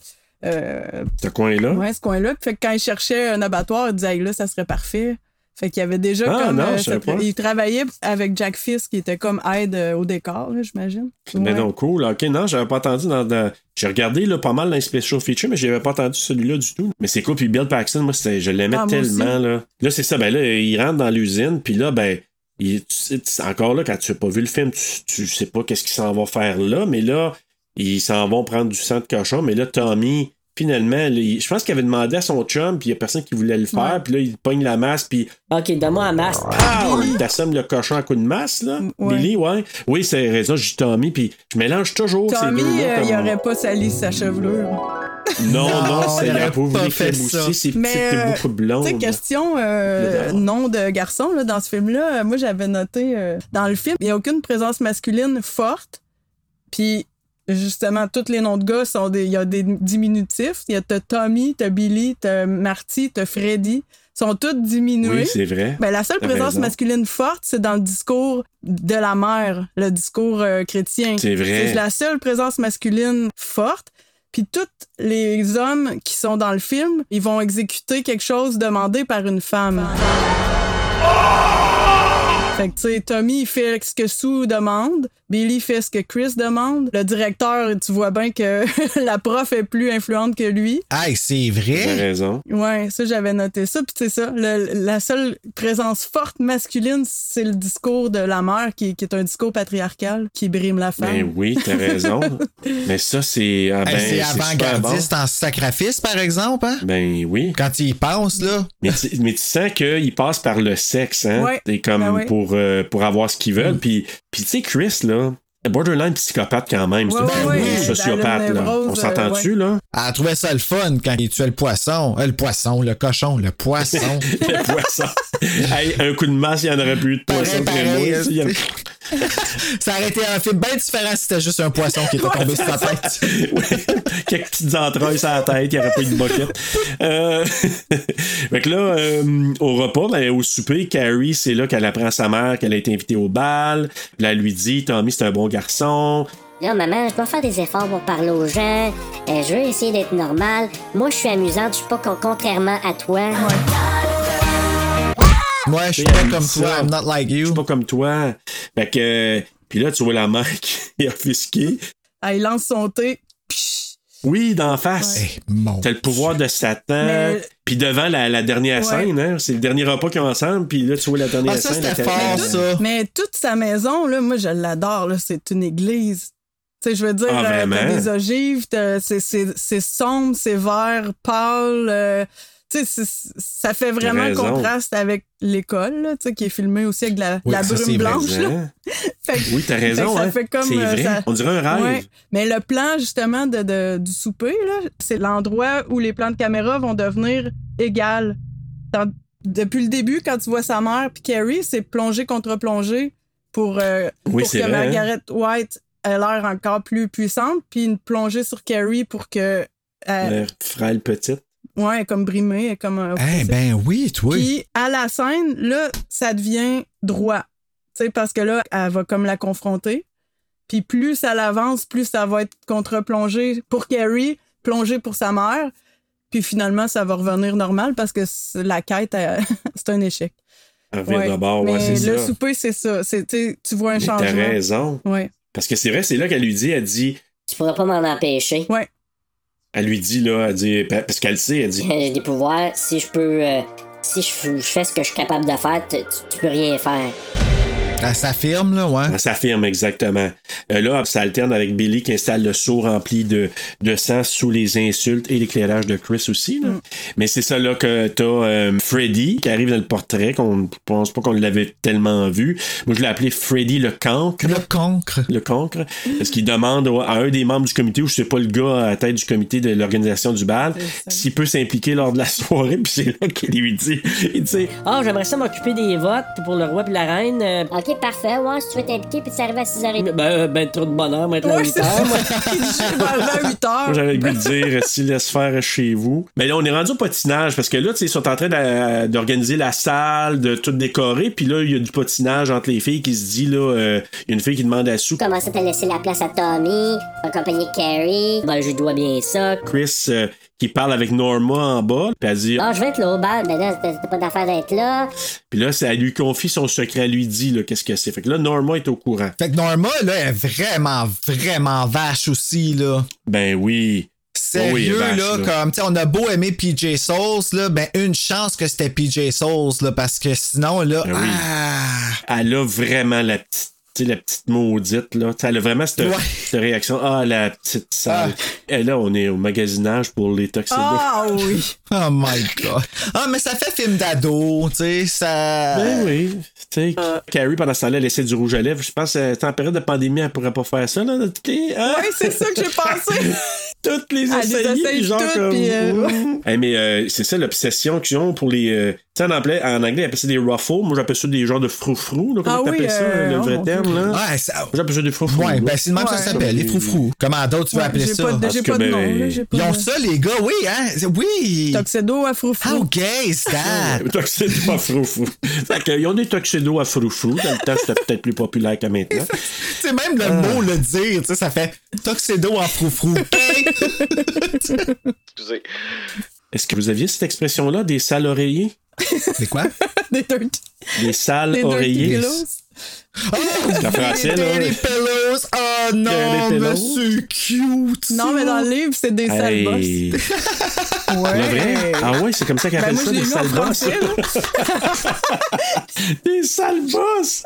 euh, Ce coin-là? ouais, ce coin-là. Fait que quand il cherchait un abattoir, il disait Hey, là, ça serait parfait. Fait qu'il y avait déjà Ah, comme. non, euh, je savais cette- pas. il travaillait avec Jack Fisk, qui était comme aide euh, au décor, j'imagine. Mais Ouais. non, cool. Ok, non, j'avais pas entendu dans. dans- J'ai regardé là, pas mal dans les special features, mais j'avais pas entendu celui-là du tout. Mais c'est cool. Puis Bill Paxton, moi, je l'aimais Ah, tellement. Là. là, c'est ça. Ben là, il rentre dans l'usine, puis là, ben. Il, tu sais, tu- encore là, quand tu n'as pas vu le film, tu, tu sais pas qu'est-ce qu'ils s'en vont faire là, mais là, ils s'en vont prendre du sang de cochon, mais là, Tommy, finalement, là, il- je pense qu'il avait demandé à son chum, puis il y a personne qui voulait le faire, Ouais. puis là, il pogne la masse, puis Ok, donne-moi un masque. ah, il t'assomme le cochon à coup de masse, là. Ouais. Billy, ouais. Oui, c'est raison, je dis Tommy, puis je mélange toujours Tommy, ces deux-là. euh, comme- il aurait pas sali sa chevelure. Non, non, Non, c'est la aurait pauvre fait aussi, c'est Mais, petites euh, beaucoup blondes. Tu sais, question euh, nom de garçon là, dans ce film-là, moi j'avais noté euh, dans le film, il n'y a aucune présence masculine forte. Puis justement, tous les noms de gars sont des. Il y a des diminutifs. Il y a t'as Tommy, t'as Billy, t'as Marty, t'as Freddy. sont tous diminués. Oui, c'est vrai. Ben, la seule présence raison. masculine forte, c'est dans le discours de la mère, le discours euh, chrétien. C'est vrai. C'est la seule présence masculine forte. Puis tous les hommes qui sont dans le film, ils vont exécuter quelque chose demandé par une femme. Fait que, tu sais, Tommy, il fait ce que Sue demande. Billy fait ce que Chris demande. Le directeur, tu vois bien que la prof est plus influente que lui. Hey, c'est T'as vrai. raison. Ouais, ça, j'avais noté ça. Puis, c'est ça. le- la seule présence forte masculine, c'est le discours de la mère, qui, qui est un discours patriarcal qui brime la femme. Ben oui, t'as raison. Mais ça, c'est. ah, ben, c'est avant-gardiste en sacrifice, par exemple, hein? Ben oui. Quand il y pense, là. Mais tu, mais tu sens qu'il passe par le sexe, hein? Ouais. C'est comme Ben ouais. pour, euh, pour avoir ce qu'ils Mm. veulent. Puis, puis tu sais, Chris, là, borderline psychopathe quand même. C'est Ouais, ouais, ouais. sociopathe, là. névrose, On s'entend-tu, euh, là? Elle trouvait ça le fun quand il tuait le poisson. Euh, le poisson, le cochon, le poisson. le poisson. Hey, un coup de masse, il y en aurait plus de poisson Pareil, pareil, Il y a- ça aurait été un film bien différent si c'était juste un poisson qui était tombé sur sa tête. Ouais. Quelques petites entrailles sur la tête, il n'y aurait pas eu de boquette. Euh... fait que là, euh, au repas, ben, au souper, Carrie, c'est là qu'elle apprend à sa mère qu'elle a été invitée au bal. Puis là, elle lui dit Tommy, c'est un bon garçon. Là, maman, je dois faire des efforts pour parler aux gens. Euh, je veux essayer d'être normal. Moi, je suis amusante, je suis pas con- contrairement à toi. Moi, je suis Elle pas comme ça. toi, I'm not like Je suis pas comme toi. Fait que. Puis là, tu vois la mère qui est offusquée. Ah, il lance son thé. Oui, d'en face. T'as le pouvoir de Satan. Mais- Puis devant la, la dernière Ouais. scène, hein, c'est le dernier repas qu'ils ont ensemble. Puis là, tu vois la dernière Ah, ça, scène. elle ça. Mais toute sa maison, là, moi, je l'adore. C'est une église. Tu sais, je veux dire, Ah, euh, t'as des ogives, c'est- sombre, c'est vert, pâle. euh, ça fait vraiment raison. contraste avec l'école, là, tu sais, qui est filmée aussi avec de la, Oui, la brume blanche. là. Hein? Fait que- Oui, t'as fait raison. ça hein? fait comme, c'est euh, vrai. ça- On dirait un rêve. Ouais. Mais le plan, justement, de, de- du souper, c'est l'endroit où les plans de caméra vont devenir égales. Dans- depuis le début, quand tu vois sa mère puis Carrie, c'est plongée contre plongée pour, euh, Oui, pour c'est que vrai, hein? Margaret White ait l'air encore plus puissante, puis une plongée sur Carrie pour que. euh, L'air frêle petite. Ouais, elle est comme brimée, elle est comme un. Eh ben oui, toi. Puis à la scène, là, ça devient droit. Tu sais, parce que là, elle va comme la confronter. Puis plus ça l'avance, plus ça va être contre-plongé pour Carrie, plongé pour sa mère. Puis finalement, ça va revenir normal parce que la quête, c'est un échec. Ouais. de bord, ouais, Mais le ça. souper, c'est ça. C'est, tu vois un Mais T'as changement. raison. Ouais. Parce que c'est vrai, c'est là qu'elle lui dit, elle dit, Tu pourras pas m'en empêcher. Ouais. Elle lui dit, là, elle dit, parce qu'elle le sait, elle dit, J'ai des pouvoirs. Si je peux. euh, si je, fais ce que je suis capable de faire, tu- tu peux rien faire. Elle s'affirme, là, ouais. Elle s'affirme exactement. Euh, là, ça alterne avec Billy qui installe le seau rempli de, de sang sous les insultes et l'éclairage de Chris aussi. Mm. là. Mais c'est ça là que t'as euh, Freddy qui arrive dans le portrait, qu'on ne pense pas qu'on l'avait tellement vu. Moi, je l'ai appelé Freddy le cancre. Le cancre. Le cancre. Parce qu'il demande à un des membres du comité, ou je sais pas le gars à la tête du comité de l'organisation du bal, s'il peut s'impliquer lors de la soirée. Puis c'est là qu'il lui dit, il dit, Ah, j'aimerais ça m'occuper des votes pour le roi puis la reine. euh, Ok, parfait. Ouais, si tu veux t'impliquer puis tu arrives à 6h30. ben, euh, ben, trop de bonheur, moi, être là à Ouais, 8 c'est heures, moi. Je vais arriver à 8 heures. Moi, j'avais le goût de dire, si laisse faire chez vous. Mais là, on est rendu au patinage parce que là, tu sais, ils sont en train d'organiser la salle, de tout décorer. Puis là, il y a du patinage entre les filles qui se dit, là, euh, il y a une fille qui demande à Sue. Comment ça t'as laissé la place à Tommy, accompagné de Carrie? Ben, je dois bien ça. Chris euh, qui parle avec Norma en bas. Puis elle dit, Ah, je vais être là au bal. Ben là, t'as pas d'affaire d'être là. puis là, c'est- elle lui confie son secret, elle lui dit, qu'est-ce que c'est. Fait que là, Norma est au courant. Fait que Norma, là, est vraiment, vraiment vache aussi, là. Ben oui. Sérieux, Oui, vache, là, là. comme, tu sais, on a beau aimer PJ Souls, là, ben, une chance que c'était PJ Souls, là, parce que sinon, là, Ben oui. ah, Elle a vraiment la petite. Tu sais, la petite maudite, là. Elle a vraiment cette, Ouais. cette réaction. Ah, la petite sale. Et là, on est au magasinage pour les toxidos. Ah oui. oh my god. Ah, mais ça fait film d'ado, tu sais, ça. Ben oui. Tu sais, Carrie, pendant ce temps-là, elle essaie du rouge à lèvres. Je pense que en période de pandémie, elle pourrait pas faire ça, là. Les, hein? Oui, c'est ça que j'ai pensé. Toutes les essaye genre toutes, comme... euh. Hey, mais euh, c'est ça l'obsession qu'ils ont pour les... euh, Tu sais, en anglais, en anglais, ils appellent ça des ruffles. Moi, j'appelle ça des genres de froufrous. Là, comment Ah oui, t'appelles ça, euh, le oh vrai mon terme, là? Ouais, ça. J'appelle ça des froufrous. Ouais, ben c'est le même ça s'appelle, les froufrous. Comment d'autres tu veux Ouais, appeler j'ai ça? pas de- Parce j'ai que, pas de nom, là, j'ai pas Ils ont ça, les gars, oui, hein? Oui! Tuxedo à froufrou. How gay is that? Tuxedo à froufrou. Fait qu'ils ont des tuxedos à froufrou. Dans le temps, c'était peut-être plus populaire que maintenant. C'est même le mot le dire, tu sais, ça fait tuxedo en froufrou. Excusez. Est-ce que vous aviez cette expression-là, des sales oreillers? C'est quoi? Des dirty. Des sales Des oreillers. C'est en français, là. Dirty pillows. Oh non, mais pillows. c'est cute. Non, mais dans le livre, c'est des sales. Le vrai? Ah ouais, c'est comme ça qu'ils Ben, appellent ça, des sales là. des sales bosses!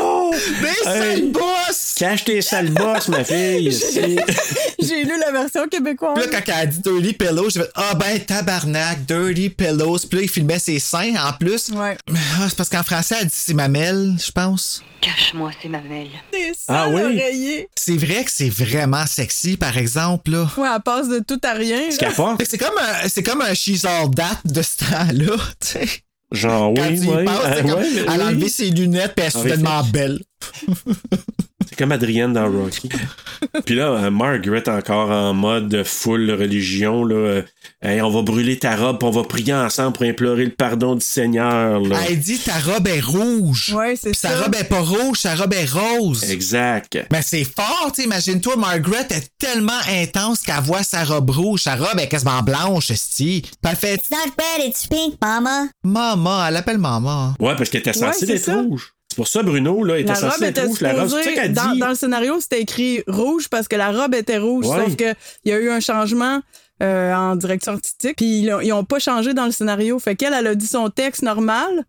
Oh! Des Hey. sales bosses. Cache tes sales bosses, ma fille! J'ai lu la version québécoise. Puis là, quand elle a dit Dirty Pillows, j'ai fait Ah ben tabarnak, Dirty Pillows. Puis là, il filmait ses seins en plus. Ouais. Ah, c'est parce qu'en français, elle dit c'est mamelle, je pense. Cache-moi ces mamelles. Des Ah sales oui? C'est vrai que c'est vraiment sexy, par exemple, là. Ouais, elle passe de tout à rien. C'est comme un, c'est comme un She's All That de ce temps-là. Genre, Quand oui, tu oui. penses, ah, c'est comme- ouais, elle a enlevé ses lunettes puis elle est En soudainement belle. C'est comme Adrienne dans Rocky. Puis là, euh, Margaret encore en mode full religion. Là, euh, Hey, on va brûler ta robe, puis on va prier ensemble pour implorer le pardon du Seigneur. Là. Elle dit ta robe est rouge. Ouais, c'est Puis sa robe est pas rouge, sa robe est rose. Exact. Mais c'est fort. Imagine-toi, Margaret est tellement intense qu'elle voit sa robe rouge. Sa robe est quasiment blanche, esti. Puis elle fait It's not red, it's pink, mama. Maman, elle appelle maman. Ouais, parce qu'elle était Ouais, censée c'est être ça. rouge. Pour ça, Bruno, là, était La censé robe être était rouge. La robe, dans, dit. dans le scénario, c'était écrit rouge parce que la robe était rouge. Ouais. Sauf que il y a eu un changement euh, en direction artistique. Puis ils, ont- ils ont pas changé dans le scénario. Fait qu'elle, elle a dit son texte normal,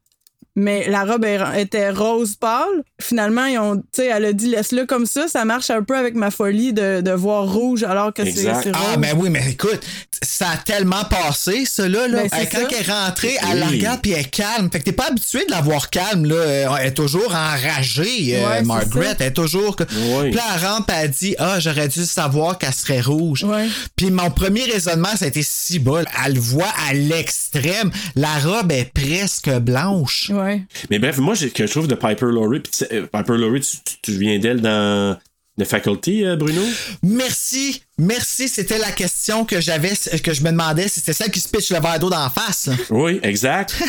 mais la robe était rose pâle. Finalement, ils ont, tu sais, elle a dit laisse-le comme ça. Ça marche un peu avec ma folie de, de voir rouge alors que c'est rose. Ah, mais oui, mais écoute, ça a tellement passé, ça, là. là. Ben, Elle- quand ça. elle est rentrée, elle la regarde puis elle est calme. Fait que t'es pas habitué de la voir calme, là. Euh, Elle est toujours enragée, euh, Ouais, Margaret. ça. Elle est toujours. Oui. Puis là, elle rentre, puis elle dit Ah, j'aurais dû savoir qu'elle serait rouge. Ouais. Puis mon premier raisonnement, ça a été si bas. Elle le voit à l'extrême. La robe est presque blanche. Ouais. Mais bref, moi, ce que je trouve de Piper Laurie, sais, euh, Piper Laurie, tu, tu- tu viens d'elle dans The Faculty, euh, Bruno? Merci, merci. C'était la question que j'avais, que je me demandais si c'était celle qui se pitch le verre d'eau d'en face. Oui, exact.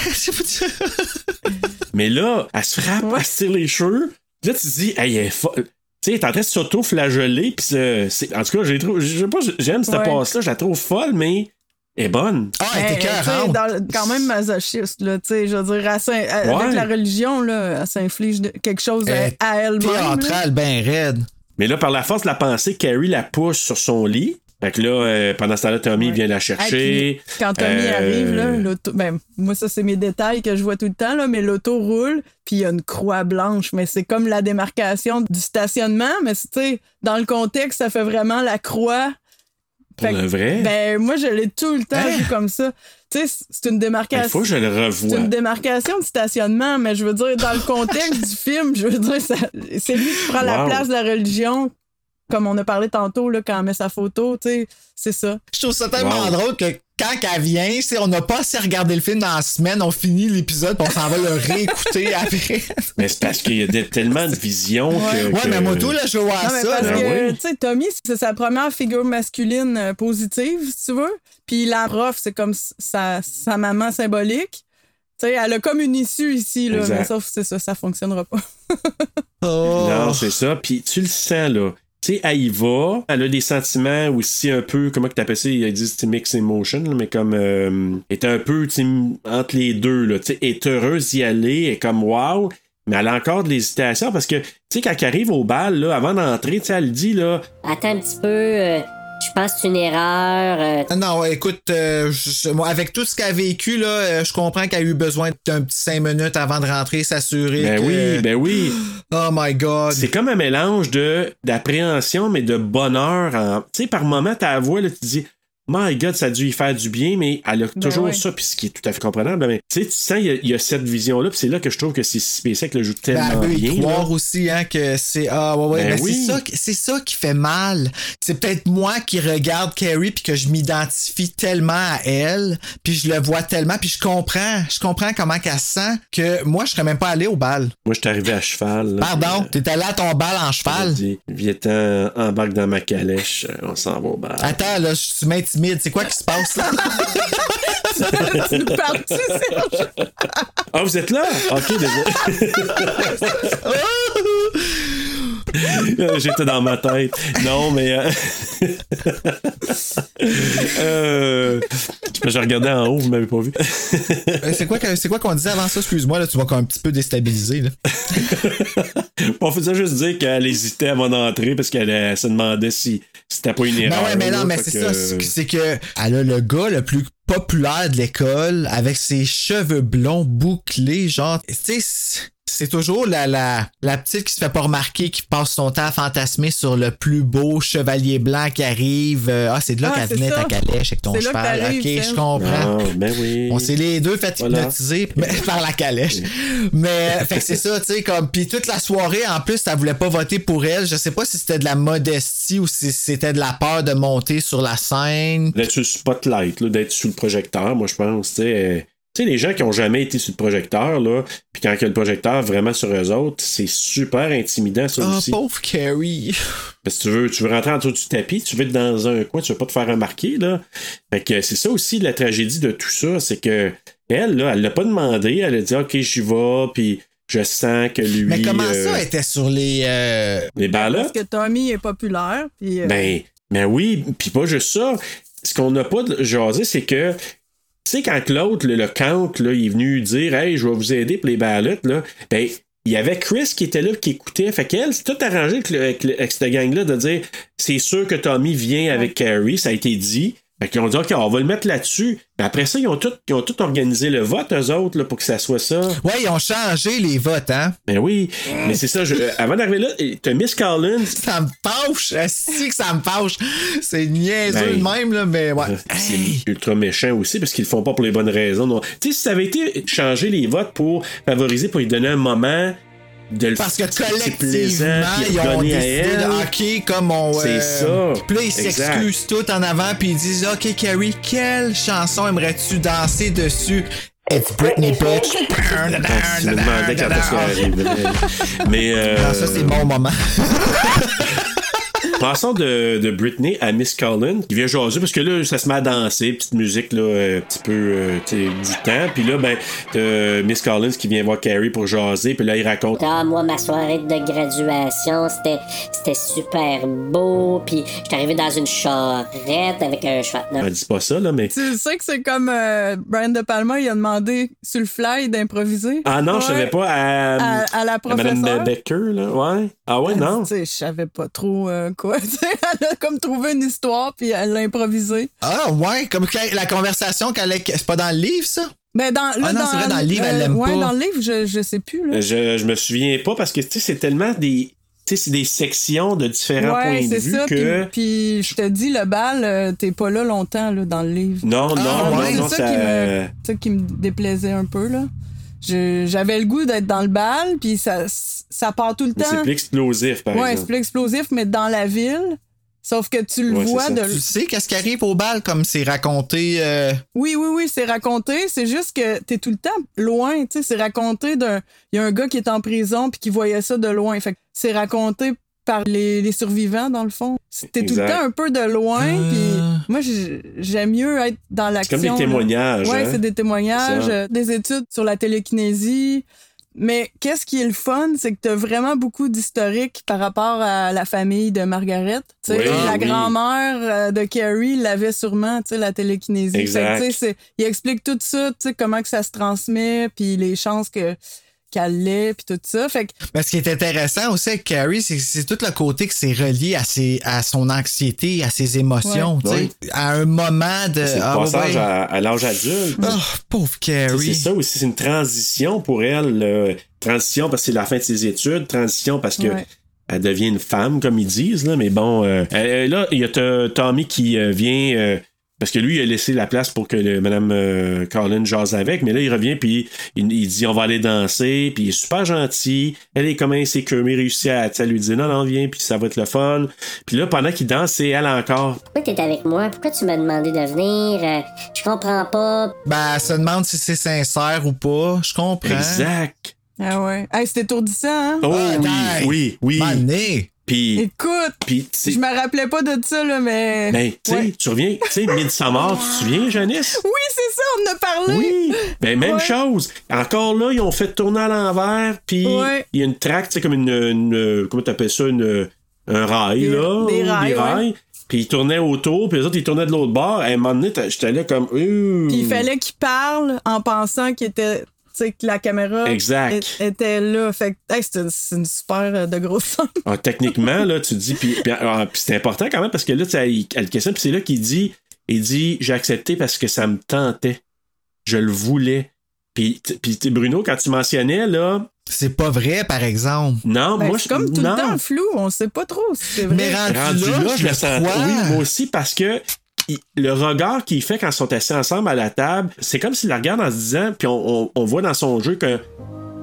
Mais là, elle se frappe, elle se tire les cheveux. Là, tu te dis, hey, elle est fo- Tu sais, elle est en train de s'auto-flageller. Puis c'est- c'est- en tout cas, j'ai trouvé- je sais pas, j'aime cette Ouais. passe-là, je la trouve folle, mais est bonne. Ah, elle était dans le- quand même masochiste, là, tu sais, je veux dire, elle s'in- elle- Ouais. avec la religion, là, elle s'inflige quelque chose à, Elle à elle-même. Théâtrale, ben raide. Mais là, par la force de la pensée, Carrie la pousse sur son lit. Fait que là, euh, pendant ce temps-là, Tommy vient la Hey, chercher. puis quand Tommy Euh, arrive, là, l'auto, ben, moi, ça, c'est mes détails que je vois tout le temps, là, mais l'auto roule, puis il y a une croix blanche, mais c'est comme la démarcation du stationnement, mais tu sais, dans le contexte, ça fait vraiment la croix. Pour Fait le que, vrai? Ben, moi, je l'ai tout le temps Hein? vu comme ça. Tu sais, c'est une Il démarcation. faut que je le C'est une démarcation de stationnement, mais je veux dire, dans le contexte du film, je veux dire, c'est lui qui prend la place de la religion, comme on a parlé tantôt, là, quand elle met sa photo, tu sais, c'est ça. Je trouve ça tellement Wow. drôle que quand elle vient, c'est- on n'a pas assez regardé le film dans la semaine, on finit l'épisode, puis on s'en va le réécouter après. Mais c'est parce qu'il y a de- tellement de visions que. Ouais, que- mais moi, tout, là, je vois Non, ça. parce. Ben que, tu sais, Tommy, c'est sa première figure masculine euh, positive, si tu veux. Puis la prof, c'est comme sa, sa maman symbolique. Tu sais, elle a comme une issue ici, là, Exact. mais sauf que c'est ça, ça fonctionnera pas. Oh. Non, c'est ça. Puis tu le sens, là. Tu sais, elle y va. Elle a des sentiments aussi un peu, comment que t'appelles ça? Ils disent mix emotion, là, mais comme. Euh, est un peu, tu entre les deux, là. Tu est heureuse d'y aller, est comme wow. Mais elle a encore de l'hésitation parce que, tu sais, quand elle arrive au bal, là, avant d'entrer, tu elle dit, là, Attends un petit peu, euh, je pense que c'est une erreur. euh, Ah Non, écoute, euh, je- moi, avec tout ce qu'elle a vécu, là, euh, je comprends qu'elle a eu besoin d'un petit cinq minutes avant de rentrer, s'assurer ben que... oui, ben oui. Oh my God. C'est comme un mélange de d'appréhension, mais de bonheur. en- Tu sais, par moment, ta voix, là, tu te dis, My God, ça a dû y faire du bien, mais elle a toujours ouais. ça, puis ce qui est tout à fait comprenable. Mais tu sais, tu sens, il y a- il y, a cette vision-là, puis c'est là que je trouve que c'est SpaceX le joue Ben, tellement y bien. croire aussi hein, que c'est ah ouais ouais Ben mais oui. c'est ça qui- c'est ça qui fait mal c'est peut-être moi qui regarde Carrie puis que je m'identifie tellement à elle puis je le vois tellement puis je comprends je comprends comment qu'elle se sent que moi je serais même pas allé au bal Moi, je suis arrivé à cheval. là, pardon puis, t'es allé à ton bal en euh, cheval? Viens-t'en, embarque dans ma calèche, euh, on s'en va au bar. attends là je- tu m'intimides c'est quoi qui se passe là? Tu nous parles-tu, Serge? Ah, vous êtes là? Ok, désolé. Euh, J'étais dans ma tête. Non, mais. euh, euh, Je regardais en haut, vous m'avez pas vu. Euh, c'est quoi, que- c'est quoi qu'on disait avant ça? Excuse-moi, là, tu m'as un petit peu déstabilisé. Là. On faisait juste dire qu'elle hésitait avant d'entrer parce qu'elle elle se demandait si c'était pas une Ben erreur. ouais, mais non, là. mais c'est que- ça. c'est- C'est que elle a le gars le plus populaire de l'école avec ses cheveux blonds bouclés, genre, tu sais, c'est- toujours la, la, la petite qui se fait pas remarquer, qui passe son temps à fantasmer sur le plus beau chevalier blanc qui arrive. Euh, Ah, c'est de là Ah, qu'elle venait ça. ta calèche avec ton cheval. Ok, je comprends. Ah, ben oui. On s'est les deux fait Voilà. hypnotiser par la calèche. Mais fait que c'est ça, tu sais, comme puis toute la soirée en plus, ça voulait pas voter pour elle. Je sais pas si c'était de la modestie ou si c'était de la peur de monter sur la scène. D'être sur le spotlight, là, d'être sous le projecteur, moi je pense, tu sais. Sais, les gens qui ont jamais été sur le projecteur, là, puis quand il y a le projecteur vraiment sur eux autres, c'est super intimidant, ça Oh, aussi. pauvre Carrie. Parce que tu veux, tu veux rentrer en dessous du tapis, tu veux être dans un coin, tu veux pas te faire remarquer, là. Fait que c'est ça aussi la tragédie de tout ça, c'est que elle, là, elle l'a pas demandé, elle a dit, OK, j'y vais, puis je sens que lui. Mais comment euh, ça elle était sur les. euh, Les ballots? Parce que Tommy est populaire. Puis, euh, Ben, ben oui, puis pas juste ça. Ce qu'on n'a pas de- jasé, c'est que, sais, quand l'autre, le, le count, là, il est venu dire, hey, je vais vous aider pour les ballottes, là, ben, il y avait Chris qui était là, qui écoutait. Fait qu'elle, c'est tout arrangé avec, le- avec, le- avec cette gang-là de dire, c'est sûr que Tommy vient avec Carrie, ça a été dit. Fait qu'ils ont dit, OK, on va le mettre là-dessus. Mais après ça, ils ont tout, ils ont tout organisé le vote, eux autres, là, pour que ça soit ça. Ouais, ils ont changé les votes, hein? Ben oui. Mais c'est ça, je- euh, avant d'arriver là, t'as Miss Collins. Ça me fâche, si que ça me fâche. C'est niaiseux Ben, de même, là, mais ouais. C'est ultra méchant aussi parce qu'ils le font pas pour les bonnes raisons. Tu sais, si ça avait été changer les votes pour favoriser, pour lui donner un moment de le Parce que collectivement, ils ont décidé de OK, comme on. C'est euh, ça. Puis là, ils s'excusent tout en avant, puis ils disent OK, Carrie, quelle chanson aimerais-tu danser dessus? It's Britney, bitch. Ah, tu me demandais quand est-ce qu'elle arriverait. Mais. euh, Non, ça, c'est mon moment. Passons de, de Britney à Miss Collins, qui vient jaser, parce que là, ça se met à danser, petite musique, là, euh, un petit peu, euh, tu sais, du temps. Puis là, ben, t'as Miss Collins qui vient voir Carrie pour jaser, puis là, il raconte. Ah, moi, ma soirée de graduation, c'était, c'était super beau. Puis, j'étais arrivé dans une charrette avec un cheval. Elle dit pas ça, là, mais. Tu sais que c'est comme euh, Brian De Palma, il a demandé sur le fly d'improviser. Ah non, je Ouais. savais pas. À, À- à la Madame professeure. Becker, là. Ouais. Ah ouais, non. Tu sais, je savais pas trop euh, quoi. Elle a comme trouvé une histoire, puis elle l'a improvisé. Ah, ouais, comme la conversation qu'elle a. C'est pas dans le livre, ça? Ben dans, là, Ah non, c'est vrai, dans le livre, elle l'aime ouais, pas. dans le livre, je, je sais plus. Là. Je, je me souviens pas parce que, tu sais, c'est tellement des. Tu sais, c'est des sections de différents ouais, points de c'est vue ça. que. Puis, puis je te dis, le bal, euh, t'es pas là longtemps là, dans le livre. Non, non, Ah, non, ouais, non, c'est ça. ça, qui me, ça qui me déplaisait un peu. là. Je- J'avais le goût d'être dans le bal, puis ça, ça part tout le Mais temps. c'est plus explosif, par ouais, c'est exemple. plus explosif, mais dans la ville. Sauf que tu le Ouais, c'est vois de. Tu sais qu'est-ce qui arrive au bal, comme c'est raconté. euh, Oui, oui, oui, c'est raconté. C'est juste que t'es tout le temps loin. Tu sais, c'est raconté d'un. Il y a un gars qui est en prison puis qui voyait ça de loin. Fait que c'est raconté par les, les survivants, dans le fond. T'es tout le temps un peu de loin. Puis moi, j'ai- j'aime mieux être dans l'action. comme des là. témoignages, Ouais, hein? c'est des témoignages, C'est ça. euh, des études sur la télékinésie. Mais qu'est-ce qui est le fun, c'est que t'as vraiment beaucoup d'historique par rapport à la famille de Margaret. Tu Oui, la oui. grand-mère euh, de Carrie l'avait sûrement, tu sais, la télékinésie. Exact. Fait que, tu il explique tout ça, tu comment que ça se transmet, puis les chances que qu'elle l'ait, puis tout ça. Fait que Mais ce qui est intéressant aussi avec Carrie, c'est c'est tout le côté que c'est relié à, ses, à son anxiété, à ses émotions. Ouais. tu sais. À un moment de. C'est le ah, ouais, passage ouais. à, à l'âge adulte. Oh, pauvre C'est Carrie. ça aussi, c'est une transition pour elle. Transition parce que c'est la fin de ses études, transition parce que Ouais. elle devient une femme, comme ils disent, là, mais bon. euh, euh, là, il y a t- Tommy qui euh, vient. Parce que lui, il a laissé la place pour que le, Mme euh, Collins jase avec, mais là, il revient, puis il, il dit on va aller danser, puis il est super gentil. Elle est comme insécure, mais il réussit à, tu sais, à lui dire non, non, viens, puis ça va être le fun. Puis là, pendant qu'il danse, c'est elle encore. Pourquoi t'es avec moi? Pourquoi tu m'as demandé de venir? Euh, je comprends pas. Ben, elle se demande si c'est sincère ou pas. Je comprends. Exact. Ah ouais. Hey, c'est étourdissant, hein? Oh Ah, oui, dingue. oui, oui. Puis, Écoute, puis, je me rappelais pas de ça, là, mais. Ben, tu sais, Ouais. tu reviens, tu sais, Midsommar, tu te souviens, Janice? Oui, c'est ça, on en a parlé. Oui! Ben, même Ouais. chose. Encore là, ils ont fait tourner à l'envers, puis Ouais. il y a une traque, tu sais, comme une, une- Comment t'appelles ça? Une, un rail, Des- là. des rails. Puis ils tournaient autour, puis les autres, ils tournaient de l'autre bord. À un moment donné, j'étais là comme. Puis il fallait qu'il parle en pensant qu'il était. Tu sais, que la caméra Exact. est- était là. Fait que hey, c'est une, c'est une super euh, de grosse. Ah, techniquement, là, tu dis. Puis, puis, ah, puis c'est important quand même parce que là, tu sais, il- elle le questionne, puis c'est là qu'il dit il dit, j'ai accepté parce que ça me tentait. Je le voulais. Puis, t- puis t- Bruno, quand tu mentionnais, là. C'est pas vrai, par exemple. Non, Ben, moi, c'est je comme tout non. le temps flou. On sait pas trop si c'est vrai. Mais rendu, Rendu là, là, je le sens. crois. Oui, moi aussi, parce que il- le regard qu'il fait quand ils sont assis ensemble à la table, c'est comme s'il la regarde en se disant, puis on, on- on voit dans son jeu que.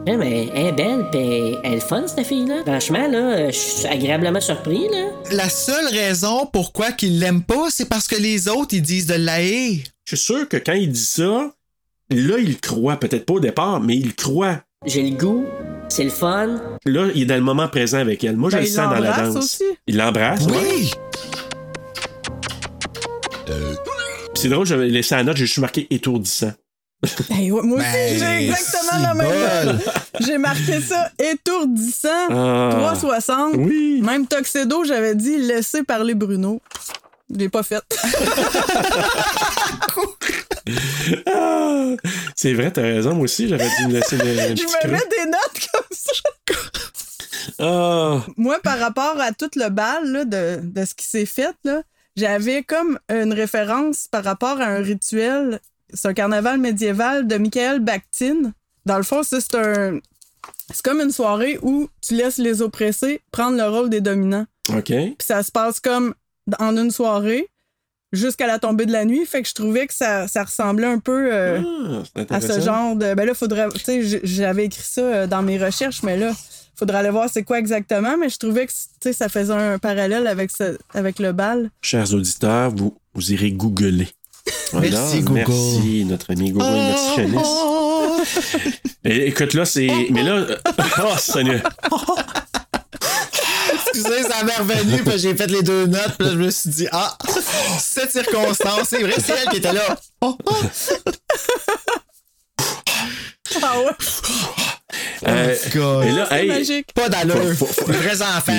Eh, mais elle est belle, pis elle est fun, cette fille-là. Franchement, là, je suis agréablement surpris, là. La seule raison pourquoi qu'il l'aime pas, c'est parce que les autres, ils disent de l'haïr. Je suis sûr que quand il dit ça, là, il croit. Peut-être pas au départ, mais il croit. J'ai le goût, c'est le fun. Là, il est dans le moment présent avec elle. Moi, je Ben, le sens dans la danse. aussi. Il l'embrasse. ouais. Puis C'est drôle, j'avais laissé la note, j'ai juste marqué étourdissant. Ben, ouais, moi aussi, Ben, j'ai exactement la même note. J'ai marqué ça étourdissant. Ah. 360. Oui. Même Tuxedo, j'avais dit laisser parler Bruno. Je l'ai pas fait. Ah! C'est vrai, t'as raison, moi aussi, j'aurais dû me laisser le Je me creux. mets des notes comme ça. Ah! Moi, par rapport à tout le bal là, de, de ce qui s'est fait, là, j'avais comme une référence par rapport à un rituel. C'est un carnaval médiéval de Michael Bakhtin. Dans le fond, c'est un. C'est comme une soirée où tu laisses les oppressés prendre le rôle des dominants. OK. Puis ça se passe comme en une soirée jusqu'à la tombée de la nuit. Fait que je trouvais que ça, ça ressemblait un peu euh, Ah, à ce genre de. Ben là, faudrait. Tu sais, j'avais écrit ça euh, dans mes recherches, mais là, faudrait aller voir c'est quoi exactement. Mais je trouvais que tu sais, ça faisait un parallèle avec, ce, avec le bal. Chers auditeurs, vous, vous irez googler. Merci, Google. Merci, notre ami Google. Merci, Janice. Oh! Écoute, là, c'est. Mais là. Oh, Seigneur. Excusez, ça m'est revenu, puis j'ai fait les deux notes, puis là, je me suis dit, ah, cette circonstance, c'est vrai, c'est elle qui était là. Oh, oh. Ah ouais. Euh, God. et là, hey, magique. Pas d'allure. Vrais enfants.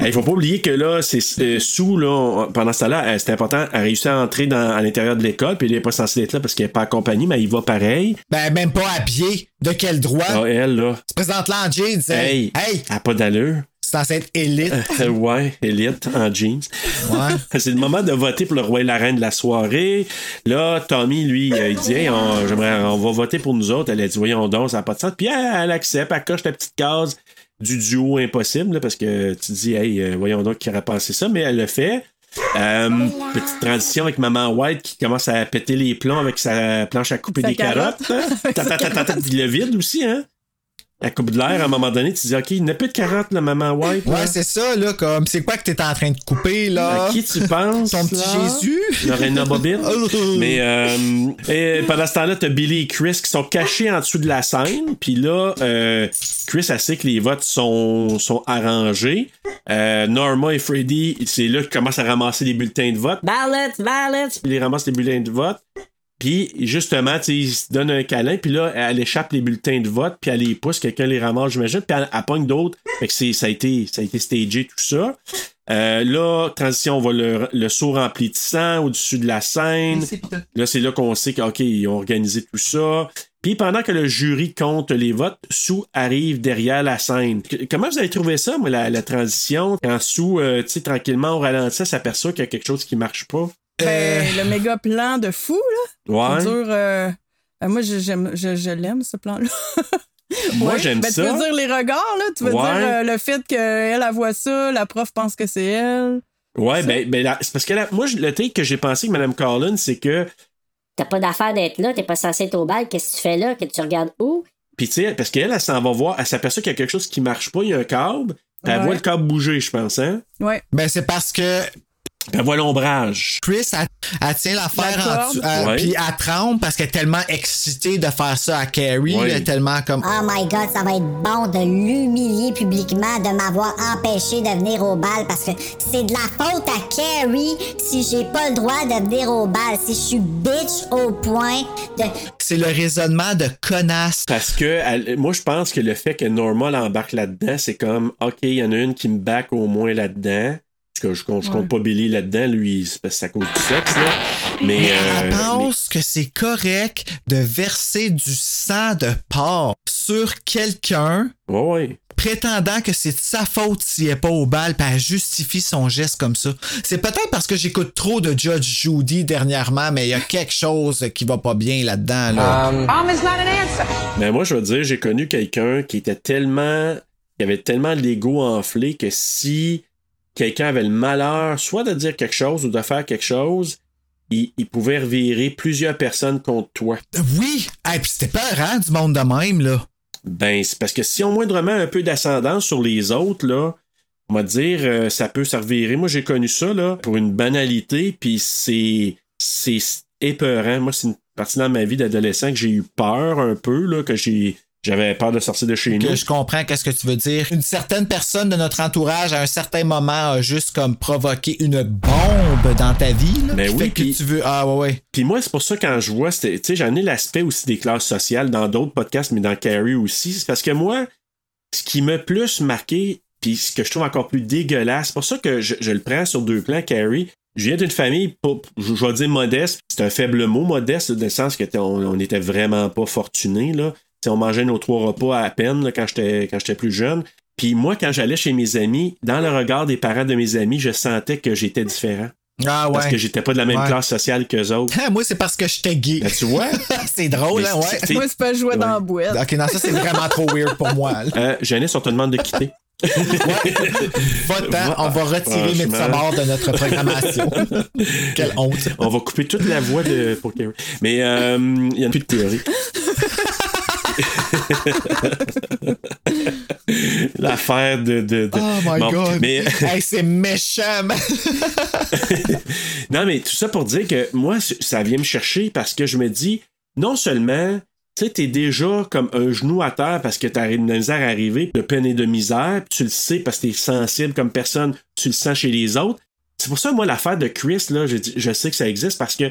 Il faut pas oublier que là, c'est euh, sous là, on- pendant ce temps-là, euh, c'est important, elle réussit à entrer dans, à l'intérieur de l'école, puis elle est pas censée être là parce qu'elle est pas accompagnée, mais il va pareil. Ben, même pas à pied. De quel droit? Ah, elle, là. Tu présentes là en jeans. Hey, Hey, elle a pas d'allure. C'est censé être élite. Euh, ouais, élite en jeans. Ouais. C'est le moment de voter pour le roi et la reine de la soirée. Là, Tommy, lui, euh, il dit Hey, on, j'aimerais- on va voter pour nous autres. Elle a dit Voyons donc, ça n'a pas de sens. Puis elle, elle accepte, elle coche la petite case du duo impossible, là, parce que tu dis Hey, euh, voyons donc qui aurait pensé ça, mais elle le fait. Euh, petite transition avec Maman White qui commence à péter les plombs avec sa planche à couper Sa des carottes. carotte. hein. Ta, ta, ta, ta, ta, puis le vide aussi, hein? Elle coupe de l'air à un moment donné, tu te dis OK, il n'y a plus de carottes, la Maman White. là. Ouais, c'est ça, là, comme, c'est quoi que t'es en train de couper, là? À qui tu penses? Ton petit là? Jésus? Lorena. Oh. Mais euh, et pendant ce temps-là, t'as Billy et Chris qui sont cachés en dessous de la scène. Puis là, euh, Chris, elle sait que les votes sont, sont arrangés. Euh, Norma et Freddy, c'est là qu'ils commencent à ramasser les bulletins de vote. Ballot, ballot. Ils ramassent les bulletins de vote. Puis justement, tu sais, ils se donnent un câlin, puis là, elle échappe les bulletins de vote, puis elle les pousse, quelqu'un les ramasse, j'imagine, puis elle, elle pogne d'autres. Fait que c'est, ça, a été, ça a été stagé, tout ça. Euh, là, transition, on voit le, le seau rempli de sang au-dessus de la scène. Là, c'est là qu'on sait qu'ils ont organisé tout ça. Puis pendant que le jury compte les votes, Sue arrive derrière la scène. Comment vous avez trouvé ça, moi, la, la transition? Quand Sue, euh, tu sais, tranquillement, au ralenti, elle s'aperçoit qu'il y a quelque chose qui marche pas? Ben, le méga plan de fou, là. Ouais. Qui dure, euh, euh, moi, je, j'aime- je, je l'aime, ce plan-là. Moi, Ouais. j'aime Ben, ça. Tu veux dire les regards, là? Tu veux Ouais. dire euh, le fait qu'elle, elle voit ça, la prof pense que c'est elle? Ouais, ben, ben là, c'est parce que là, moi, le take que j'ai pensé avec Mme Carlin, c'est que, T'as pas d'affaire d'être là, t'es pas censé être au bal, qu'est-ce que tu fais là, que tu regardes où? puis tu sais, parce qu'elle, elle s'en va voir, elle s'aperçoit qu'il y a quelque chose qui marche pas, il y a un câble, puis elle Ouais. voit le câble bouger, je pense, hein? Ouais. Ben, c'est parce que elle voit l'ombrage. Chris, elle, elle tient l'affaire La en Ouais. puis elle tremble parce qu'elle est tellement excitée de faire ça à Carrie, Ouais. elle est tellement comme... Oh my god, ça va être bon de l'humilier publiquement, de m'avoir empêché de venir au bal parce que c'est de la faute à Carrie si j'ai pas le droit de venir au bal, si je suis bitch au point de. C'est le raisonnement de connasse. Parce que, elle- moi, je pense que le fait que Norma l'embarque là-dedans, c'est comme, OK, il y en a une qui me back au moins là-dedans. Que je, compte- je compte pas Billy là-dedans, lui, c'est parce que c'est à cause du sexe, là. Mais, Mais euh, pense que c'est correct de verser du sang de porc sur quelqu'un Ouais, ouais. prétendant que c'est de sa faute s'il est pas au bal, puis elle justifie son geste comme ça. C'est peut-être parce que j'écoute trop de Judge Judy dernièrement, mais il y a quelque chose qui va pas bien là-dedans. Là. Answer. Mais moi, je veux dire, j'ai connu quelqu'un qui était tellement. qui avait tellement l'ego enflé que si quelqu'un avait le malheur soit de dire quelque chose ou de faire quelque chose, il, il pouvait revirer plusieurs personnes contre toi. Oui! Puis c'était pas rare du monde de même, là. Ben, c'est parce que si on moindrement un peu d'ascendance sur les autres, là, on va dire, euh, ça peut se revirer. Moi, j'ai connu ça, là, pour une banalité, puis c'est. c'est épeurant. Moi, c'est une partie dans ma vie d'adolescent que j'ai eu peur un peu, là, que j'ai. J'avais peur de sortir de chez nous. Je comprends qu'est-ce que tu veux dire. Une certaine personne de notre entourage à un certain moment a juste comme provoqué une bombe dans ta vie. Là, Ben qui oui, fait que puis- tu veux. Ah ouais ouais. Puis moi, c'est pour ça quand je vois, tu sais, j'en ai l'aspect aussi des classes sociales dans d'autres podcasts, mais dans Carrie aussi. C'est parce que moi, ce qui m'a plus marqué, puis ce que je trouve encore plus dégueulasse, c'est pour ça que je, je le prends sur deux plans, Carrie. Je viens d'une famille, je vais dire modeste, c'est un faible mot, modeste, dans le sens que on, on était vraiment pas fortunés, là. On mangeait nos trois repas à peine là, quand j'étais quand j'étais plus jeune. Puis moi, quand j'allais chez mes amis, dans le regard des parents de mes amis, je sentais que j'étais différent. Ah ouais. Parce que j'étais pas de la même Ouais. classe sociale qu'eux autres. Ah, moi, c'est parce que j'étais gay. Ben, tu vois? c'est drôle, Mais hein, c'est- ouais. c'est- Moi, c'est pas jouer dans la boîte. Ok, non, ça, c'est vraiment trop weird pour moi. Euh, Janice, on te demande de quitter. Va-t'en, on va retirer. Midsommar de notre programmation. Quelle honte. On va couper toute la voix de pour Carrie. Mais euh, il n'y a plus de théorie. L'affaire de, de, de- Oh my Bon, god. Mais, Hey, c'est méchant, non, mais tout ça pour dire que moi, ça vient me chercher parce que je me dis, non seulement, tu sais, t'es déjà comme un genou à terre parce que t'as une misère à arriver, de peine et de misère, tu le sais parce que t'es sensible comme personne, tu le sens chez les autres. C'est pour ça, moi, l'affaire de Chris, là, je, je sais que ça existe parce que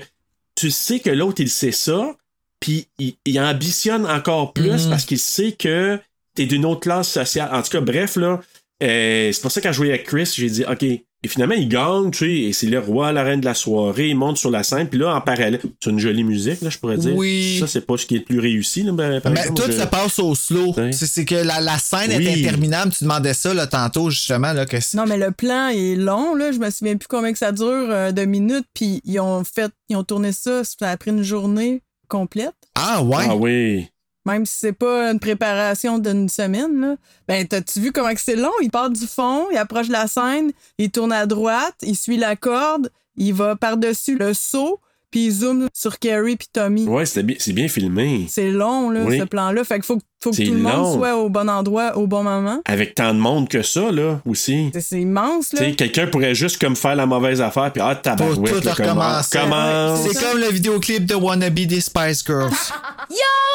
tu sais que l'autre, il sait ça, puis il, il ambitionne encore plus Mhm. parce qu'il sait que t'es d'une autre classe sociale. En tout cas, bref, là, euh, c'est pour ça que quand je voyais avec Chris, j'ai dit, OK. Et finalement, il gagne, tu sais, et c'est le roi, la reine de la soirée, il monte sur la scène, puis là, en parallèle, c'est une jolie musique, là, je pourrais dire. Oui. Ça, c'est pas ce qui est le plus réussi, là, ben, par Mais exemple. tout je- se passe au slow. Ouais. C'est c'est que la, la scène Oui. est interminable. Tu demandais ça là, tantôt, justement. Là, que Non, mais le plan est long, là. Je me souviens plus combien que ça dure euh, de minutes. Puis ils ont fait, ils ont tourné ça, ça a pris une journée complète. Ah ouais? Ah oui. Même si c'est pas une préparation d'une semaine, là. Ben, t'as-tu vu comment que c'est long? Il part du fond, il approche la scène, il tourne à droite, il suit la corde, il va par-dessus le saut, puis il zoome sur Carrie puis Tommy. Ouais, c'était bien- c'est bien filmé. C'est long, là, Oui. ce plan-là. Fait qu'il faut, faut que tout le monde long. soit au bon endroit au bon moment. Avec tant de monde que ça, là, aussi. C'est- immense, là. quelqu'un pourrait juste comme faire la mauvaise affaire, puis ah, Pour tabarouette, tout là, comment- recommencer. commence. C'est comme le vidéoclip de Wannabe des Spice Girls.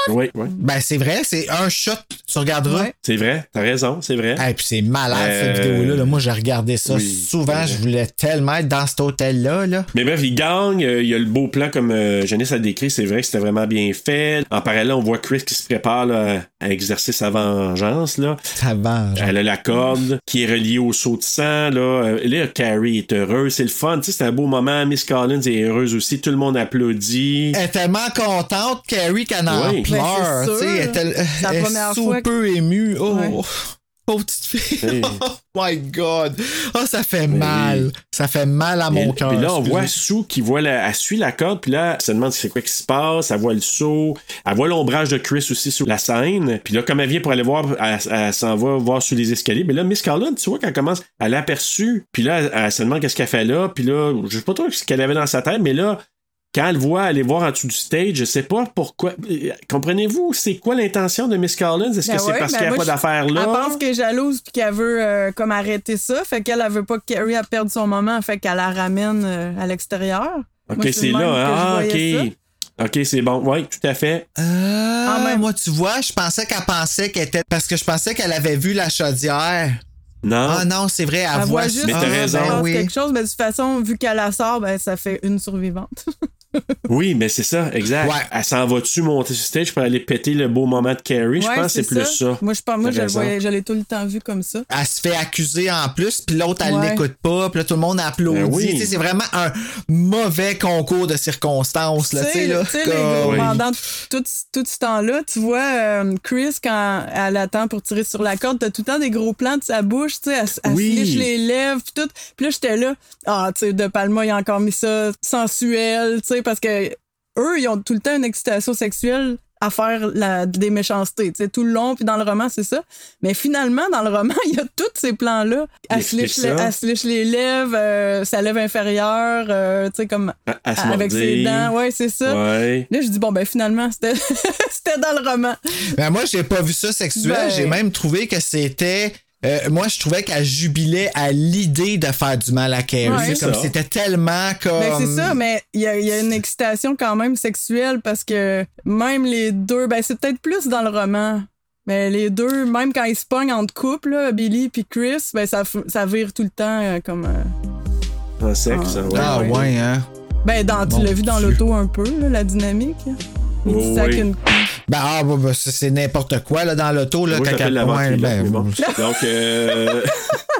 Oui, oui. ben, c'est vrai, c'est un shot, tu regarderas. C'est vrai, t'as raison, c'est vrai. Et puis c'est malade, cette Euh, vidéo-là. là. Moi, j'ai regardé ça oui, souvent. Je voulais tellement être dans cet hôtel-là. Là. Mais bref, il gagne. euh, Il y a le beau plan comme euh, Janice a décrit. C'est vrai que c'était vraiment bien fait. En parallèle, on voit Chris qui se prépare là, à exercer sa vengeance. Là. Ça va. genre. Elle a la corde qui est reliée au saut de sang. Là, Euh, là Carrie est heureuse. C'est le fun. Tu sais, C'est un beau moment. Miss Collins est heureuse aussi. Tout le monde applaudit. Elle est tellement contente, Carrie, qu'elle en Oui. pleure. Elle est elle est sous que- peu émue. Oh, Ouais. Pauvre petite fille. Oh my God. Oh, ça fait mal. Ça fait mal à mon cœur. Puis là, on voit Sue qui voit la, elle suit la corde, puis là, elle se demande c'est quoi qui se passe, elle voit le saut, elle voit l'ombrage de Chris aussi sur la scène, puis là, comme elle vient pour aller voir, elle, elle s'en va voir sur les escaliers, mais là, Miss Carlin, tu vois, qu'elle commence, elle l'a aperçue, puis là, elle, elle se demande qu'est-ce qu'elle fait là, puis là, je sais pas trop ce qu'elle avait dans sa tête, mais là, quand elle voit aller voir en dessous du stage, je sais pas pourquoi. euh, Comprenez-vous, c'est quoi l'intention de Miss Collins? Est-ce Ben que c'est ouais, parce ben qu'il n'y a pas d'affaires là? Elle pense qu'elle est jalouse puis qu'elle veut euh, comme arrêter ça. Fait qu'elle, elle veut pas que Carrie perde son moment. Fait qu'elle la ramène euh, à l'extérieur. Ok, c'est là, hein? Ah, ok. Ok, c'est bon. Oui, tout à fait. Ah, Ah, même. moi, tu vois, je pensais qu'elle pensait qu'elle était. Parce que je pensais qu'elle avait vu la chaudière. Non. Ah non, c'est vrai, elle, Elle voit voit juste Mais raison. passe oui. quelque chose, mais de toute façon, vu qu'elle la sort, ben, ça fait une survivante. Oui, mais c'est ça, exact. Elle s'en va-tu monter sur stage pour aller péter le beau moment de Carrie? je Ouais, pense que c'est plus ça. Moi, je, pense- moi je, voyais- je l'ai tout le temps vu comme ça. Elle se fait accuser en plus, puis l'autre, elle Ouais. l'écoute pas, puis là, tout le monde applaudit. Ben oui. Tu sais, C'est vraiment un mauvais concours de circonstances, là, pendant tout, tout ce temps-là, tu vois euh, Chris, quand elle attend pour tirer sur la corde, t'as tout le temps des gros plans de sa bouche, tu sais, elle, elle Oui. se liche les lèvres, pis tout. Puis là, j'étais là, ah, tu sais, De Palma, il a encore mis ça sensuel, tu sais, parce que eux, ils ont tout le temps une excitation sexuelle à faire la, des méchancetés, tu sais, tout le long, puis dans le roman, c'est ça. Mais finalement, dans le roman, il y a tous ces plans-là. Elle se liche, les- ça. elle se liche les lèvres, euh, sa lèvre inférieure, euh, tu sais, comme À- à se avec ses dents, ouais, c'est ça. Ouais. Là, je dis, bon, ben finalement, c'était c'était dans le roman. Ben moi, j'ai pas vu ça sexuel. Ben- J'ai même trouvé que c'était. Euh, moi, je trouvais qu'elle jubilait à l'idée de faire du mal à Carrie. Ouais. C'est comme ça. c'était tellement comme. Ben, c'est ça, mais il y a, il y a une excitation quand même sexuelle parce que même les deux, ben c'est peut-être plus dans le roman. Mais les deux, même quand ils se pognent entre couple, là, Billy puis Chris, ben ça, f- ça vire tout le temps euh, comme. euh, En sexe, ouais. Ah ouais, hein. Ben, dans, tu l'as vu dans l'auto un peu, là, la dynamique. Il Oh, dit ça avec oui. une. Ben, ah, bah, bah, c'est c'est n'importe quoi là, dans l'auto. Là, Moi, je quand la elle- ouais, ben, bon. Donc, euh,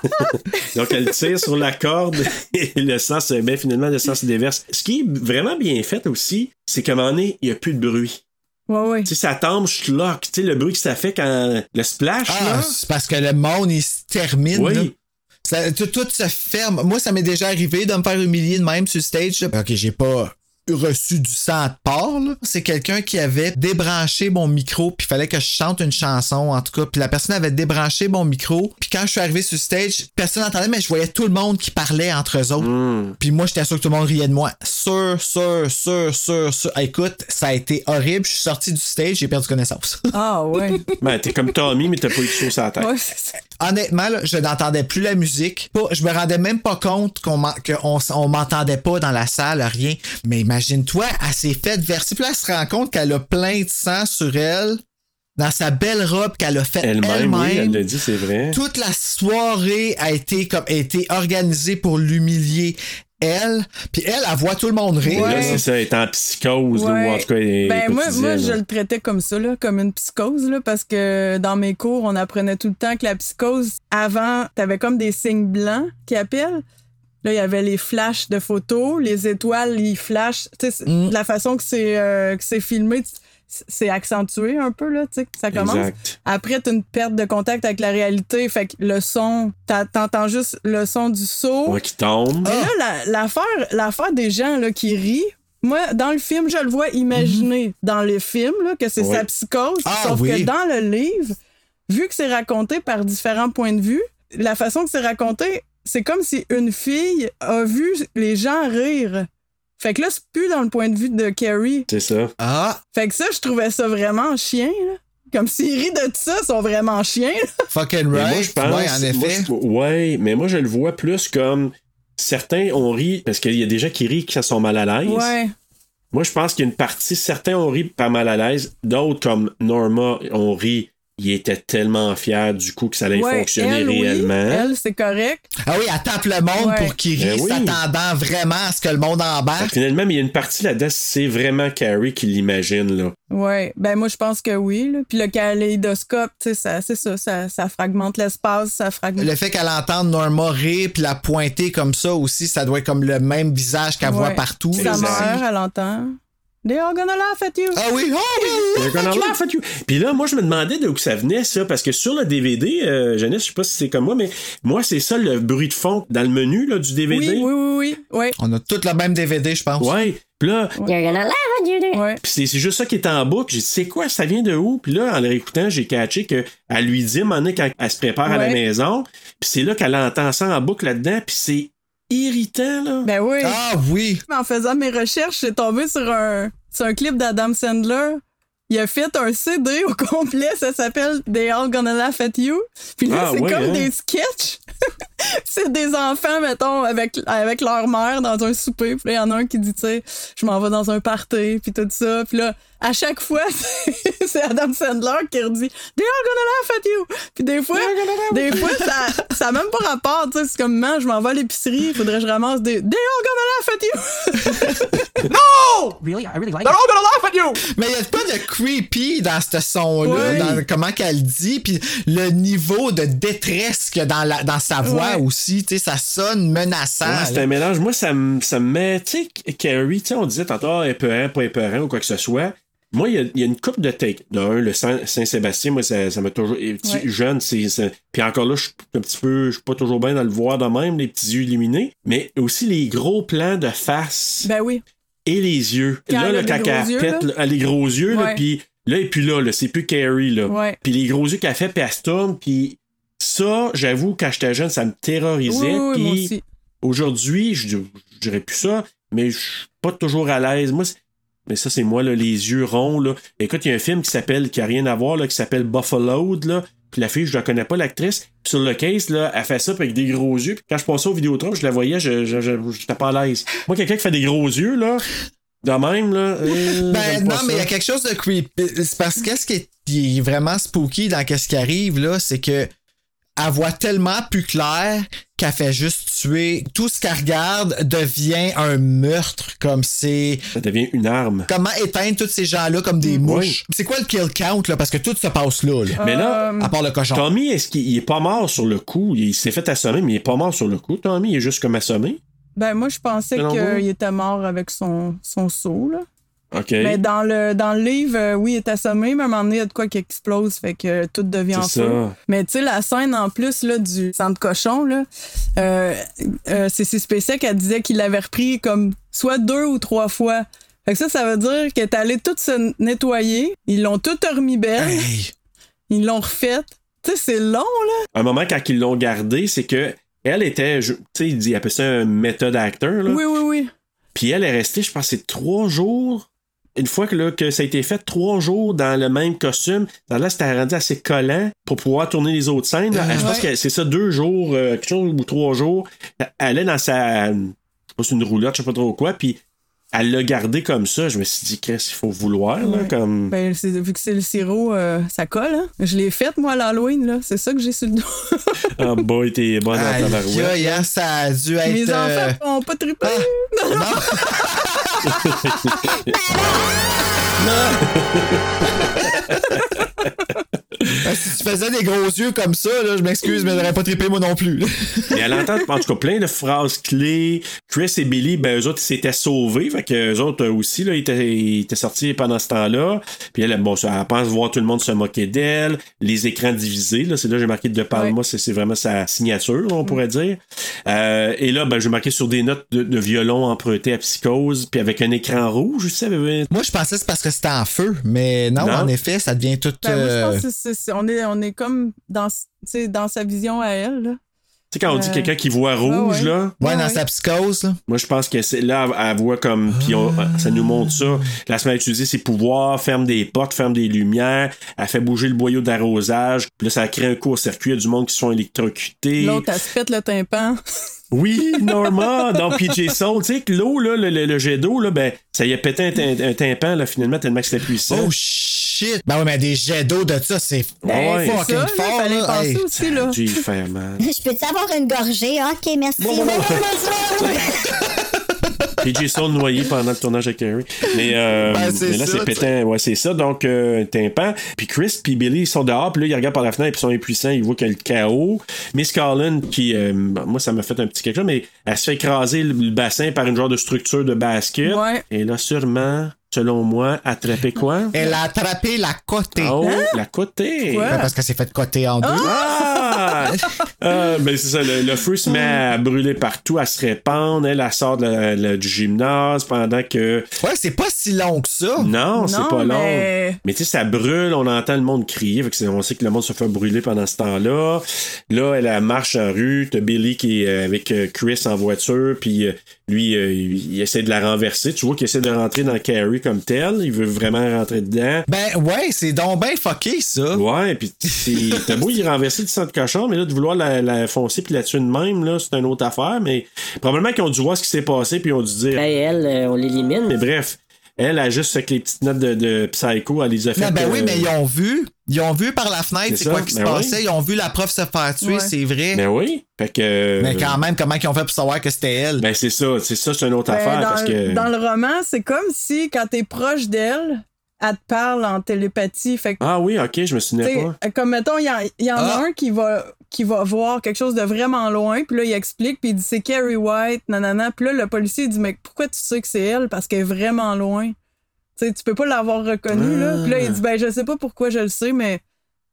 Donc, elle tire sur la corde et le sang se met finalement, le sang se déverse. Ce qui est vraiment bien fait aussi, c'est qu'à un moment donné, il n'y a plus de bruit. Ouais, ouais. Tu sais, ça tombe, schlock. Tu sais, le bruit que ça fait quand le splash, Ah, là. c'est parce que le monde, il se termine. Oui. là. Ça- tout, tout se ferme. Moi, ça m'est déjà arrivé de me faire humilier de même sur le stage. là. Ok, j'ai pas reçu du sang de porc. là. C'est quelqu'un qui avait débranché mon micro, puis il fallait que je chante une chanson, en tout cas. Puis la personne avait débranché mon micro. Puis quand je suis arrivé sur le stage, personne n'entendait, mais je voyais tout le monde qui parlait entre eux autres. Hmm. Puis moi, j'étais sûr que tout le monde riait de moi. Sûr, sûr, sûr, sûr, sûr. Ah, Écoute, ça a été horrible. Je suis sorti du stage, j'ai perdu connaissance. Ah, ouais. Ben, t'es comme Tommy, mais t'as pas eu de sauce à la tête. ouais, c'est ça. Honnêtement, là, je n'entendais plus la musique. Je me rendais même pas compte qu'on m'entendait pas dans la salle, rien. Mais imagine-toi, elle s'est faite verser. Puis là, elle se rend compte qu'elle a plein de sang sur elle, dans sa belle robe qu'elle a faite elle-même. Elle-même, oui, elle l'a dit, c'est vrai. Toute la soirée a été comme a été organisée pour l'humilier. Elle, puis elle, elle voit tout le monde rire. Là, c'est ça, elle est en psychose, là, ou en tout cas, elle Ben, moi, je le traitais comme ça, là, comme une psychose, là, parce que dans mes cours, on apprenait tout le temps que la psychose, avant, t'avais comme des signes blancs qui appellent. Là, il y avait les flashs de photos, les étoiles, ils flashent. Tu Mm. la façon que c'est euh, filmé, c'est accentué un peu, là, tu sais, ça commence. Exact. Après, t'as une perte de contact avec la réalité, fait que le son, t'entends juste le son du saut. Ouais, qui tombe. Mais là, la- l'affaire, des gens là, qui rient, moi, dans le film, je le vois imaginer dans le film là, que c'est sa psychose. Ah, sauf oui. que dans le livre, vu que c'est raconté par différents points de vue, la façon que c'est raconté, c'est comme si une fille a vu les gens rire. Fait que là, c'est plus dans le point de vue de Carrie. C'est ça. Ah, Fait que ça, je trouvais ça vraiment chien. Là. Comme s'ils rient de ça, ils sont vraiment chiens. fucking Mais right. moi, je pense. ouais, en moi, effet. je- ouais, mais moi, je le vois plus comme certains ont ri parce qu'il y a des gens qui rient qui sont mal à l'aise. Ouais. Moi, je pense qu'il y a une partie, certains ont ri par mal à l'aise, d'autres, comme Norma, ont ri. Il était tellement fier du coup que ça allait Ouais, fonctionner elle, oui, réellement. elle, c'est correct. Ah oui, elle tape le monde Ouais. pour qu'il Ben rit, oui. s'attendant vraiment à ce que le monde embarque. que finalement, mais il y a une partie là-dedans, c'est vraiment Carrie qui l'imagine, là. Ouais, ben moi je pense que oui. Là. Puis le kaléidoscope, tu sais, ça, c'est ça, ça, ça fragmente l'espace, ça fragmente. Le fait qu'elle entende Norma rire puis la pointer comme ça aussi, ça doit être comme le même visage qu'elle voit partout. Sa mère, elle entend. They are gonna laugh at you. Ah oui, oh oui! They're gonna laugh at you. Puis là, moi, je me demandais d'où que ça venait, ça, parce que sur le DVD, euh, Jeannette, je sais pas si c'est comme moi, mais moi, c'est ça le bruit de fond dans le menu là, du DVD. Oui, oui, oui, oui. Ouais. On a tous le même DVD, je pense. Ouais. Puis là, You're gonna laugh at you. Ouais. Puis c'est c'est juste ça qui est en boucle. J'ai dit, c'est quoi, ça vient de où? Puis là, en le réécoutant, j'ai catché qu'elle lui dit, donné, quand elle se prépare à la maison, puis c'est là qu'elle entend ça en boucle là-dedans, puis c'est irritant, là. Ben oui. Ah oui! En faisant mes recherches, j'ai tombé sur un, sur un clip d'Adam Sandler. Il a fait un CD au complet, ça s'appelle They All Gonna Laugh at You. Puis là, Ah, c'est comme hein? des sketchs. c'est des enfants, mettons, avec, avec leur mère dans un souper. Puis là, il y en a un qui dit, tu sais, je m'en vais dans un party, puis tout ça. Puis là, à chaque fois, c'est- Adam Sandler qui redit They are gonna laugh at you. Puis des fois, des fois ça, ça a même pas rapport. Tu sais, c'est comme, man, je m'en vais à l'épicerie, il faudrait que je ramasse des They are gonna laugh at you. No! Really? I really like They're it. all gonna laugh at you! Mais il y a pas de creepy dans ce son-là, dans comment qu'elle dit, puis le niveau de détresse qu'il y a dans, la, dans sa voix Ouais. aussi, tu sais, ça sonne menaçant. Ouais, c'est un mélange. Moi, ça me, ça me met. Tu sais, Carrie, tu sais, on disait tantôt, ah, épeurant, pas épeurant ou quoi que ce soit. Moi, il y a, il y a une coupe de take. D'un, le Saint- Saint-Sébastien, moi, ça ça m'a toujours. Ouais. Jeune, c'est. Puis encore là, je suis un petit peu. Je suis pas toujours bien dans le voir de même, les petits yeux illuminés. Mais aussi les gros plans de face ben oui. et les yeux. Quand là, le les caca pète, là. les gros yeux, là, puis là, et puis là, là, c'est plus Carrie, là. Ouais. Puis les gros yeux qu'elle fait, puis elle se tourne, puis ça, j'avoue, quand j'étais jeune, ça me terrorisait. Oui, puis aujourd'hui, je, je dirais plus ça, mais je suis pas toujours à l'aise. Moi, c'est- mais ça, c'est moi, là, les yeux ronds, là. Écoute, il y a un film qui s'appelle, qui a rien à voir, là, qui s'appelle Buffalo, là. Puis la fille, je la connais pas, l'actrice. Sur le case, là, elle fait ça avec des gros yeux. Puis quand je passais au Vidéotron, je la voyais, je, je, je- j'étais pas à l'aise. Moi, quelqu'un qui fait des gros yeux, là, de même, là. euh, Ben non, mais il y a quelque chose de creepy. C'est parce que ce qui est, qui est vraiment spooky dans ce qui arrive, là, c'est que elle voit tellement plus clair qu'elle fait juste tuer. Tout ce qu'elle regarde devient un meurtre, comme c'est. Ça devient une arme. Comment éteindre tous ces gens-là comme des mouches? C'est quoi le kill count, là? Parce que tout se passe là, là. Mais là, à part le cochon. Tommy, est-ce qu'il il est pas mort sur le coup? Il s'est fait assommer, mais il est pas mort sur le coup. Tommy, il est juste comme assommé. Ben moi, je pensais qu'il était mort avec son, son seau, là. OK. Mais dans le, dans le livre, euh, oui, il est assommé, mais à un moment donné, il y a de quoi qui explose, fait que tout devient en C'est feu. ça. Mais tu sais, la scène en plus là, du centre cochon, là, euh, euh, c'est spécial qu'elle disait qu'il l'avait repris comme soit deux ou trois fois. Fait que ça, ça veut dire qu'elle est allée tout se nettoyer. Ils l'ont tout remis belle. Ils l'ont refaite. Tu sais, c'est long, là. un moment quand ils l'ont gardé, c'est que elle était, tu sais, il dit, il appelle ça un méthode acteur, là. Oui, oui, oui. Puis elle est restée, je pense, c'est trois jours. Une fois que, là, que ça a été fait, trois jours dans le même costume, là, c'était rendu assez collant pour pouvoir tourner les autres scènes. là. Je pense Ouais. que c'est ça, deux jours, euh, quelque chose, ou trois jours. Elle est dans sa, c'est une roulotte, je sais pas trop quoi, puis elle l'a gardé comme ça. Je me suis dit, qu'est-ce qu'il faut vouloir, là, Ouais. comme... Ben, c'est- vu que c'est le sirop, euh, ça colle, hein. Je l'ai faite, moi, à l'Halloween, là. C'est ça que j'ai sur le dos. Ah, boy, t'es bonne tabarouette. aïe, hein, ça a dû être. Mes euh, enfants ont pas trippé. Non, non. Ben, si tu faisais des gros yeux comme ça, là, je m'excuse, mais j'aurais pas trippé moi non plus. Mais elle entend, en tout cas, plein de phrases clés. Chris et Billy, ben, eux autres, ils s'étaient sauvés. Fait que eux autres aussi, là, ils étaient, ils étaient sortis pendant ce temps-là. Puis elle, bon, ça, elle pense voir tout le monde se moquer d'elle. Les écrans divisés, là, c'est là que j'ai marqué De Palma, c'est, c'est vraiment sa signature, on pourrait dire. Euh, et là, ben, j'ai marqué sur des notes de, de violon emprunté à Psychose, puis avec un écran rouge, je sais. Moi, je pensais que c'est parce que c'était en feu, mais non, Non. en effet, ça devient tout. Ben, moi, je euh, pense que c'est- c'est- on, est, on est comme dans, tu sais, dans sa vision à elle, là. Tu sais, quand on dit Euh, quelqu'un qui voit rouge, ouais. là. Ouais, dans sa psychose, là. Moi, je pense que c'est là, elle, elle voit comme. Puis on- ça nous montre ça. Là, elle se met à utiliser ses pouvoirs, ferme des portes, ferme des lumières, elle fait bouger le boyau d'arrosage. Puis là, ça crée un court-circuit. Il y a du monde qui sont électrocutés. L'autre, elle se pète le tympan. Oui, Norma, dans PJ Soul. Tu sais que l'eau, là, le, le- le jet d'eau, là, ben, ça y a pété un, un tympan, là, finalement, tellement que c'était puissant. Oh shit! Ben ouais, mais des jets d'eau de ça, c'est Ben, ouais. fucking ça, là, fort, fallait là. penser Hey. aussi, là. J'ai fait mal. Je peux-tu avoir une gorgée? Ok, merci. PJ Soul noyé pendant le tournage avec Carrie. Mais, euh, Ben, mais là, c'est pétant. Ouais, c'est ça. Donc, euh, un tympan. Puis Chris puis Billy, ils sont dehors. Puis là, ils regardent par la fenêtre. Puis ils sont impuissants. Ils voient qu'il y a le chaos. Miss Carlin, qui, euh, moi, ça m'a fait un petit quelque chose, mais elle se fait écraser le, le bassin par une genre de structure de basket. Ouais. Et là, sûrement, selon moi, attraper quoi? Elle a attrapé la côté. Oh, la côté. Ben, parce qu'elle s'est fait côté en deux. Ah! Euh, ben c'est ça, le, le feu se met à brûler partout, à se répandre. Elle, elle sort de la- la- du gymnase pendant que. Ouais, c'est pas si long que ça. Non, c'est pas long. mais- Mais tu sais, ça brûle, on entend le monde crier. Fait que c'est- on sait que le monde se fait brûler pendant ce temps-là. Là, elle, elle marche en rue. T'as Billy qui est euh, avec euh, Chris en voiture. Puis euh, lui, euh, il, essaie de la renverser. Tu vois qu'il essaie de rentrer dans Carrie comme tel. Il veut vraiment rentrer dedans. Ben ouais, c'est donc ben fucké ça. Ouais, puis c'est- t'as beau y renverser du centre cochon, mais là, de vouloir la, la foncer puis la tuer de même, là, c'est une autre affaire. Mais probablement qu'ils ont dû voir ce qui s'est passé puis ils ont dû dire. Ben, elle, euh, on l'élimine. Mais bref, elle a juste avec les petites notes de, de psycho, elle les a fait. Non, ben oui, euh, mais ils ont vu. Ils ont vu par la fenêtre C'est quoi qui se ben passait. oui. Ils ont vu la prof se faire tuer, Ouais. c'est vrai. Ben oui. Fait que. Mais quand même, comment ils ont fait pour savoir que c'était elle? Ben c'est ça, c'est ça, c'est une autre Ben, affaire dans, parce que. dans le roman, c'est comme si quand t'es proche d'elle, elle te parle en télépathie. Fait que, Ah oui, ok, je me souvenais t'sais, pas. comme mettons, il y, en- y en Ah. a un qui va, qui va voir quelque chose de vraiment loin, puis là, il explique, puis il dit c'est Carrie White, nanana. Puis là, le policier il dit mais pourquoi tu sais que c'est elle? Parce qu'elle est vraiment loin. Tu sais, tu peux pas l'avoir reconnue, là. Puis là, il dit ben je sais pas pourquoi je le sais, mais.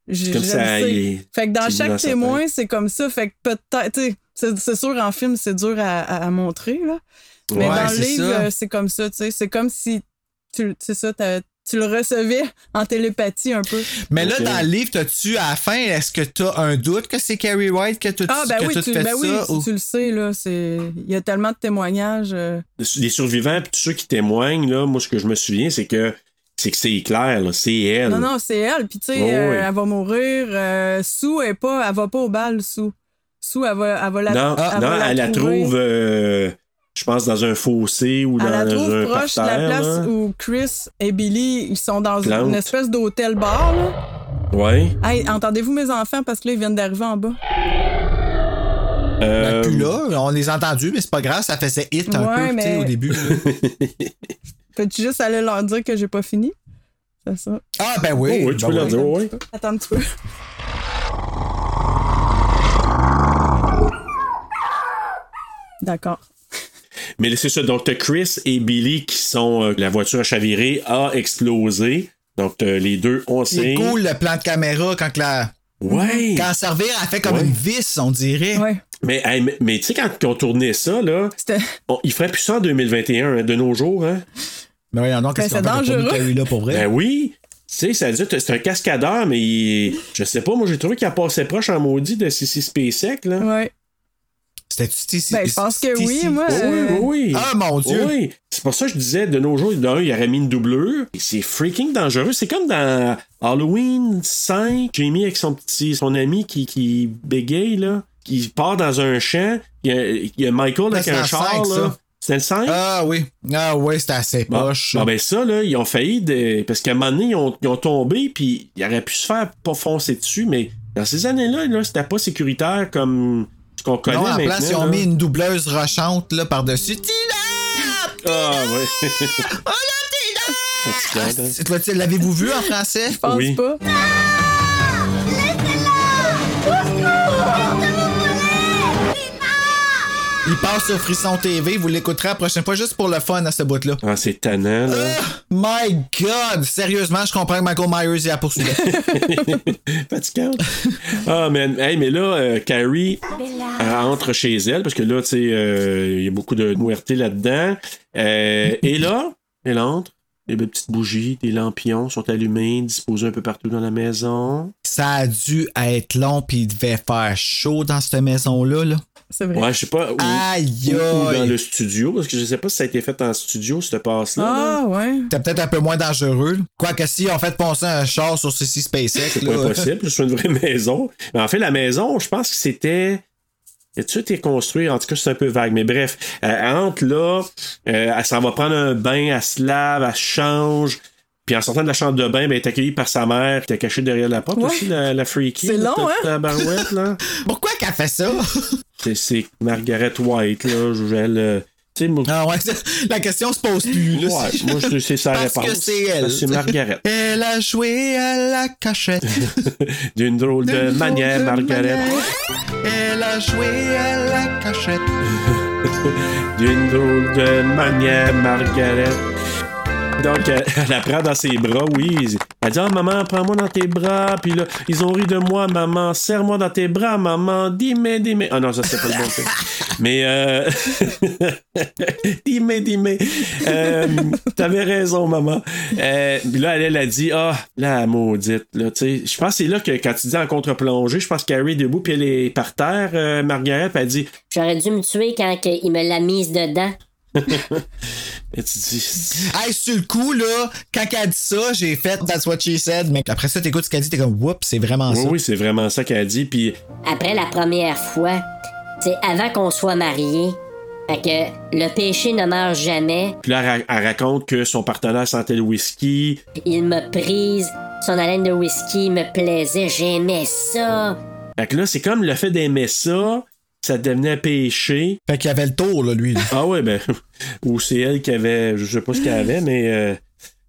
Je, Comme je ça, le sais. il est- Fait que dans chaque témoin, c'est comme ça. Fait que peut-être, tu sais, c'est- sûr, en film, c'est dur à, à- à montrer, là. Mais Ouais, dans le c'est livre, ça. euh, c'est comme ça, tu sais. C'est comme si tu, c'est ça, tu le recevais en télépathie un peu. Mais là, dans le livre, t'as-tu, à la fin, est-ce que t'as un doute que c'est Carrie White que tu Ah, ben que oui, tu, ben oui, ça? tu, ou- tu le sais, là. c'est- Il y a tellement de témoignages. euh. Les survivants puis tous ceux qui témoignent, là, moi, ce que je me souviens, c'est que c'est que c'est clair, là, c'est elle. Non, non, c'est elle. Puis, tu sais, Oh, euh, oui. elle va mourir. Euh, Sue, elle, est pas, elle va pas au bal, Sue. Sue, elle va, elle va la non, elle non, va elle la trouve, euh, je pense, dans un fossé ou Elle dans la trouve un proche de la place là. où Chris et Billy ils sont dans Plante. une espèce d'hôtel-bar. là. Ouais. Hey, entendez-vous mes enfants? Parce que là, ils viennent d'arriver en bas? Euh, Ben, plus là, on les a entendus, mais c'est pas grave, ça faisait hit un Ouais, peu, mais- au début. Peux-tu juste aller leur dire que j'ai pas fini? C'est ça. Ah, ben oui. Oh, oui, tu ben peux leur oui. dire, oui. Attends un petit peu. D'accord. Mais c'est ça. Donc, t'as Chris et Billy qui sont. euh, la voiture a chaviré, a explosé. Donc, les deux, on C'est cool le plan de caméra quand la. Ouais. Quand servir, elle fait comme Ouais. une vis, on dirait. Ouais. Mais, hey, mais, mais tu sais, quand ils ont tourné ça, là, on- ils feraient plus ça en 2021, hein, de nos jours, hein? Mais voyons donc, qu'est-ce Ben, qu'on dangereux. Là pour vrai? Ben oui. Tu sais, ça veut dire que c'est un cascadeur, mais il- je sais pas, moi j'ai trouvé qu'il a passé proche en maudit de CC SpaceX, là. Ouais. C'était-tu ici? Ben, je pense que oui, moi. Oui, euh, oui, oui. Ah, mon Dieu. Oui. C'est pour ça que je disais, de nos jours, d'un, il aurait mis une doublure. Et c'est freaking dangereux. C'est comme dans Halloween 5, Jamie avec son petit, son ami qui, qui bégaye, là, qui part dans un champ. Il y a, il y a Michael Ben, avec c'est un char, cinq, là. ça. C'était le 5? Ah oui. Ah oui, c'était assez Bon, poche. bon, ben ça, là, ils ont failli de... Parce qu'à un moment donné, ils ont, ils ont tombé, puis ils auraient pu se faire pas foncer dessus, mais dans ces années-là, là, c'était pas sécuritaire comme ce qu'on connaît non, en maintenant. place, ils ont là. mis une doubleuse rochante là, par-dessus. Ah, ouais. Ah, Fatigante, hein? c'est- toi, L'avez-vous vu en français? Je pense Oui. pas. Il passe sur Frisson TV, vous l'écouterez la prochaine fois juste pour le fun à ce bout-là. Ah, c'est tannant, là. My God! Sérieusement, je comprends que Michael Myers y a poursuivi. Fatigante. Ah. Hey, mais là, euh, Carrie elle entre chez elle, parce que là, tu sais, euh, il y a beaucoup de nouveauté là-dedans. Euh, et là, elle entre. Les belles petites bougies, des lampions sont allumés, disposés un peu partout dans la maison. Ça a dû être long, puis il devait faire chaud dans cette maison-là. Là. C'est vrai. Ouais, je sais pas. Où, Aïe, où- dans le studio, parce que je sais pas si ça a été fait en studio, cette passe-là. là. Ah, ouais. C'était peut-être un peu moins dangereux. Quoique si on fait poncer un char sur ceci SpaceX. C'est pas impossible, c'est une vraie maison. Mais en fait, la maison, je pense que c'était. As-tu été construit? En tout cas, c'est un peu vague. Mais bref, euh, elle entre là, euh, elle s'en va prendre un bain, elle se lave, elle se change. Puis en sortant de la chambre de bain, ben, elle est accueillie par sa mère qui était cachée derrière la porte Ouais. aussi, la, la freaky. C'est long, hein? La barouette, là. Pourquoi qu'elle fait ça? C'est- Margaret White, là. Je euh, moi. Ah ouais, la question se pose plus. là. Ouais, moi, je c'est sa Parce réponse. que c'est elle. C'est Margaret. Elle a joué à la cachette. D'une drôle de manière, drôle de Margaret. manière. Elle a joué à la cachette. D'une drôle de manière, Margaret. Donc, euh, elle la prend dans ses bras, oui. Elle dit Ah, maman, prends-moi dans tes bras. Puis là, ils ont ri de moi, maman. Serre-moi dans tes bras, maman. Dis-moi, dis-moi. Ah non, ça, c'est pas le bon truc. Mais, euh. dis-moi, dis-moi. Euh, T'avais raison, maman. Euh, puis là, elle, elle a dit Ah, la maudite. Là, tu sais, je pense que c'est là que quand tu dis en contre-plongée, je pense qu'Harry est debout, puis elle est par terre, euh, Margaret, puis elle dit J'aurais dû me tuer quand il me l'a mise dedans. Et tu dis. Hey, sur le coup, là, quand elle dit ça, j'ai fait That's what she said. Mais après ça, t'écoutes ce qu'elle dit, t'es comme Whoops, c'est vraiment Oui, ça. oui, c'est vraiment ça qu'elle a dit. Puis Après la première fois, c'est avant qu'on soit mariés. Fait que le péché ne meurt jamais. Puis là, elle raconte que son partenaire sentait le whisky. Il me prise. Son haleine de whisky me plaisait. J'aimais ça. Fait que là, c'est comme le fait d'aimer ça, ça devenait un péché. Fait qu'il avait le tour, là, lui. là. Ah ouais, ben. Ou c'est elle qui avait. Je sais pas ce qu'elle avait, mais. euh,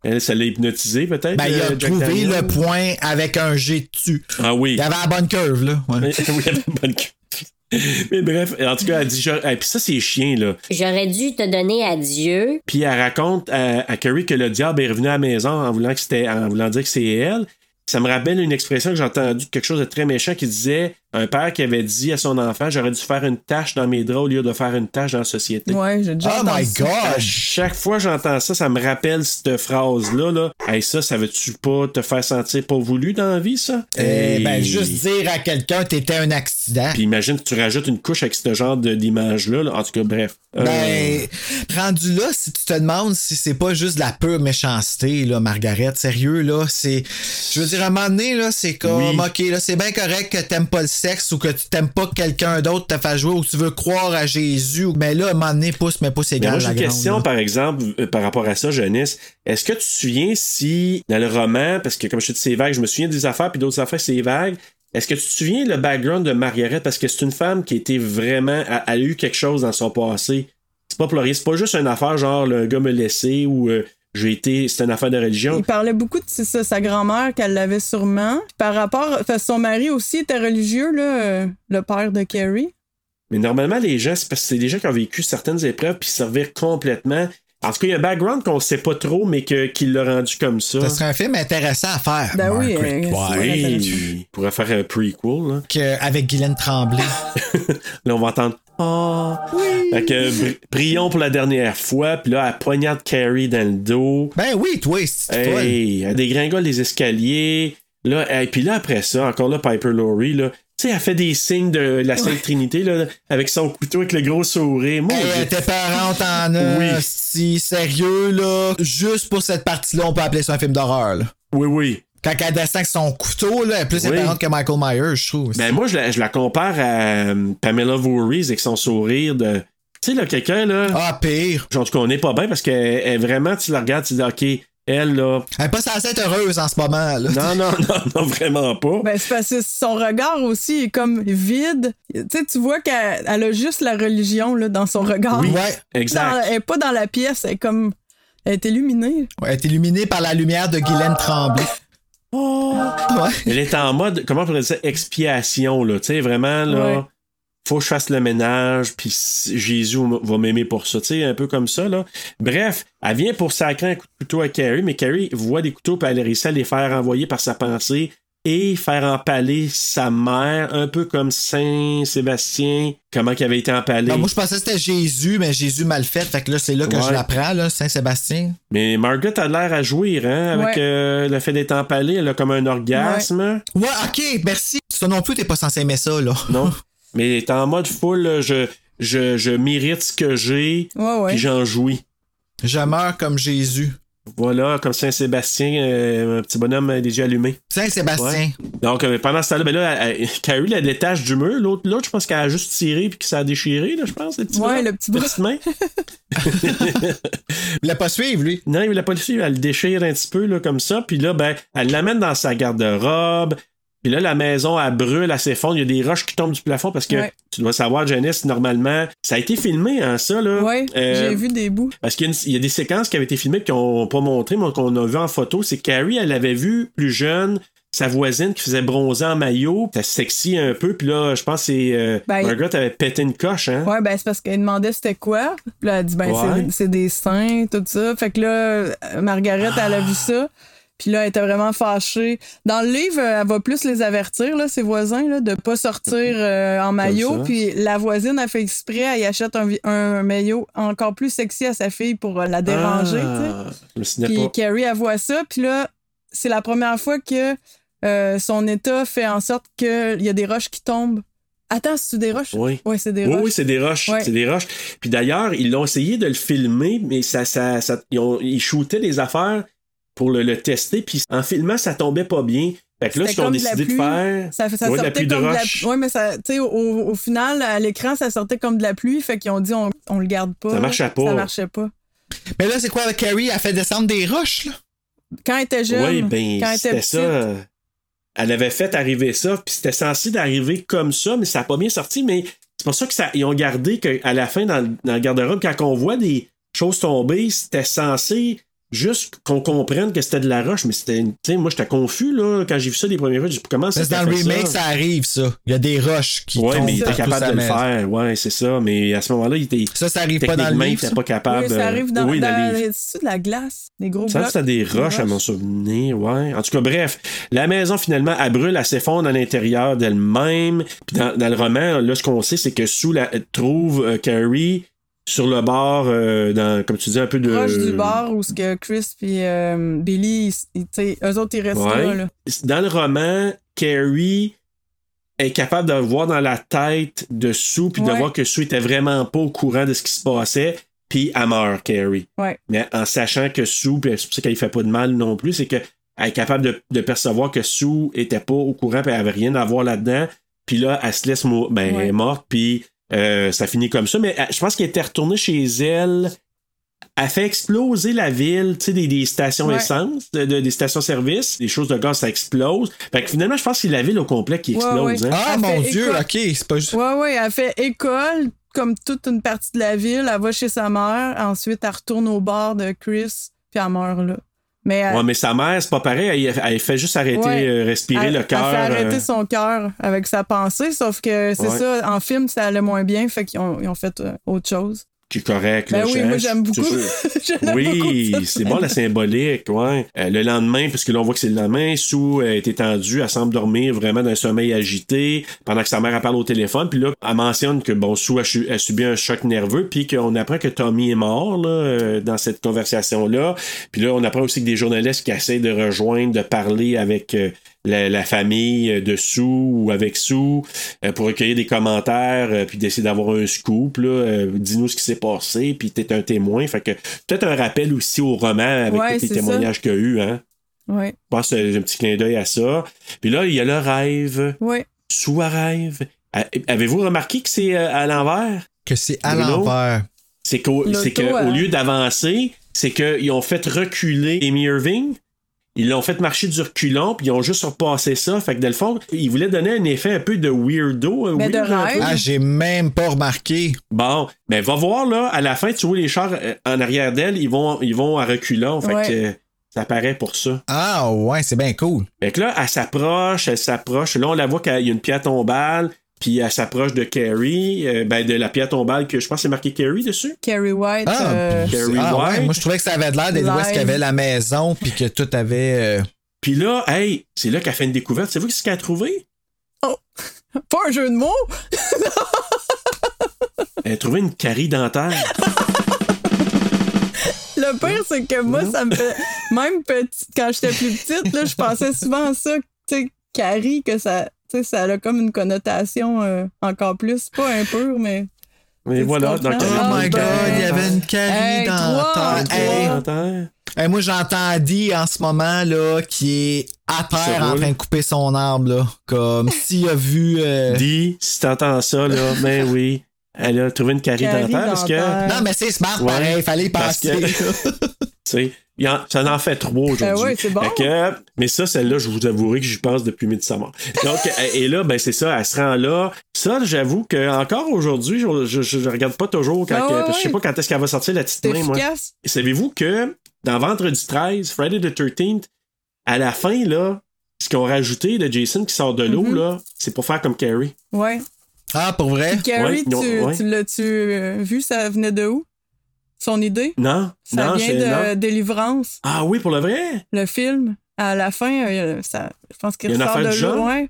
elle, ça l'a hypnotisé peut-être. Ben, il a euh, Jack trouvé Daniel? le point avec un G dessus. Ah oui. Il avait la bonne curve, là. Ouais. oui, il avait une bonne queue. Mais bref, en tout cas, elle dit. genre- hey, puis ça, c'est chien, là. J'aurais dû te donner à Dieu. Puis elle raconte à, à Carrie que le diable est revenu à la maison en voulant, que c'était, en voulant dire que c'est elle. Ça me rappelle une expression que j'ai entendue, quelque chose de très méchant qui disait un père qui avait dit à son enfant J'aurais dû faire une tâche dans mes draps au lieu de faire une tâche dans la société. Ouais, j'ai déjà Oh my ça. À chaque fois que j'entends ça, ça me rappelle cette phrase-là. Là. Hey, ça, ça veut-tu pas te faire sentir pas voulu dans la vie, ça? Eh Hey. ben, juste dire à quelqu'un t'étais un accident. Puis imagine que tu rajoutes une couche avec ce genre de- d'image-là. là. En tout cas, bref. Euh, Ben, rendu là, si tu te demandes si c'est pas juste de la pure méchanceté, là, Margaret, sérieux, là, c'est. Je veux dire, à un moment donné, là, c'est comme, Oui. ok, là, c'est bien correct que t'aimes pas le sexe ou que tu t'aimes pas que quelqu'un d'autre te fasse jouer ou que tu veux croire à Jésus. Mais là, à un moment donné, pouce, mais Mais égal. moi, j'ai une grande, question, là. par exemple, euh, par rapport à ça, Janice. Est-ce que tu te souviens si, dans le roman, parce que comme je te dis, c'est vague, je me souviens des affaires, puis d'autres affaires, c'est vague. Est-ce que tu te souviens le background de Margaret? Parce que c'est une femme qui était vraiment. Elle, a eu quelque chose dans son passé. C'est pas rien. C'est pas juste une affaire genre le gars me laissé ou euh, j'ai été. C'est une affaire de religion. Il parlait beaucoup de ça, sa grand-mère qu'elle l'avait sûrement. Par rapport, son mari aussi était religieux, là, euh, le père de Carrie. Mais normalement, les gens, c'est parce que c'est des gens qui ont vécu certaines épreuves puis servir complètement. En tout cas, il y a un background qu'on sait pas trop, mais que, qui l'a rendu comme ça. Ça serait un film intéressant à faire. Ben oui, euh. Oui, on pourrait faire un prequel. Là, Que- avec Guylaine Tremblay. Là, on va entendre. Ah, oui. Fait que prions pour la dernière fois, puis là, elle poignarde Carrie dans le dos. ben oui, toi. Hey, elle dégringole les escaliers. Là, et puis là, après ça, encore là, Piper Laurie, là. Tu sais, elle fait des signes de la Sainte Trinité, là, avec son couteau, avec le gros sourire. Moi, Hey, j'ai- tes parents en Oui. si sérieux là, juste pour cette partie-là, on peut appeler ça un film d'horreur. là. oui, oui. Quand elle descend avec son couteau, là, elle est plus Oui. que Michael Myers, je trouve. Ben, moi, je la, je la compare à euh, Pamela Voorhees avec son sourire de. Tu sais, là, quelqu'un, là. Ah, pire. En tout cas, on n'est pas bien parce qu'elle est vraiment, tu la regardes, tu dis, OK, elle, là. Elle est pas censée être heureuse en ce moment. Là. Non, non, non, non, vraiment pas. Ben, c'est parce que son regard aussi est comme vide. Tu sais, tu vois qu'elle elle a juste la religion là, dans son regard. Oui, Ouais. exact. Dans- elle est pas dans la pièce, elle est comme. Elle est illuminée. Elle est illuminée par la lumière de Guylaine Tremblay. Ouais. Elle est en mode, comment on pourrait dire expiation, là. Tu sais, vraiment, là. Ouais. Faut que je fasse le ménage, puis Jésus va m'aimer pour ça. Tu sais, un peu comme ça, là. Bref, elle vient pour sacrer un coup de couteau à Carrie, mais Carrie voit des couteaux, puis elle réussit à les faire envoyer par sa pensée et faire empaler sa mère, un peu comme Saint Sébastien, comment il avait été empalé? Ah, moi, je pensais que c'était Jésus, mais Jésus mal fait. Fait que là, c'est là que Ouais. je l'apprends, là, Saint-Sébastien. Mais Margaret a l'air à jouir, hein, avec Ouais. euh, le fait d'être empalée. Elle a comme un orgasme. Ouais, ok, merci. Ça non plus, t'es pas censé aimer ça, là. Non. Mais est en mode full, là, je, je, je mérite ce que j'ai, Ouais, ouais. puis j'en jouis. Je meurs comme Jésus. Voilà, comme Saint-Sébastien, euh, un petit bonhomme euh, des yeux allumés. Saint-Sébastien. Donc, euh, pendant ce temps-là, ben là, elle- elle- Carrie la détache du mur. L'autre, l'autre, je pense qu'elle a juste tiré puis que ça a déchiré, là, je pense, le petit Ouais, bras. le petit bras. Petite main. Il voulait pas suivre, lui. Non, il voulait pas le suivre. Elle le déchire un petit peu, là, comme ça. Puis là, ben, elle l'amène dans sa garde-robe. Puis là, la maison, elle brûle, elle s'effondre. Il y a des roches qui tombent du plafond parce que Ouais. tu dois savoir, Janice, normalement, ça a été filmé, hein, ça, là. Ouais, Euh, j'ai vu des bouts. Parce qu'il y, a y des séquences qui avaient été filmées et qui n'ont pas montré, mais qu'on a vu en photo. C'est Carrie, elle avait vu plus jeune sa voisine qui faisait bronzer en maillot. C'était sexy un peu. Puis là, je pense que c'est. euh, Ben, Margaret avait pété une coche, hein? Ouais, ben c'est parce qu'elle demandait c'était quoi. Puis là, elle a dit, ben Ouais. c'est- des seins, tout ça. Fait que là, Margaret, elle a vu ça. Puis là, elle était vraiment fâchée. Dans le livre, euh, elle va plus les avertir, là, ses voisins, là, de pas sortir euh, en maillot. Puis la voisine a fait exprès, elle y achète un, un maillot encore plus sexy à sa fille pour euh, la déranger. Ah, Puis. Carrie, elle voit ça. Puis là, c'est la première fois que euh, son état fait en sorte qu'il y a des roches qui tombent Attends, c'est des roches? Oui. Ouais, c'est des Oui, roches. oui, c'est des roches. C'est des roches. Puis d'ailleurs, ils l'ont essayé de le filmer, mais ça, ça, ça- ils, ont- ils shootaient des affaires pour le, le tester, puis en filmant, ça tombait pas bien. Fait que là, ce qu'ils de la décidé de faire, Ça, ça ouais, de la sortait pluie de comme de la roche. Oui, mais ça, tu sais, au, au final, à l'écran, ça sortait comme de la pluie. Fait qu'ils ont dit, on, on le garde pas. Ça marchait pas. Ça marchait pas. Mais là, c'est quoi, Carrie a fait descendre des roches, là? Quand elle était jeune. Oui, ben, quand elle était c'était petite. ça. Elle avait fait arriver ça, puis c'était censé d'arriver comme ça, mais ça n'a pas bien sorti. Mais c'est pour ça que ça, ils ont gardé qu'à la fin, dans, dans le garde-robe, quand on voit des choses tomber, c'était censé juste qu'on comprenne que c'était de la roche, mais c'était. Tu sais, moi, j'étais confus, là, quand j'ai vu ça les premières fois. J'ai dit, comment ça Mais s'est dans le remake, ça? arrive, ça. Il y a des roches qui Ouais, tombent mais il était capable de le faire. Ouais, c'est ça. Mais à ce moment-là, il était. Ça, ça arrive pas dans le techniquement, il était ça? pas capable. Oui, ça arrive dans, oui, dans, de la glace? Des gros Ça, blocs. c'était des roches, à mon souvenir, ouais. En tout cas, bref, la maison, finalement, elle brûle, elle s'effondre à l'intérieur d'elle-même. Puis dans, dans le roman, là, ce qu'on sait, c'est que Sue la, trouve euh, Carrie sur le bord, euh, dans, comme tu dis, un peu de. Proche du bar où ce que Chris et euh, Billy, ils- eux autres, ils restent Ouais. là. Dans le roman, Carrie est capable de voir dans la tête de Sue, puis de voir que Sue était vraiment pas au courant de ce qui se passait, puis elle meurt, Carrie. Ouais. Mais en sachant que Sue, puis c'est pour ça qu'elle fait pas de mal non plus, c'est qu'elle est capable de, de percevoir que Sue était pas au courant, puis elle avait rien à voir là-dedans. Puis là, elle se laisse mou- ben, elle est morte, puis euh, ça finit comme ça. Mais euh, je pense qu'elle était retournée chez elle. Elle fait exploser la ville, tu sais, des, des stations Ouais. essence, de- de- des stations-service, des choses de gaz, ça explose. Fait que finalement, je pense que c'est la ville au complet qui explose. ouais. hein. Ah, Elle mon Dieu, école. ok, c'est pas juste. Ouais, ouais, elle fait école, comme toute une partie de la ville. Elle va chez sa mère. Ensuite, elle retourne au bar de Chris, puis elle meurt là. Mais elle, Ouais, mais sa mère, c'est pas pareil. Elle, elle fait juste arrêter, Ouais. euh, respirer elle- le cœur. Elle fait arrêter euh, son cœur avec sa pensée, sauf que c'est Ouais. ça, en film, ça allait moins bien, fait qu'ils ont, ils ont fait euh, autre chose. Qui est correct. Ben là, oui, je- moi, j'aime beaucoup. Oui, c'est bon la symbolique, ouais. Euh, le lendemain, parce que là on voit que c'est le lendemain, Sue euh, est étendue, elle semble dormir vraiment d'un sommeil agité, pendant que sa mère elle parle au téléphone, puis là elle mentionne que bon Sue a, subi un choc nerveux, puis qu'on apprend que Tommy est mort là, euh, dans cette conversation là, puis là on apprend aussi que des journalistes qui essaient de rejoindre, de parler avec euh, la, la famille de Sue ou avec Sue euh, pour recueillir des commentaires euh, puis d'essayer d'avoir un scoop là, Euh, dis-nous ce qui s'est passé puis t'es un témoin. Fait que peut-être un rappel aussi au roman avec Ouais, tous les témoignages qu'il y a eu hein. Ouais, je pense que j'ai un petit clin d'œil à ça. Puis là il y a le rêve. Ouais. Sue à rêve. A- avez-vous remarqué que c'est euh, à l'envers? Que c'est à l'envers. c'est qu'au L'auto, c'est que, au hein. lieu d'avancer, c'est qu'ils ont fait reculer Amy Irving. Ils l'ont fait marcher du reculon, puis ils ont juste repassé ça. Fait que, dans le fond, ils voulaient donner un effet un peu de weirdo. un Mais de rêve. Ah, j'ai même pas remarqué. Bon, ben va voir, là, à la fin, tu vois les chars euh, en arrière d'elle, ils vont, ils vont à reculons. Fait Ouais. que euh, ça paraît pour ça. Ah, ouais, c'est bien cool. Fait que là, elle s'approche, elle s'approche. Là, on la voit qu'il y a une pierre tombale, puis elle s'approche de Carrie, euh, ben, de la pierre tombale que je pense que c'est marqué Carrie dessus. Carrie White. Ah, euh, Carrie ah, ouais, White. moi je trouvais que ça avait l'air d'être où est-ce qu'il y avait la maison, puis que tout avait. euh, Puis là, hey, c'est là qu'elle fait une découverte. C'est vous ce qu'elle a trouvé? Pas un jeu de mots? Elle a trouvé une carie dentaire. Le pire, c'est que moi, ça me fait. Même petite, quand j'étais plus petite, là, je pensais souvent à ça, tu sais, Carrie, que ça. Tu sais, ça a comme une connotation euh, encore plus. Pas un peu, mais. Mais voilà, donc Oh my god, il y avait une carie Hey, dentaire. trois, Hey, moi j'entends Andy en ce moment là qui est à terre en train de couper son arbre là. Comme s'il a vu. euh, Dis, si t'entends ça, là, ben oui. Elle a trouvé une carie, Carie dentaire parce que. dentaire. Non, mais c'est smart, Ouais, pareil, fallait y parce penser. que- ça en fait trois aujourd'hui. Ben ouais, c'est bon. Que, mais ça, celle-là, je vous avouerai que j'y pense depuis Midsommar. Donc, et là, ben c'est ça, elle se rend là. Ça, j'avoue que encore aujourd'hui, je, je, je regarde pas toujours quand Ah que- ouais, parce que je sais pas quand est-ce qu'elle va sortir la petite main, moi. Savez-vous que dans Vendredi 13, Friday the 13th, à la fin, là, ce qu'ils ont rajouté de Jason qui sort de l'eau, Mhm. là, c'est pour faire comme Carrie. Ouais. Ah, pour vrai? Ouais, non, tu, ouais. tu l'as-tu euh, vu? Ça venait de où? Son idée? Non, Ça non, vient c'est- de non. Délivrance, Ah oui, pour le vrai? le film. À la fin, euh, ça, je pense qu'il Il y a une ressort affaire de? Ouais.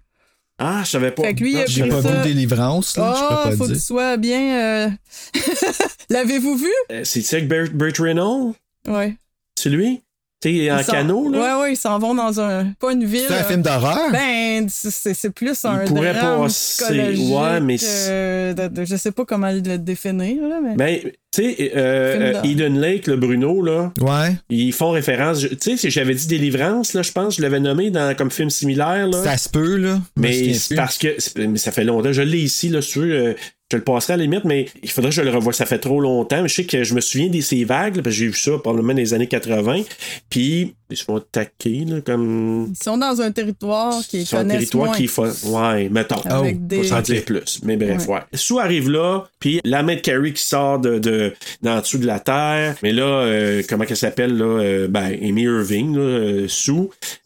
Ah, je savais pas. Fait que lui, J'ai pas ça. vu Délivrance, là, je Ah, peux pas faut te que tu dire. sois bien. euh, L'avez-vous vu? Euh, C'est-tu avec Burt, Burt Reynolds? Ouais. C'est lui? Tu sais, en Ils canot, là? Ouais, ouais, ils s'en vont dans un. Pas une ville. C'est un film d'horreur? Ben, c'est c'est plus un pourrait drame passer- ouais, mais euh, de- de- je sais pas comment le définir, là, mais. Ben, tu sais, euh, euh. Eden Lake, le Bruno, là. Ouais. Ils font référence. Tu sais, si j'avais dit Délivrance, là, je pense, je l'avais nommé dans, comme film similaire, là. Ça se peut, là. Mais parce que. Mais ça fait longtemps. Je l'ai ici, là, si tu veux. Je le passerai à la limite, mais il faudrait que je le revoie. Ça fait trop longtemps. Je sais que je me souviens de ces vagues, parce que j'ai vu ça probablement dans les années 80. Puis, ils se font attaquer, là, comme. Ils sont dans un territoire qui Sur un territoire qui est fa- Ouais, mettons. Avec Oh, des- Faut s'en dire plus. Mais bref, Ouais. ouais. Sue arrive là, puis la main de Carrie qui sort de, de, d'en dessous de la terre. Mais là, euh, comment qu'elle s'appelle, là? euh, ben, Amy Irving, là, euh, Sue.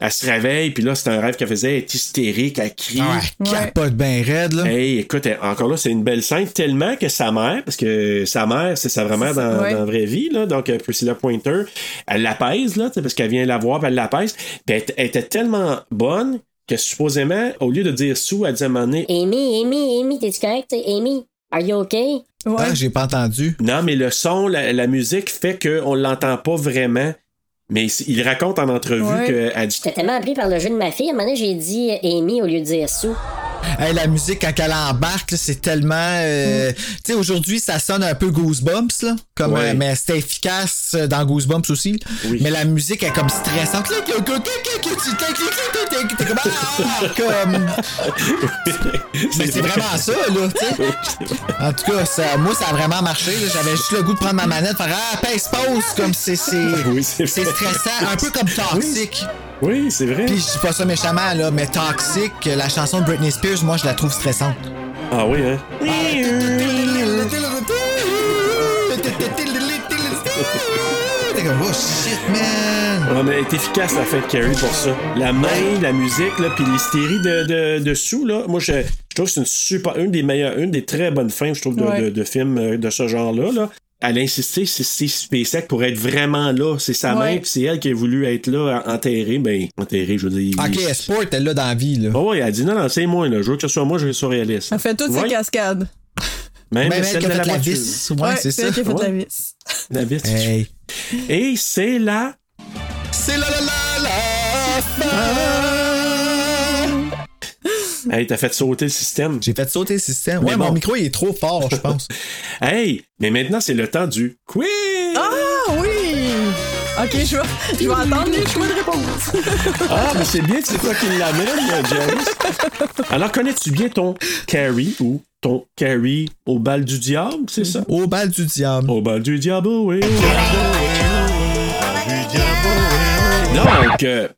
Elle se réveille, puis là, c'est un rêve qu'elle faisait. Elle est hystérique, elle crie. Ah, elle capote bien raide, là. Hey, écoute, elle- encore là, c'est une belle scène tellement que sa mère, parce que sa mère, c'est sa vraie mère dans, Ouais. dans la vraie vie, là, donc Priscilla Pointer, elle l'apaise, là, tu sais, parce qu'elle vient la voir, puis elle l'apaise. Puis elle, elle était tellement bonne que supposément, au lieu de dire sous, elle disait à un moment donné, Amy, Amy, Amy, t'es-tu correct? Amy, are you okay? Ah, j'ai pas entendu. Non, mais le son, la, la musique fait qu'on l'entend pas vraiment. Mais il raconte en entrevue Ouais. qu'elle dit J'étais tellement appris par le jeu de ma fille. À un moment donné, j'ai dit Amy au lieu de dire Sue. Hey, la musique, quand elle embarque, c'est tellement. Euh, tu sais, aujourd'hui, ça sonne un peu Goosebumps, là. Comme, mais c'était efficace dans Goosebumps aussi. Mais la musique, est comme stressante. T'es comme. Ah, mais c'est vraiment ça, là. En tout cas, moi, ça a vraiment marché. J'avais juste le goût de prendre ma manette, faire Ah, pèse, pause. Comme c'est. C'est stressant. Un peu comme toxique c'est vrai. Puis je dis pas ça méchamment, là, mais Toxic, la chanson de Britney Spears, moi, je la trouve stressante. Ah oui, hein? T'es comme, oh shit, man! Ouais, mais elle est efficace la de Carrie pour ça. La main, la musique, là, puis l'hystérie de, de, dessous, là. Moi, je, je trouve que c'est une super, une des meilleures, une des très bonnes fins, je trouve, de, Ouais. de, de films euh, de ce genre-là, là. Elle a insisté, c'est c'est SpaceX pour être vraiment là. C'est sa Ouais. main, puis c'est elle qui a voulu être là, en- enterrée. Ben, enterrée, je veux dire. Ok, Sport, elle là dans la vie, là. Oh, ouais, elle a dit non, non, c'est moi, là. Je veux que ce soit moi, je ce soit réaliste. Elle fait toutes Ouais. ses cascades. Même, Même elle celle qui a de fait la vis. Ouais, c'est ça. elle qui a fait la vis. La vis. Hey. Et c'est la. C'est la la la la Hey, t'as fait sauter le système. J'ai fait sauter le système. Ouais, Mais mon bon. micro, il est trop fort, je pense. Hey, mais maintenant, c'est le temps du quiz! Ah oui! Ok, je vais, je vais attendre les choix de réponse. Ah, mais c'est bien, c'est toi qui l'amène, euh, Janice. Alors, connais-tu bien ton carry ou ton carry au bal du diable, c'est ça? Au bal du diable. Au bal du diable, oui. au bal du diable, oui. Donc, euh,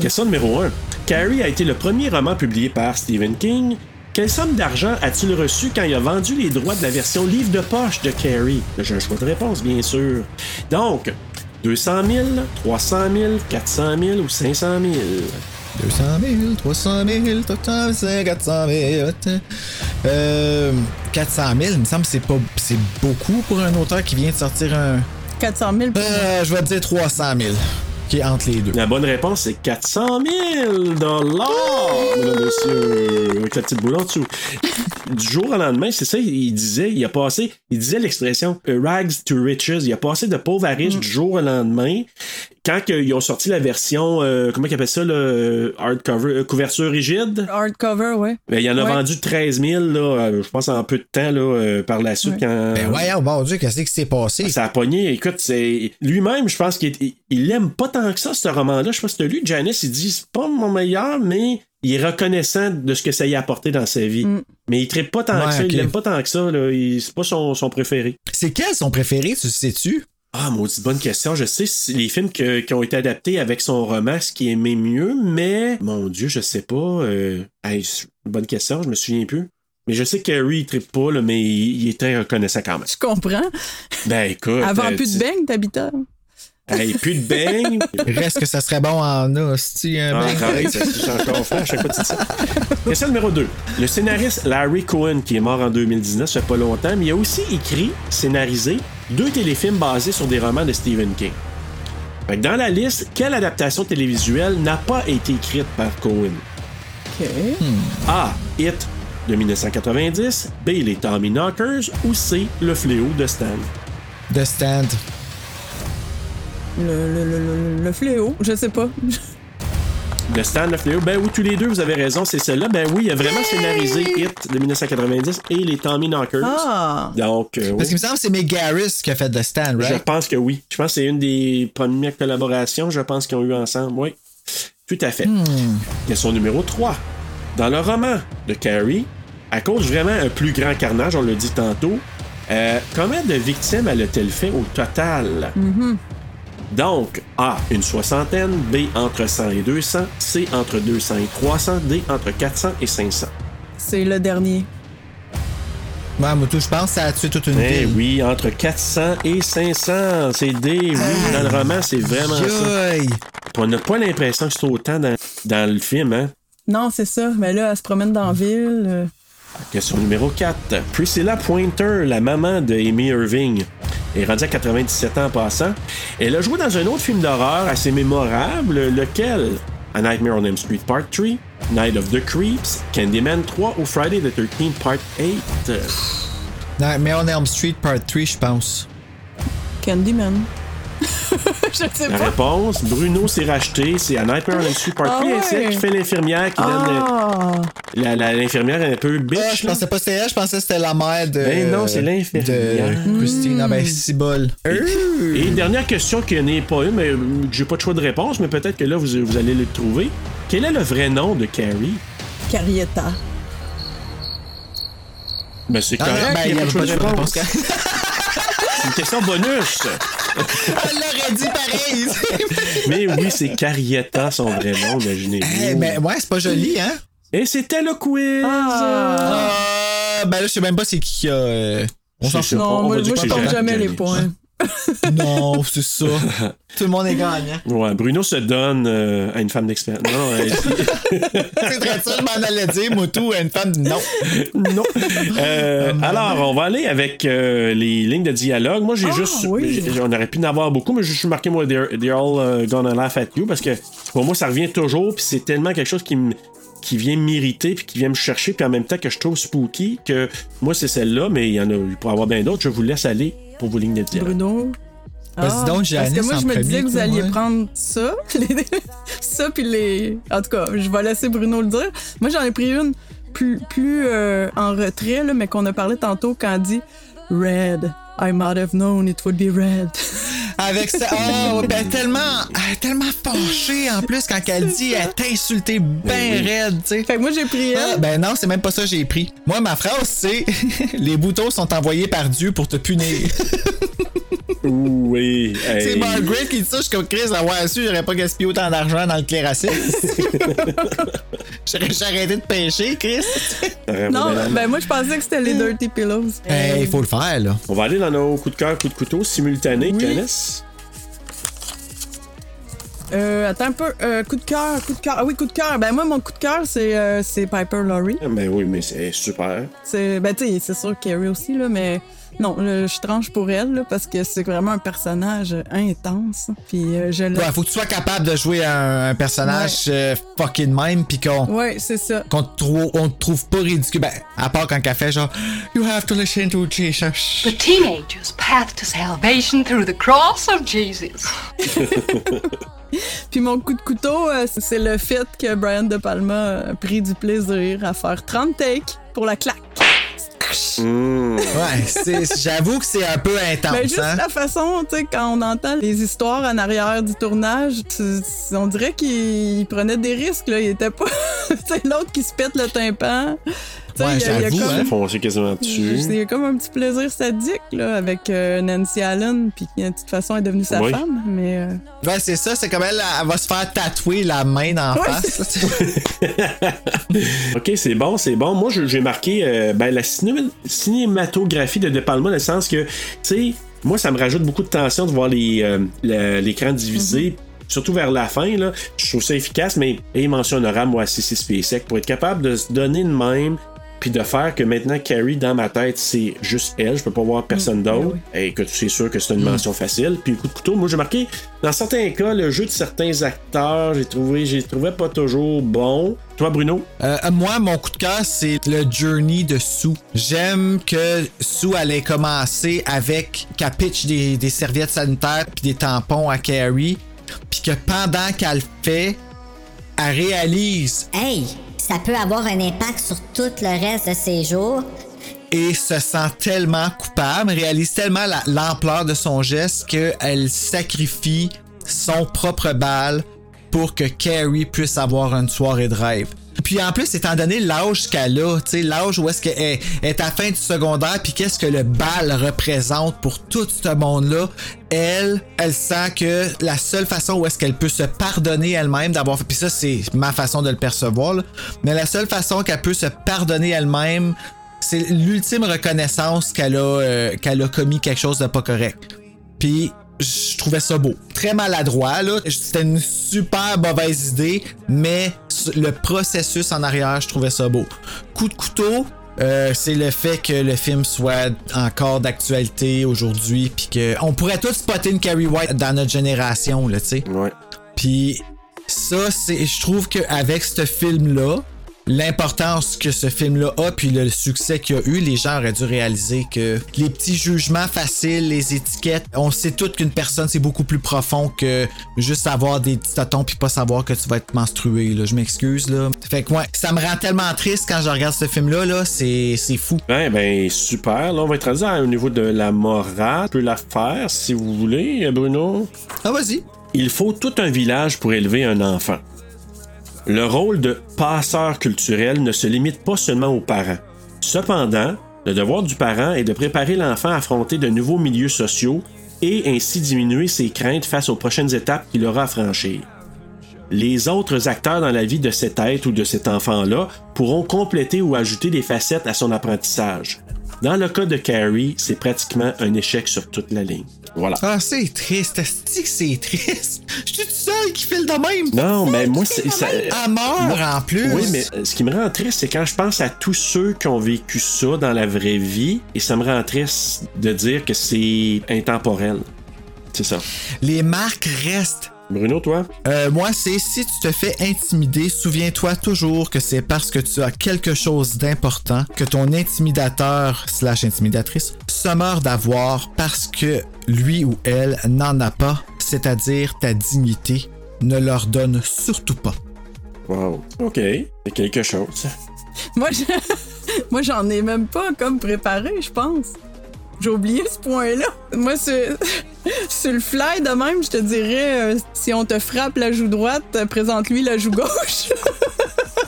question numéro 1. Carrie a été le premier roman publié par Stephen King. Quelle somme d'argent a-t-il reçu quand il a vendu les droits de la version livre de poche de Carrie? J'ai un choix de réponse, bien sûr. Donc, 200 000, 300 000, 400 000 ou 500 000? 200 000, 300 000, 300 000, 400 000. Euh, 400 000, il me semble que c'est pas c'est beaucoup pour un auteur qui vient de sortir un. 400 000 pour Euh, je vais te dire 300 000, entre les deux. La bonne réponse, c'est 400 000 dollars, mesdames, messieurs, avec la petite boule en dessous. Du jour au lendemain, c'est ça, il disait, il a passé, il disait l'expression rags to riches, il a passé de pauvre à riche du jour au lendemain. Quand que ils ont sorti la version, euh, comment ils appellent ça, le hardcover, euh, couverture rigide, hardcover, ouais. ben, il en a Ouais. vendu 13 000, là, euh, je pense, en peu de temps, là, euh, par la suite. Ouais. Quand... Ben voyons, bon Dieu, qu'est-ce qui s'est passé? Ça a pogné. Écoute, c'est lui-même, je pense qu'il il aime pas tant que ça, ce roman-là. Je sais pas si t'as lu, Janice, il dit c'est pas mon meilleur, mais il est reconnaissant de ce que ça y a apporté dans sa vie. Mais il traite pas tant Ouais, que ça, il aime pas tant que ça. Là. Il- C'est pas son, son préféré. C'est quel son préféré, tu sais-tu? Ah, maudite bonne question. Je sais si les films que- qui ont été adaptés avec son roman, ce qui aimait mieux, mais mon Dieu, je sais pas. Euh... hey, bonne question, je me souviens plus. Mais je sais que Harry, il tripe pas, là, mais il, très reconnaissant quand même. Je comprends. Ben écoute. Avant euh, plus de beignes, t'habitais. Hey, plus de beigne. Reste que ça serait bon en hostie, un Ah, beigne. encore frais à chaque fois que tu dis ça. Question numéro 2. Le scénariste Larry Cohen, qui est mort en 2019, ça fait pas longtemps, mais il a aussi écrit, scénarisé, deux téléfilms basés sur des romans de Stephen King. Fait que dans la liste, quelle adaptation télévisuelle n'a pas été écrite par Cohen? OK. A. Hit de 1990, B. Les Tommy Knockers ou C. Le Fléau de Stan? The Stand. Le, le, le, le- le fléau, je sais pas. De Stan le Fléau. Ben oui, tous les deux, vous avez raison, c'est celle-là. Ben oui, il a vraiment scénarisé Hit de 1990 et les Tommy Knockers. Ah! Donc, euh, Parce oui. qu'il me semble que c'est Garris qui a fait The Stand, Je right? pense que oui. Je pense que c'est une des premières collaborations, je pense, qu'ils ont eu ensemble. Oui. Tout à fait. Hmm. Question numéro 3. Dans le roman de Carrie, à cause vraiment un plus grand carnage, on l'a dit tantôt, euh, combien de victimes elle a-t-elle fait au total? Mhm. Donc, A, une soixantaine, B, entre 100 et 200, C, entre 200 et 300, D, entre 400 et 500. C'est le dernier. Ouais, moi, tout, je pense que ça a tué toute une Eh ville. oui, entre 400 et 500, c'est D, oui, dans le roman, c'est vraiment ça. Aïe. Puis On n'a pas l'impression que c'est autant dans, dans le film, hein? Non, c'est ça. Mais là, elle se promène dans la ville. euh, Question numéro 4. Priscilla Pointer, la maman de Amy Irving, est rendue à 97 ans en passant. Elle a joué dans un autre film d'horreur assez mémorable, lequel? A Nightmare on Elm Street Part 3, Night of the Creeps, Candyman 3 ou Friday the 13th Part 8. Non, mais on Elm Street Part 3, je pense. Candyman. je sais La pas. réponse, Bruno s'est racheté, c'est on Elm Street Part 3, Ah et c'est elle ouais. qui fait l'infirmière qui donne Ah! le- la- la- l'infirmière un peu bitch. Ah, je pensais pas que c'était elle, je pensais que c'était la mère de. Ben non, c'est l'infirmière. De Christine. Ah, ben, si bol. Et dernière question qui n'est pas une, mais j'ai pas de choix de réponse, mais peut-être que là, vous, vous allez le trouver. Quel est le vrai nom de Carrie? Carrietta. Ben, c'est Ah, correct, ben, il n'y a pas de réponse. C'est une question bonus. Elle l'aurait dit pareil. mais oui, c'est Carrietta, son vrai nom, imaginez-vous. Eh, ben, ouais, c'est pas joli, hein? Et c'était le quiz! Ah, ben là, je sais même pas c'est qui qui a. euh, On s'en fout. Non, on moi, moi, je compte jamais les points. Non, c'est ça. Tout le monde est gagnant. Ouais, Bruno se donne euh, à une femme d'expérience. Non, non, elle- C'est très ça, je m'en allais dire, Moutou, une femme, non. non. Euh, alors, on va aller avec euh, les lignes de dialogue. Moi, j'ai Ah, juste. oui. On aurait pu en avoir beaucoup, mais je suis marqué, moi, They're, they're all uh, gonna laugh at you, parce que pour moi, ça revient toujours, puis c'est tellement quelque chose qui me qui vient m'irriter puis qui vient me chercher puis en même temps que je trouve spooky que moi c'est celle-là mais il y en a il pourrait y avoir bien d'autres je vous laisse aller pour vos lignes de dialogue Bruno. Ah, donc, Parce que moi, en je me disais que vous alliez ouais. prendre ça. les- ça, puis les. En tout cas, je vais laisser Bruno le dire. Moi, j'en ai pris une plus, plus euh, en retrait, là, mais qu'on a parlé tantôt quand elle dit Red. I might have known it would be red. Avec ça. Oh, ben tellement. Elle est tellement fâchée en plus quand elle dit elle t'a insulté ben raide, tu sais. Fait que moi, j'ai pris Ah, elle. ben non, c'est même pas ça que j'ai pris. Moi, ma phrase, c'est Les boutons sont envoyés par Dieu pour te punir. oui hey. C'est Margaret qui dit ça, je suis comme Chris, avoir su, j'aurais pas gaspillé autant d'argent dans le cléracide. J'aurais j'ai arrêté de pêcher, Chris. Non, ben moi, je pensais que c'était les Dirty Pillows. Hey, il faut le faire, là. on va aller dans nos coups de cœur coups de couteau simultanés Oui. Janice Euh, attends un peu. Euh, coup de cœur, coup de cœur. Ah oui, coup de cœur. Ben moi, mon coup de cœur, c'est euh, c'est Piper Laurie. ben oui mais c'est super C'est, ben, tu sais, c'est sûr Carrie aussi, là, mais non, je tranche pour elle, là, parce que c'est vraiment un personnage intense. Puis euh, je. Ouais, faut que tu sois capable de jouer un, un personnage euh, fucking même, pis qu'on Ouais, c'est ça. qu'on te trou- on te trouve pas ridicule. Ben, à part quand elle fait genre You have to listen to Jesus. The teenager's path to salvation through the cross of Jesus. Puis mon coup de couteau, euh, c'est le fait que Brian De Palma a pris du plaisir à faire 30 takes pour la claque. Mmh. Ouais, c'est- j'avoue que c'est un peu intense. Ben, juste hein? la façon, tu sais, quand on entend les histoires en arrière du tournage, tu- on dirait qu'il prenait des risques, là. Il était pas. sais, l'autre qui se pète le tympan. Ouais, il y a- il y a j'avoue, comme- hein. foncé quasiment dessus Il y a comme un petit plaisir sadique là, avec euh, Nancy Allen, puis qui de toute façon est devenue sa Oui. femme. Mais euh, Ouais, c'est ça, c'est comme elle, elle va se faire tatouer la main d'en Ouais, face. Ok, c'est bon, c'est bon. Moi, j'ai marqué euh, ben, la ciné- cinématographie de De Palma, dans le sens que, tu sais, moi, ça me rajoute beaucoup de tension de voir euh, l'écran divisé. Surtout vers la fin, là, je trouve ça efficace, mais et mention honorable, moi, c'est SpaceX, pour être capable de se donner de même puis de faire que maintenant Carrie dans ma tête c'est juste elle, je peux pas voir personne d'autre. Et écoute, c'est sûr que c'est une mention facile. Puis coup de couteau, moi j'ai marqué dans certains cas le jeu de certains acteurs, j'ai trouvé, j'ai trouvé pas toujours bon. Toi Bruno? Euh, moi, mon coup de cœur, c'est le journey de Sue. J'aime que Sue allait commencer avec qu'elle pitch des, des serviettes sanitaires puis des tampons à Carrie, puis que pendant qu'elle le fait, elle réalise Hey, ça peut avoir un impact sur tout le reste de ses jours. et se sent tellement coupable, réalise tellement la- l'ampleur de son geste qu'elle sacrifie son propre bal pour que Carrie puisse avoir une soirée de rêve. Puis en plus, étant donné l'âge qu'elle a, l'âge où est-ce qu'elle est, à la fin du secondaire, puis qu'est-ce que le bal représente pour tout ce monde-là, elle, elle sent que la seule façon où est-ce qu'elle peut se pardonner elle-même d'avoir fait, puis ça c'est ma façon de le percevoir, mais la seule façon qu'elle peut se pardonner elle-même, c'est l'ultime reconnaissance qu'elle a, euh, qu'elle a commis quelque chose de pas correct. Puis je trouvais ça beau. Très maladroit, là. C'était une super mauvaise idée, mais le processus en arrière, je trouvais ça beau. Coup de couteau, euh, c'est le fait que le film soit encore d'actualité aujourd'hui, puis que on pourrait tous spotter une Carrie White dans notre génération, là, tu sais. Ouais. Puis ça, c'est, je trouve qu'avec ce film-là, l'importance que ce film-là a, puis le succès qu'il a eu, les gens auraient dû réaliser que les petits jugements faciles, les étiquettes, on sait toutes qu'une personne, c'est beaucoup plus profond que juste avoir des petits tâtons puis pas savoir que tu vas être menstrué. Là. Je m'excuse, là. Fait que, ouais, ça me rend tellement triste quand je regarde ce film-là, là. C'est, c'est fou. Ben, ben, super. Là, on va être rendu au niveau de la morale. Je peux la faire si vous voulez, Bruno. Ah, vas-y. Il faut tout un village pour élever un enfant. Le rôle de passeur culturel ne se limite pas seulement aux parents. Cependant, le devoir du parent est de préparer l'enfant à affronter de nouveaux milieux sociaux et ainsi diminuer ses craintes face aux prochaines étapes qu'il aura à franchir. Les autres acteurs dans la vie de cet être ou de cet enfant-là pourront compléter ou ajouter des facettes à son apprentissage. Dans le cas de Carrie, c'est pratiquement un échec sur toute la ligne. Voilà. Ah, c'est triste. Est-ce que c'est triste? Je suis tout seul qui file de même. Non, mais moi, c'est. ça- meurt moi- en plus. Oui, mais euh, ce qui me rend triste, c'est quand je pense à tous ceux qui ont vécu ça dans la vraie vie, et ça me rend triste de dire que c'est intemporel. C'est ça. Les marques restent. Bruno, toi? Euh, moi, c'est si tu te fais intimider, souviens-toi toujours que c'est parce que tu as quelque chose d'important que ton intimidateur slash intimidatrice se meurt d'avoir parce que lui ou elle n'en a pas, c'est-à-dire ta dignité. Ne leur donne surtout pas. Wow. OK. C'est quelque chose. Moi, je- moi, j'en ai même pas comme préparé, je pense. J'ai oublié ce point-là. Moi, c'est- sur le fly de même, je te dirais, euh, si on te frappe la joue droite, euh, présente-lui la joue gauche.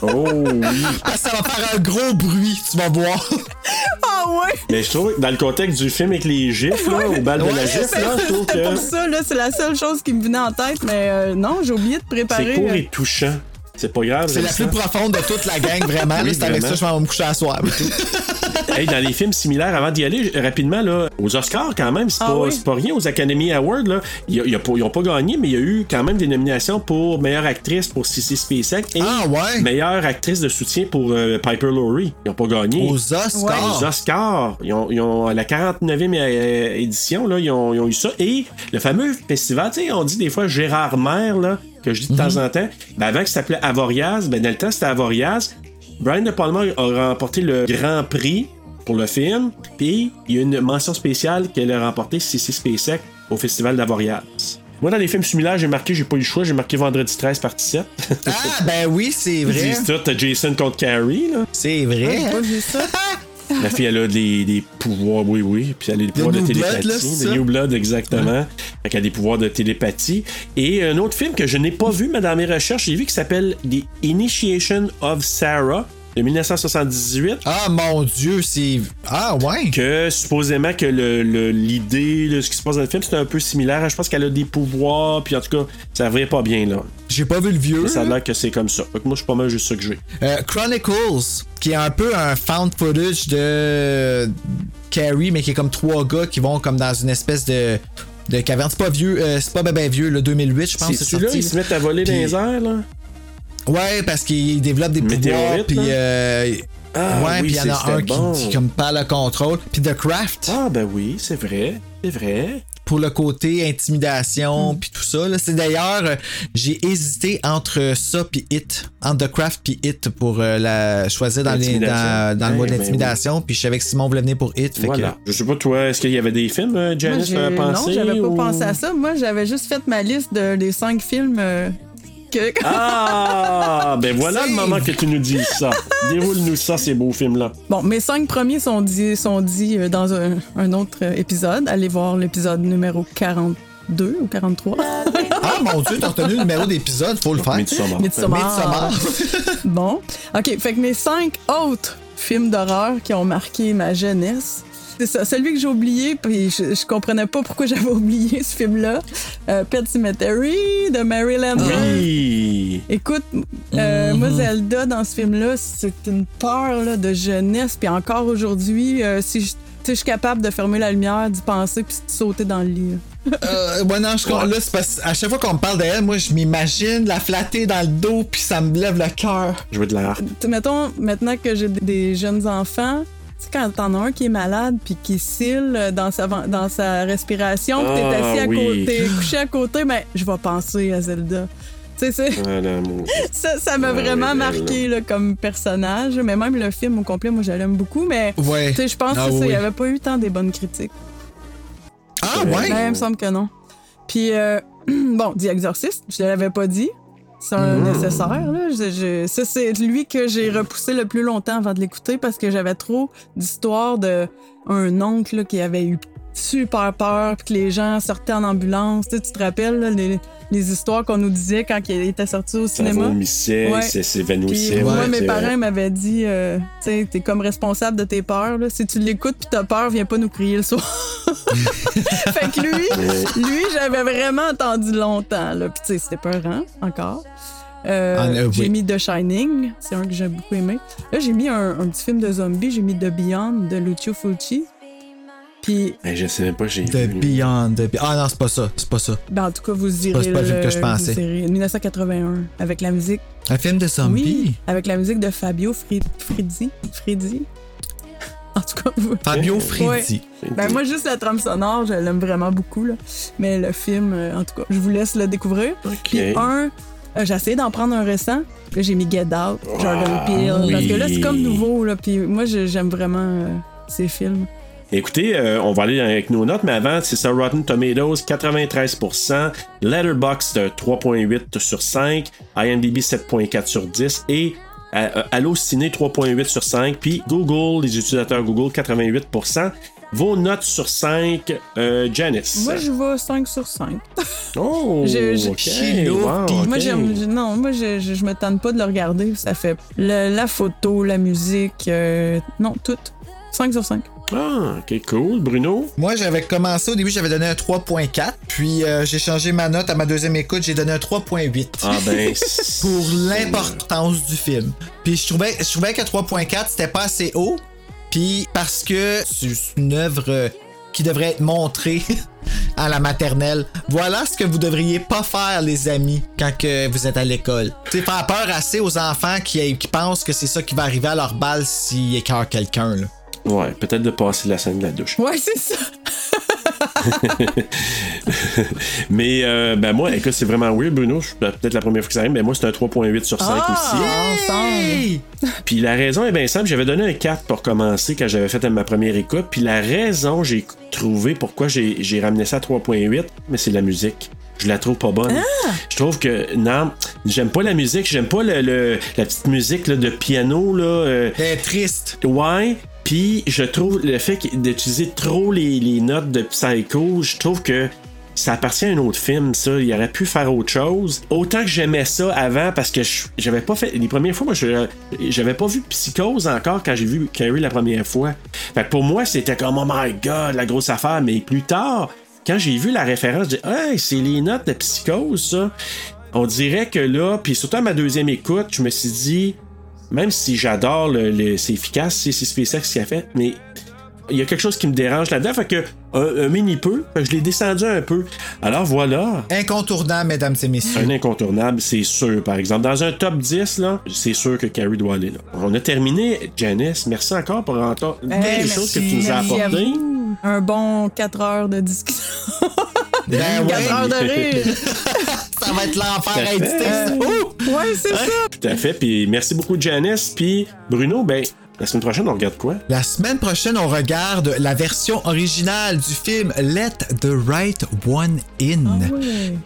Oh oui. Ah, ça va faire un gros bruit, tu vas voir. ah ouais! Mais je trouve, dans le contexte du film avec les gifs, là, au bal de la gifle, c'est là, je trouve c'est que pour ça, là, c'est la seule chose qui me venait en tête, mais euh, non, j'ai oublié de préparer. c'est court et touchant. C'est pas grave. C'est la ça. plus profonde de toute la gang, vraiment. Oui, c'est avec ça que je vais me coucher à soir. Hey, dans les films similaires, avant d'y aller, rapidement, là, aux Oscars, quand même, c'est Ah pas, oui. pas rien. Aux Academy Awards, là, il y a- il y a pas- ils ont pas gagné, mais il y a eu quand même des nominations pour meilleure actrice pour Sissy Spacek et Ah ouais? meilleure actrice de soutien pour euh, Piper Laurie. Ils ont pas gagné. Aux Oscars. Ouais. Aux Oscars. Ils ont, ils ont- à la 49e euh, édition, là, ils, ont, ils ont eu ça. Et le fameux festival, tu sais, on dit des fois Gérard Maire, là, que je dis de temps en temps. Ben, avant que ça s'appelait Avoriaz, ben, dans le temps, c'était Avoriaz. Brian De Palma a remporté le Grand Prix pour le film. Puis, il y a une mention spéciale qu'elle a remporté, Sissy Spacek, au festival d'Avoriaz. Moi, dans les films similaires, j'ai marqué, j'ai pas eu le choix, j'ai marqué Vendredi 13, partie 7. Ah, ben oui, c'est Ils vrai. disent tout, t'as Jason contre Carrie, là. C'est vrai. j'ai hein? pas vu ça. La fille, elle a des, des pouvoirs, oui, oui. Puis elle a des pouvoirs de Blood, télépathie. là, ça? New Blood, exactement. Fait qu'elle a des pouvoirs de télépathie. Et un autre film que je n'ai pas vu, mais dans mes recherches, j'ai vu qui s'appelle The Initiation of Sarah de 1978. Ah mon dieu, c'est. Ah ouais. Que supposément que le- le- l'idée, le- ce qui se passe dans le film, c'est un peu similaire. Je pense qu'elle a des pouvoirs, puis en tout cas, ça va pas bien là. J'ai pas vu le vieux. Mais ça a l'air que c'est comme ça. Fait que moi, je suis pas mal juste ça que j'ai. Euh, Chronicles, qui est un peu un found footage de Carrie, mais qui est comme trois gars qui vont comme dans une espèce de, de caverne. C'est pas vieux, euh, c'est pas ben, ben vieux, le 2008, je pense. C'est celui-là, ils se mettent à voler dans les airs, là? Ouais, parce qu'ils développent des pouvoirs, puis là. euh, Ah, ouais, oui, puis il y en a un qui, qui comme pas le contrôle. Puis The Craft. Ah, ben oui, c'est vrai. C'est vrai. Pour le côté Hmm. intimidation, puis tout ça. là. C'est d'ailleurs, euh, j'ai hésité entre ça puis It, entre The Craft puis It pour euh, la choisir dans, les, L'intimidation. dans, dans le Ouais, mode ben d'intimidation. Puis je savais que Simon voulait venir pour It. Fait Voilà. Je sais pas, toi, est-ce qu'il y avait des films, euh, Janice, à penser? non, j'avais pas ou- pensé à ça. Moi, j'avais juste fait ma liste de, des cinq films Ah, ben voilà le moment que tu nous dis ça. Déroule-nous ça, ces beaux films-là. Bon, mes cinq premiers sont dits, sont dits euh, dans un, un autre euh, épisode. Allez voir l'épisode numéro 42 ou 43. Ah mon dieu, t'as retenu le numéro d'épisode, faut le faire. Midsommar. Midsommar. bon. OK, fait que mes cinq autres films d'horreur qui ont marqué ma jeunesse. C'est ça, celui que j'ai oublié, puis je, je comprenais pas pourquoi j'avais oublié ce film-là. Euh, Pet Cemetery de Maryland. Oui. Écoute, euh, moi, Zelda, dans ce film-là, c'est une peur là, de jeunesse. Puis encore aujourd'hui, euh, si je, je suis capable de fermer la lumière, d'y penser, puis de sauter dans le lit. là. Euh, ouais, non, je là, c'est parce à chaque fois qu'on me parle d'elle, moi, je m'imagine la flatter dans le dos, puis ça me lève le cœur. Jouer de l'art. Tu sais, mettons, maintenant que j'ai des jeunes enfants, sais, quand t'en as un qui est malade puis qui cille dans sa, dans sa respiration, puis t'es Ah, assis à oui. côté, couché à côté, ben, je vais penser à Zelda. Tu sais, c'est- Ah, l'amour. ça, ça m'a Ah, vraiment marqué là, comme personnage. Mais même le film au complet, moi, je l'aime beaucoup. Mais Ouais. tu sais, je pense Ah, que ça, il oui. n'y avait pas eu tant des bonnes critiques. Ah ouais? Ben, il me semble que non. Puis, euh, bon, The Exorcist, je ne l'avais pas dit. C'est un Mm. nécessaire. Là. Je- je- ça, c'est lui que j'ai repoussé le plus longtemps avant de l'écouter parce que j'avais trop d'histoires de un oncle là, qui avait eu super peur puis que les gens sortaient en ambulance. Tu, sais, tu te rappelles là, les, les histoires qu'on nous disait quand il était sorti au Ça cinéma? vomissait, Ouais. s'évanouissait. Puis moi, ouais, mes parents m'avaient dit, euh, tu sais, t'es comme responsable de tes peurs. Là. Si tu l'écoutes puis t'as peur, viens pas nous crier le soir. fait que lui, lui, j'avais vraiment entendu longtemps. Là. Puis tu sais, c'était peurant encore. Euh, Ah, euh, j'ai oui. mis The Shining, c'est un que j'ai beaucoup aimé. Là, j'ai mis un, un petit film de zombies, j'ai mis The Beyond de Lucio Fulci. Puis, Ben, je sais même pas, j'ai The vu. Beyond. the Be- Ah non, c'est pas ça. C'est pas ça. ben, en tout cas, vous irez c'est pas le film que je pensais. irez- 1981, avec la musique Un film de zombie. Oui, avec la musique de Fabio Fri- Frizzi. Frizzi. En tout cas, vous- Fabio Ouais. Frizzi. Ben moi, juste la trame sonore, je l'aime vraiment beaucoup. Là. Mais le film, euh, en tout cas, je vous laisse le découvrir. Puis un, euh, j'ai essayé d'en prendre un récent. Là, j'ai mis Get Out, Jordan Ah, Peele. oui. Parce que là, c'est comme nouveau. Là, puis moi, je- j'aime vraiment euh, ces films. Écoutez, euh, on va aller avec nos notes, mais avant, c'est ça, Rotten Tomatoes, 93%, Letterboxd, euh, 3.8 sur 5, IMDb, 7.4 sur 10, et euh, Allociné, 3.8 sur 5, puis Google, les utilisateurs Google, 88%. Vos notes sur 5, euh, Janice. Moi, je vais 5 sur 5. Oh, Je- je- ok, wow, Moi, j'aime. Non, moi, je, je, je me tente pas de le regarder. Ça fait le- la photo, la musique, euh, non, tout. 5 sur 5. Ah, ok, cool. Bruno? Moi, j'avais commencé au début, j'avais donné un 3.4. Puis euh, j'ai changé ma note à ma deuxième écoute, j'ai donné un 3.8. Ah ben. Pour l'importance du film. Puis je trouvais, je trouvais que 3.4, c'était pas assez haut. Puis parce que c'est une œuvre qui devrait être montrée à la maternelle. Voilà ce que vous devriez pas faire, les amis, quand que vous êtes à l'école. Tu sais, faire peur assez aux enfants qui, qui pensent que c'est ça qui va arriver à leur balle s'ils écœurent quelqu'un, là. Ouais, peut-être de passer la scène de la douche. Ouais, c'est ça. mais euh, ben moi, écoute, c'est vraiment weird, Bruno. Peut-être la première fois que ça arrive, mais moi, c'est un 3.8 sur 5 Ah, aussi. ensemble. Puis la raison est bien simple. J'avais donné un 4 pour commencer quand j'avais fait ma première écoute. Puis la raison, j'ai trouvé pourquoi j'ai ramené ça à 3.8, mais c'est la musique. Je la trouve pas bonne. Je trouve que, non, j'aime pas la musique. J'aime pas le, le- la petite musique là, de piano. Là, euh, Elle est triste. Ouais. Puis je trouve le fait d'utiliser trop les, notes de Psycho, je trouve que ça appartient à un autre film, ça. Il aurait pu faire autre chose. Autant que j'aimais ça avant parce que j'avais pas fait. Les premières fois, moi, j'avais pas vu Psychose encore quand j'ai vu Carrie la première fois. Fait que pour moi, c'était comme Oh my god, la grosse affaire. Mais plus tard, quand j'ai vu la référence, j'ai dit Hey, c'est les notes de Psychose, ça. On dirait que là, puis surtout à ma deuxième écoute, je me suis dit, même si j'adore le, le- c'est efficace, c'est c'est SpaceX qui a fait, mais il y a quelque chose qui me dérange là-dedans. Fait que un, un mini peu, fait que je l'ai descendu un peu. Alors voilà. Incontournable, mesdames et messieurs. Un incontournable, c'est sûr. Par exemple, dans un top 10, là, c'est sûr que Carrie doit aller là. On a terminé. Janice, merci encore pour entendre toutes Eh, les choses que tu nous as apportées. Un bon 4 heures de discussion. Ben 4 ouais. heures de rire. ça va être l'enfer à éditer. Oh! Ouais, c'est ça. Tout à fait. Puis merci beaucoup, Janice. Puis Bruno, ben, la semaine prochaine, on regarde quoi? La semaine prochaine, on regarde la version originale du film Let the Right One In,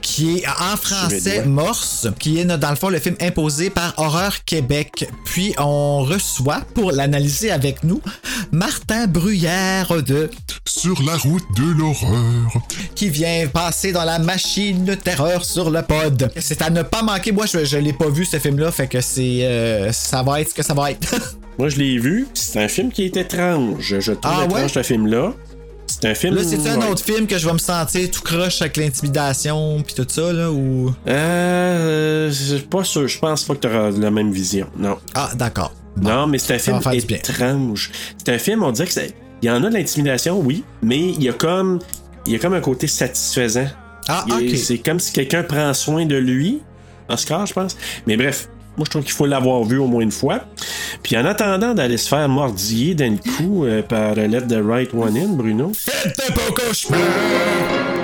qui est en français. Morse, qui est dans le fond le film imposé par Horreur Québec. Puis on reçoit pour l'analyser avec nous Martin Bruyère de Sur la route de l'horreur. qui vient passer dans la machine de terreur sur le pod. C'est à ne pas manquer. Moi, je, je l'ai pas vu ce film-là, fait que c'est euh, ça va être ce que ça va être. Moi, je l'ai vu. C'est un film qui est étrange. Je trouve Ah étrange ouais? ce film-là. C'est un film. Là, c'est un ouais. autre film que je vais me sentir tout croche avec l'intimidation puis tout ça là ou? Euh, je suis pas sûr. Je pense pas que tu auras la même vision. Non. Ah, d'accord. Non, mais c'est un Ça film étrange. C'est un film, on dirait que c'est. Il y en a de l'intimidation, oui, mais il y a comme. Il y a comme un côté satisfaisant. Ah, ok. C'est comme si quelqu'un prend soin de lui. Oscar, je pense. Mais bref, moi je trouve qu'il faut l'avoir vu au moins une fois. Puis en attendant d'aller se faire mordiller d'un coup euh, par Let the Right One In, Bruno. Faites beau cauchemar!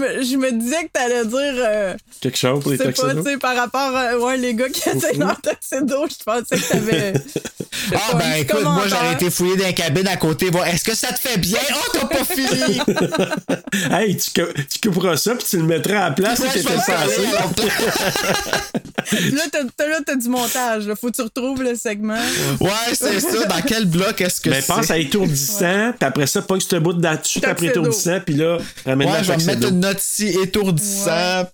Me, je me disais que t'allais dire. euh, Quelque chose pour je les sais pas, tuxedos? tu sais, par rapport à ouais, les gars qui essaient leur tuxedo, je pensais que t'avais. Ah, ben écoute, moi j'aurais été fouillé dans la cabine à côté, voir est-ce que ça te fait bien? Oh, t'as pas fini! hey, tu, tu couperas ça puis tu le mettras à la place je t'étais censé. là, t'as, là, t'as du montage. Là. Faut que tu retrouves le segment. Ouais, c'est ça. Dans quel bloc est-ce que Ben, c'est? pense à étourdissant, puis après ça, pas que ce bout de là-dessus, après étourdissant, puis là, ramène Ouais, la je vais me mettre tuxedo. une ici étourdissant,